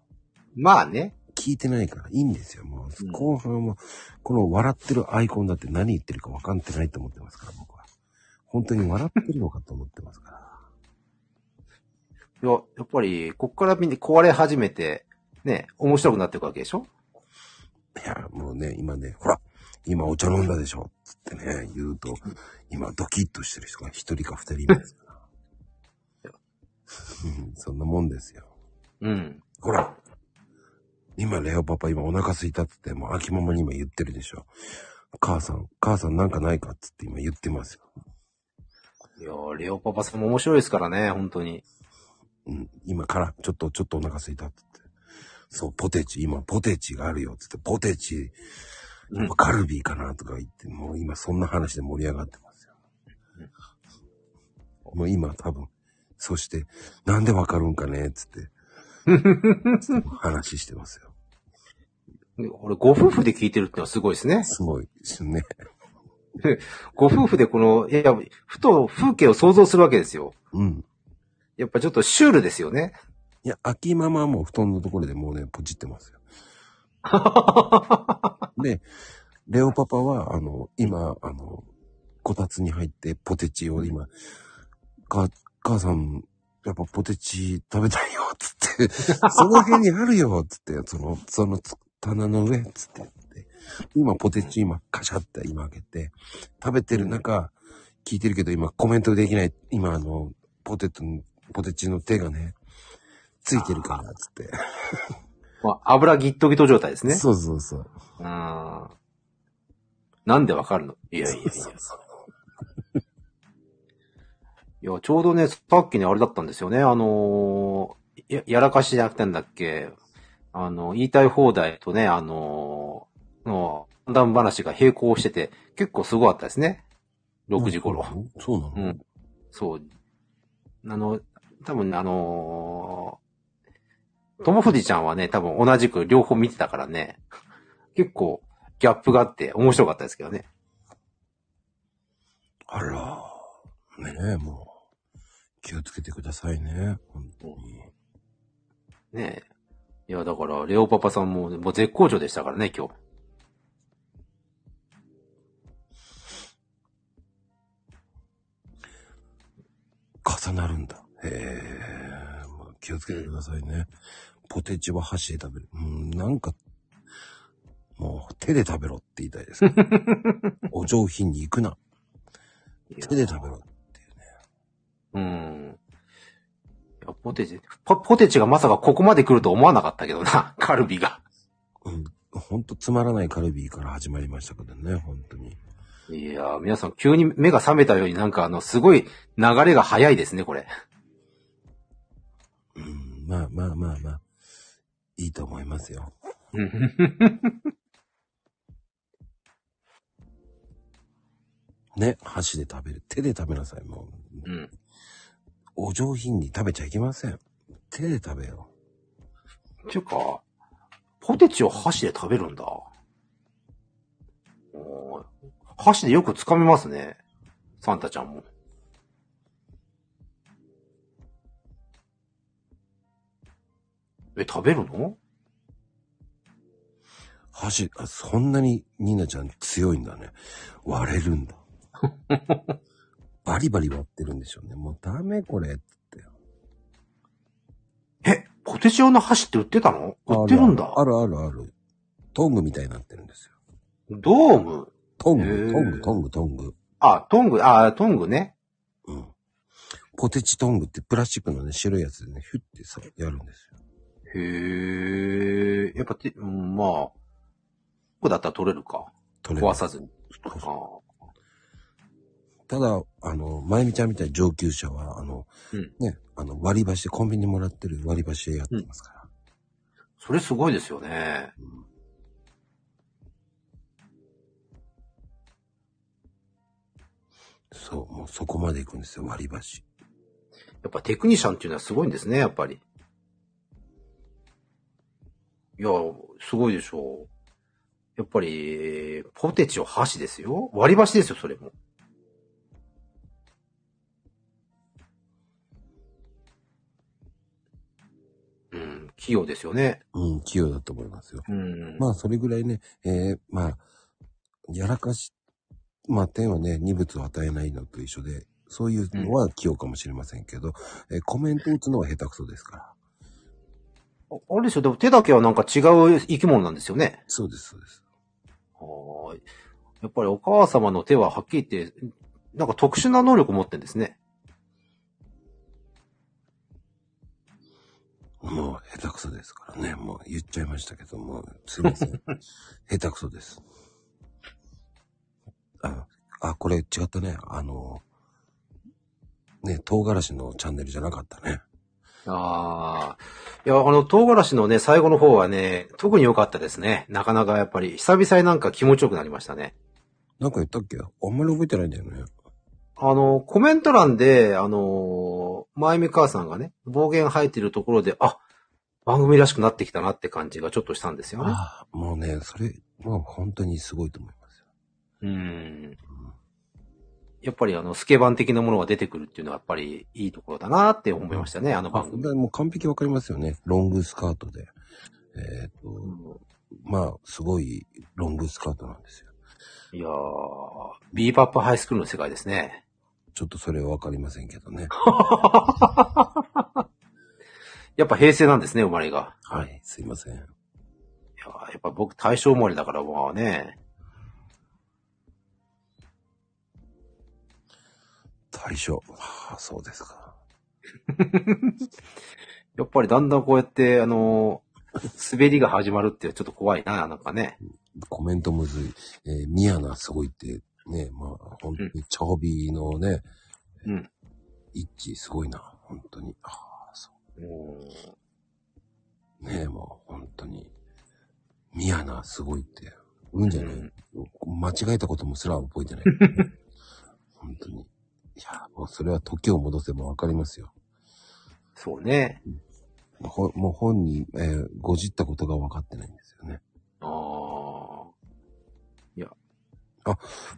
まあね。聞いてないからいいんですよ。もう、うん後半は、この笑ってるアイコンだって何言ってるか分かってないと思ってますから、僕は。本当に笑ってるのかと思ってますから。いや、やっぱり、こっからみんな壊れ始めて、ね、面白くなっていくわけでしょ？いや、もうね、今ね、ほら、今お茶飲んだでしょつってね、言うと、今ドキッとしてる人が一人か二人いますから。うん、そんなもんですよ。うん。ほら、今レオパパ今お腹空いたっつって、もう秋ママに今言ってるでしょ。母さん、母さんなんかないかっつって今言ってますよ。いやーレオパパさんも面白いですからね、本当に。うん、今から、ちょっと、ちょっとお腹空いたっつって。そう、ポテチ、今ポテチがあるよっつって、ポテチ、うんカルビーかなとか言って、もう今そんな話で盛り上がってますよ。もう今多分、そして、なんでわかるんかねっつって、[laughs] 話してますよ。俺、ご夫婦で聞いてるってのはすごいですね。すごいですね。[laughs] ご夫婦でこの、いや、ふと風景を想像するわけですよ。うん。やっぱちょっとシュールですよね。いや、秋ママはもう布団のところでもうね、ポチってますよ。[laughs] で、レオパパは、あの、今、あの、こたつに入ってポテチを今、か、母さん、やっぱポテチ食べたいよ、つって、その辺にあるよ、つって、その、そのつ棚の上、つって言って、今ポテチ今、カシャって今開けて、食べてる中、聞いてるけど今コメントできない、今あの、ポテトの、ポテチの手がね、ついてるから、つって。[laughs] まあ、油ギットギト状態ですね。そうそうそう。うん。なんでわかるの？いやいやいや。そうそういや、ちょうどね、さっきね、あれだったんですよね。あのーや、やらかしじゃなくてんだっけ？あの、言いたい放題とね、あのーの、判断話が並行してて、結構すごかったですね。6時頃。そうなの？うん。そう。あの、多分ね、あのー、ともふじちゃんはね、多分同じく両方見てたからね、結構ギャップがあって面白かったですけどね。あら。ねえ、もう。気をつけてくださいね。本当に。ねえ。いや、だから、レオパパさんも、もう絶好調でしたからね、今日。重なるんだ。へえ。もう気をつけてくださいね。ポテチは箸で食べる。うん、なんか、もう手で食べろって言いたいです。[laughs] お上品に行くな。手で食べろ。うん。いや、ポテチ、ポ、ポテチがまさかここまで来ると思わなかったけどな、[laughs] カルビが。うん。ほんとつまらないカルビーから始まりましたけどね、本当に。いや、皆さん急に目が覚めたようになんかあの、すごい流れが早いですね、これ。うん、まあまあまあまあ。いいと思いますよ。[laughs] ね、箸で食べる。手で食べなさい、もう。うん。お上品に食べちゃいけません。手で食べよていうか、ポテチを箸で食べるんだ。おー箸でよく掴めますね。サンタちゃんも。え、食べるの？う。箸、あそんなにニーナちゃん強いんだね。割れるんだ。[laughs] バリバリ割ってるんでしょうね。もうダメこれ。って。え、ポテチ用の箸って売ってたの？売ってるんだ。あるあるある。トングみたいになってるんですよ。ドーム？トンへーグ、トング、トング、トング。あ、トング、あ、トングね。うん。ポテチトングってプラスチックのね、白いやつでね、ヒュッてさ、やるんですよ。へえ、やっぱて、うんまあ、ここだったら取れるか。取れる壊さずに。そうそうあただ、あの、まゆみちゃんみたいな上級者は、あの、うんね、あの、割り箸で、コンビニでもらってる割り箸でやってますから。それすごいですよね。うんそう、もうそこまで行くんですよ、割り箸。やっぱテクニシャンっていうのはすごいんですね、やっぱり。いや、すごいでしょう。やっぱり、ポテチを箸ですよ。割り箸ですよ、それも。器用ですよね。うん、器用だと思いますよ。うん。まあ、それぐらいね、えー、まあ、やらかし、まあ、点はね、二物を与えないのと一緒で、そういうのは器用かもしれませんけど、えーコメント打つのは下手くそですから。ああれですよ、でも手だけはなんか違う生き物なんですよね。そうです、そうです。はーい。やっぱりお母様の手ははっきり言って、なんか特殊な能力を持ってるんですね。もう、下手くそですからね。もう言っちゃいましたけども、すいません。[laughs] 下手くそです。あ、あ、これ違ったね。あの、ね、唐辛子のチャンネルじゃなかったね。ああ。いや、あの、唐辛子のね、最後の方はね、特に良かったですね。なかなかやっぱり、久々になんか気持ちよくなりましたね。なんか言ったっけ？あんまり覚えてないんだよね。あの、コメント欄で、あの、まゆみ母さんがね、暴言吐いてるところで、あ、番組らしくなってきたなって感じがちょっとしたんですよね。ああ、もうね、それ、もう本当にすごいと思いますよ。うん。やっぱりあの、スケバン的なものが出てくるっていうのはやっぱりいいところだなって思いましたね、あのあ番組。でもう完璧わかりますよね。ロングスカートで。えっ、と、まあ、すごいロングスカートなんですよ。いやー、ビーバップハイスクールの世界ですね。ちょっとそれはわかりませんけどね。[laughs] やっぱ平成なんですね、生まれが。はい、すいません。いやーやっぱ僕大正生まれだからまあね、大正。はあ、そうですか。[laughs] やっぱりだんだんこうやって、あのー滑りが始まるってちょっと怖いな、なんかね。コメントむずい。えー、ミヤナすごいって、ね、まあ、本当に、チャホビのね、うん。一致すごいな、本当に。ああ、そうんう。ねもう、本当に。ミヤナすごいって、うんじゃない、間違えたこともすら覚えてない。[laughs] 本当に。いや、もうそれは時を戻せばわかりますよ。そうね。ほもう本人、えーごじったことが分かってないんですよね。ああ。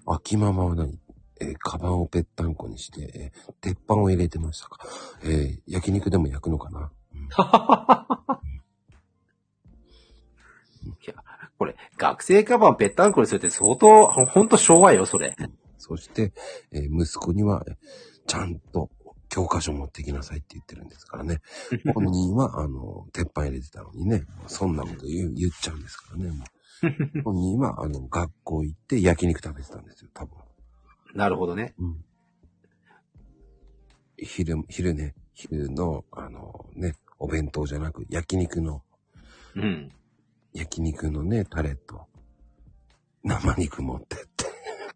秋ママは何？えーカバンをぺったんこにして、えー鉄板を入れてましたか？えー焼肉でも焼くのかな、うん。いや、これ、学生カバンぺったんこにするって相当、ほほんと昭和よ、それ。そして、えー息子には、えーちゃんと教科書持ってきなさいって言ってるんですからね。[laughs] 本人は、あの、鉄板入れてたのにね、そんなこと言う言っちゃうんですからね。もう本人は、あの、学校行って焼肉食べてたんですよ、多分。なるほどね。うん。昼、昼ね、昼の、あのね、お弁当じゃなく、焼肉の、うん。焼肉のね、タレと、生肉持ってって。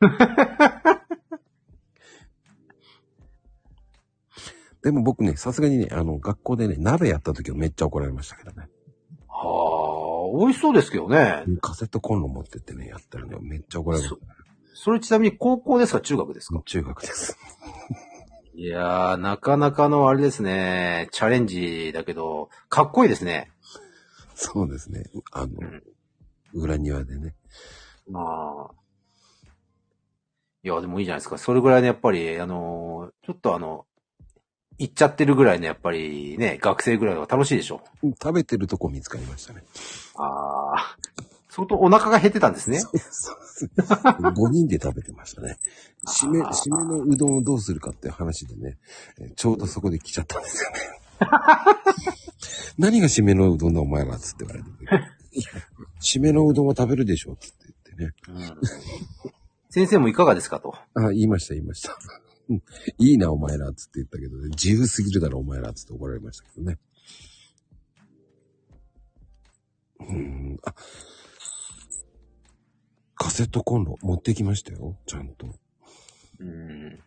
[laughs] でも僕ね、さすがにね、あの、学校でね、鍋やった時はめっちゃ怒られましたけどね。はあ、美味しそうですけどね。カセットコンロ持ってってね、やったらね、めっちゃ怒られましそれちなみに高校ですか？中学ですた。か？中学です。いやー、なかなかのあれですね、チャレンジだけど、かっこいいですね。そうですね。あの、裏庭でね。まあ。いや、でもいいじゃないですか。それぐらいのやっぱり、あのーちょっとあの、行っちゃってるぐらいのやっぱりね、学生ぐらいは楽しいでしょ？食べてるとこ見つかりましたね。ああ。相当お腹が減ってたんですね。[laughs] そうです。5人で食べてましたね。締め、締めのうどんをどうするかっていう話でね、えーちょうどそこで来ちゃったんですよね。[laughs] 何が締めのうどんだお前らっつって言われて、締めのうどんは食べるでしょっつって言ってね。うん先生もいかがですかと。あ、言いました言いました。うんいいなお前らっつって言ったけどね、自由すぎるだろお前らっつって怒られましたけどね。うん、あ、カセットコンロ持ってきましたよ、ちゃんと。うん。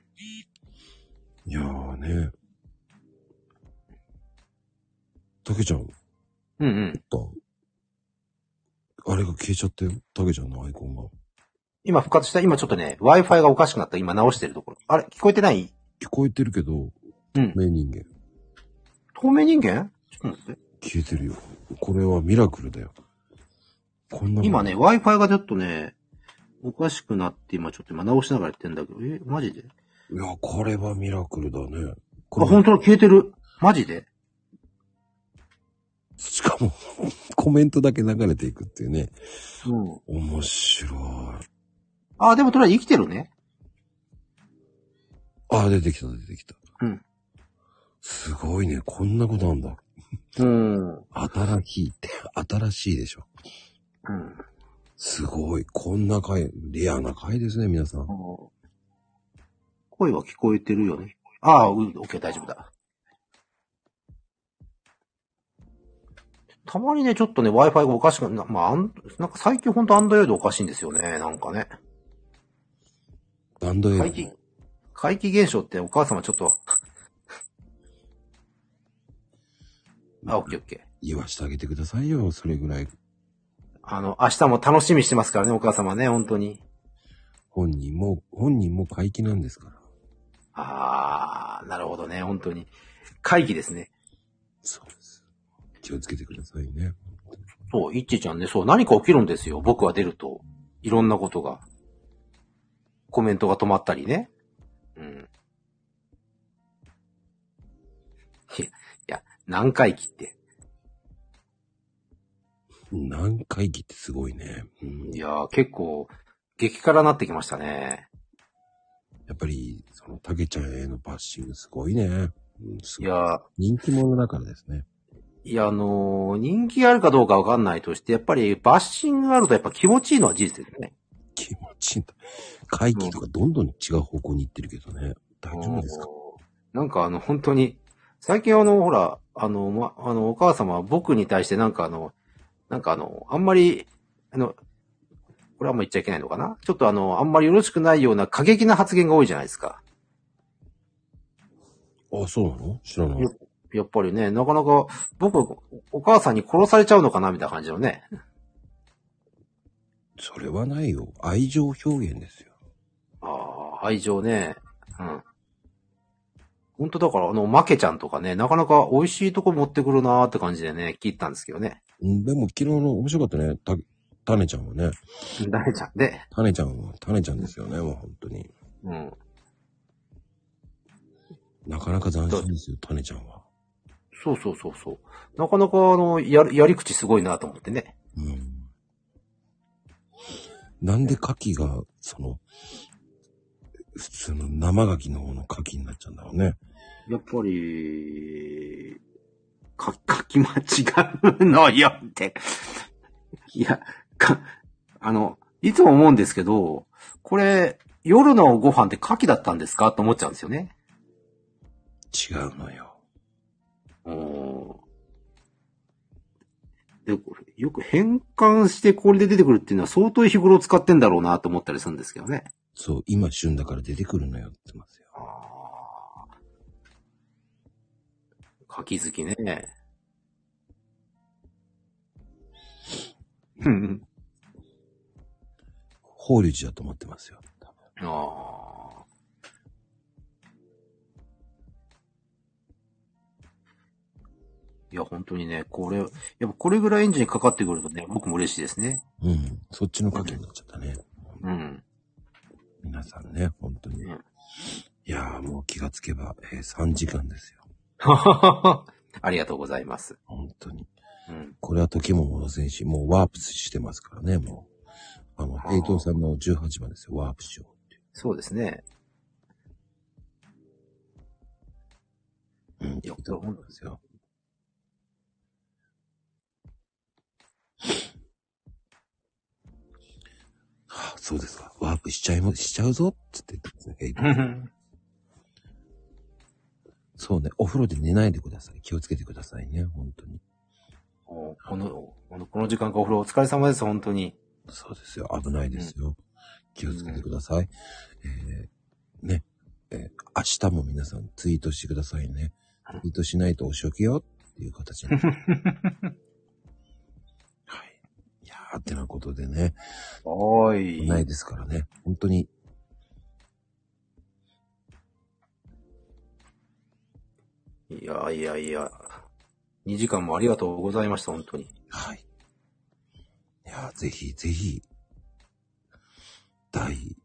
いやーね。たけちゃん、うんうん。と、あれが消えちゃったよ。たけちゃんのアイコンが。今復活した、今ちょっとね、Wi-Fi がおかしくなった。今直してるところ。あれ聞こえてない？聞こえてるけど、うん。名人間。透明人間？ちょっと待って。消えてるよ。これはミラクルだよ。こんな今ね、Wi-Fi がちょっとね、おかしくなって、今ちょっと今直しながらやってんだけど、え、マジで？いや、これはミラクルだね。あ、こ本当だ、消えてる。マジで？しかも、[laughs] コメントだけ流れていくっていうね。うん。面白い。あ、でもとりあえず生きてるね。あ、出てきた、出てきた。うん。すごいね。こんなことなんだ。うん。うん。新しいって、新しいでしょ。すごい。こんな回、レアな回ですね、皆さん。声は聞こえてるよね。ああ、うん、オッケー、大丈夫だ。たまにね、ちょっとね、Wi-Fi がおかしくな、まあ、あんなんか最近ほんとアンドロイドおかしいんですよね、なんかね。バンドエ怪奇、怪奇現象ってお母様ちょっと、あ、オッケーオッケー。言わしてあげてくださいよ、それぐらい。あの、明日も楽しみにしてますからね、お母様ね、本当に。本人も、本人も怪奇なんですから。ああ、なるほどね、本当に。会議ですね。そうです。気をつけてくださいね。そう、いっちちゃんね、そう、何か起きるんですよ。僕は出ると。いろんなことが。コメントが止まったりね。うん。[laughs] いや、いや何回忌って。何回忌ってすごいね。うんいやー、結構、激辛なってきましたね。やっぱり、その、たけちゃんへのバッシングすごいね。うん、すごいいやー、人気者だからですね。いや、あのー人気あるかどうかわかんないとして、やっぱりバッシングがあるとやっぱ気持ちいいのは事実ですね。気持ちいいんだ。会期とかどんどん違う方向に行ってるけどね。大丈夫ですか？なんかあの、本当に、最近あの、ほら、あの、ま、あの、お母様は僕に対してなんかあの、なんかあの、あんまり、あの、これはあんま言っちゃいけないのかな？ちょっとあの、あんまりよろしくないような過激な発言が多いじゃないですか。あ、そうなの？知らない。やっぱりね、なかなか、僕、お母さんに殺されちゃうのかな？みたいな感じのね。それはないよ。愛情表現ですよ。ああ、愛情ね。うん。本当だから、あの、マケちゃんとかね、なかなか美味しいとこ持ってくるなーって感じでね、聞いたんですけどね。うんでも昨日の面白かったね。た、たねちゃんはね。誰ちゃんで。たねちゃんは、たねちゃんですよね。もう本当に。うん。なかなか斬新ですよ、たねちゃんは。そうそうそうそう。なかなか、あの、や、やり口すごいなと思ってね。うん。なんで牡蠣が、その、普通の生牡蠣の方の牡蠣になっちゃうんだろうね。やっぱり、か、書き間違うのよって。いや、か、あの、いつも思うんですけど、これ、夜のご飯って牡蠣だったんですか？と思っちゃうんですよね。違うのよ。うんで、これよく変換してこれで出てくるっていうのは相当日頃使ってんだろうなと思ったりするんですけどね。そう、今旬だから出てくるのよって言ってますよ。ああ。柿好きね。うん。法隆寺だと思ってますよ。多分あいや、本当にね、これ、やっぱこれぐらいエンジンかかってくるとね、僕も嬉しいですね。うん。そっちの牡蠣になっちゃったね。うん。皆さんね、本当に。うんいやーもう気がつけば、えー3時間ですよ。[laughs] ありがとうございます。本当に。うん。これは時も戻せんし、もうワープしてますからね、もう。あの、平等さんの18番ですよ、ワープしようっていそうですね。う。うん、いいと思うんですよ。そうですか。ワープしちゃいも、しちゃうぞって言ってますね、[laughs] そうね、お風呂で寝ないでください。気をつけてくださいね、本当に。この、このこの時間かお風呂お疲れ様です、本当に。そうですよ。危ないですよ。気をつけてください。えー、ね、えー明日も皆さんツイートしてくださいね。[laughs] ツイートしないとお仕置きよっていう形に。[laughs] ーってなことでね、おーい。ないですからね。本当に、いやいやいや。2時間もありがとうございました、本当に。はい。いや、ぜひぜひ、第、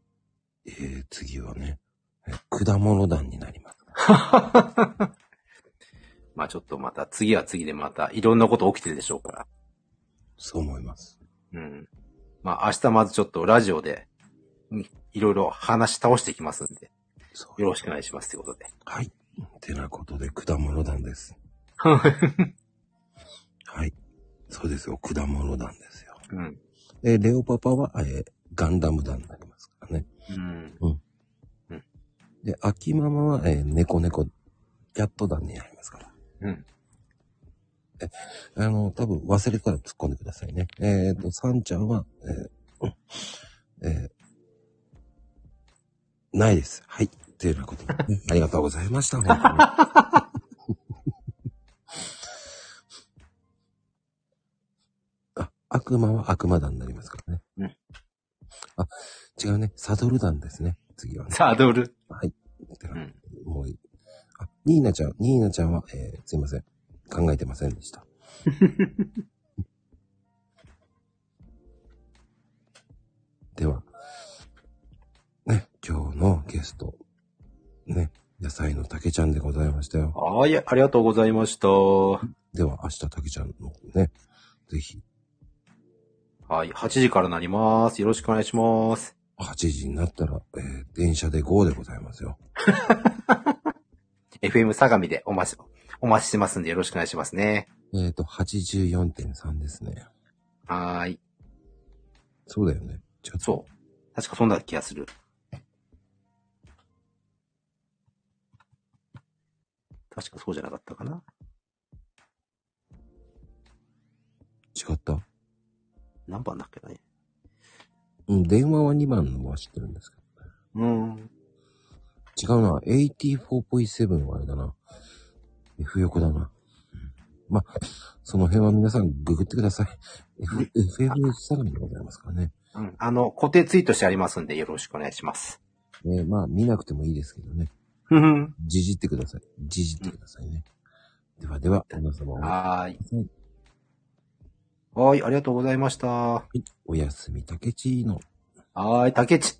えー、次はね、え果物団になります。[laughs] まあちょっとまた次は次でまたいろんなこと起きてるでしょうから。そう思います。うん。まあ明日まずちょっとラジオで、うんいろいろ話し倒していきますんで、よろしくお願いしますということで。はい。てなことで、果物団です。はい。そうですよ、果物団ですよ。うん。えーレオパパは、えーガンダム団になりますからね。うん。で、秋ママは、えー猫猫、キャット団になりますから。うん。あの、多分忘れたら突っ込んでくださいね。えっ、と、サンちゃんは、えーえーないです。はい。っていうようなことでね、ありがとうございました。本当にあ、悪魔は悪魔団になりますからね。うんあ、違うね。サドル団ですね。次はね。サドル。はい。うん。もういい。あ、ニーナちゃん、ニーナちゃんは、えーすいません。考えてませんでした。[laughs] では、ね、今日のゲスト、ね、野菜の竹ちゃんでございましたよ。はい、ありがとうございました。では、明日竹ちゃんのね、ぜひ、はい、8時からなります。よろしくお願いします。8時になったら、えー電車で GO でございますよ。[laughs] FM 相模でお待ち、お待ちしてますんでよろしくお願いしますね。えっ、と、84.3ですね。はーい。そうだよね。ちょっとそう。確かそんな気がする。確かそうじゃなかったかな。違った？何番だっけね。うん、電話は2番のは知ってるんですけど。うん。違うな。84.7はあれだな。F 横だな。うんまあ、その辺は皆さんググってください。F、FM 相模でございますからね。うん。あの、固定ツイートしてありますんでよろしくお願いします。えーまあ、見なくてもいいですけどね。ふふん。じじってください。じじってくださいね。ではでは、皆様はーい。はーい、ありがとうございました。ははい。おやすみ、たけちーの。ーい、竹内。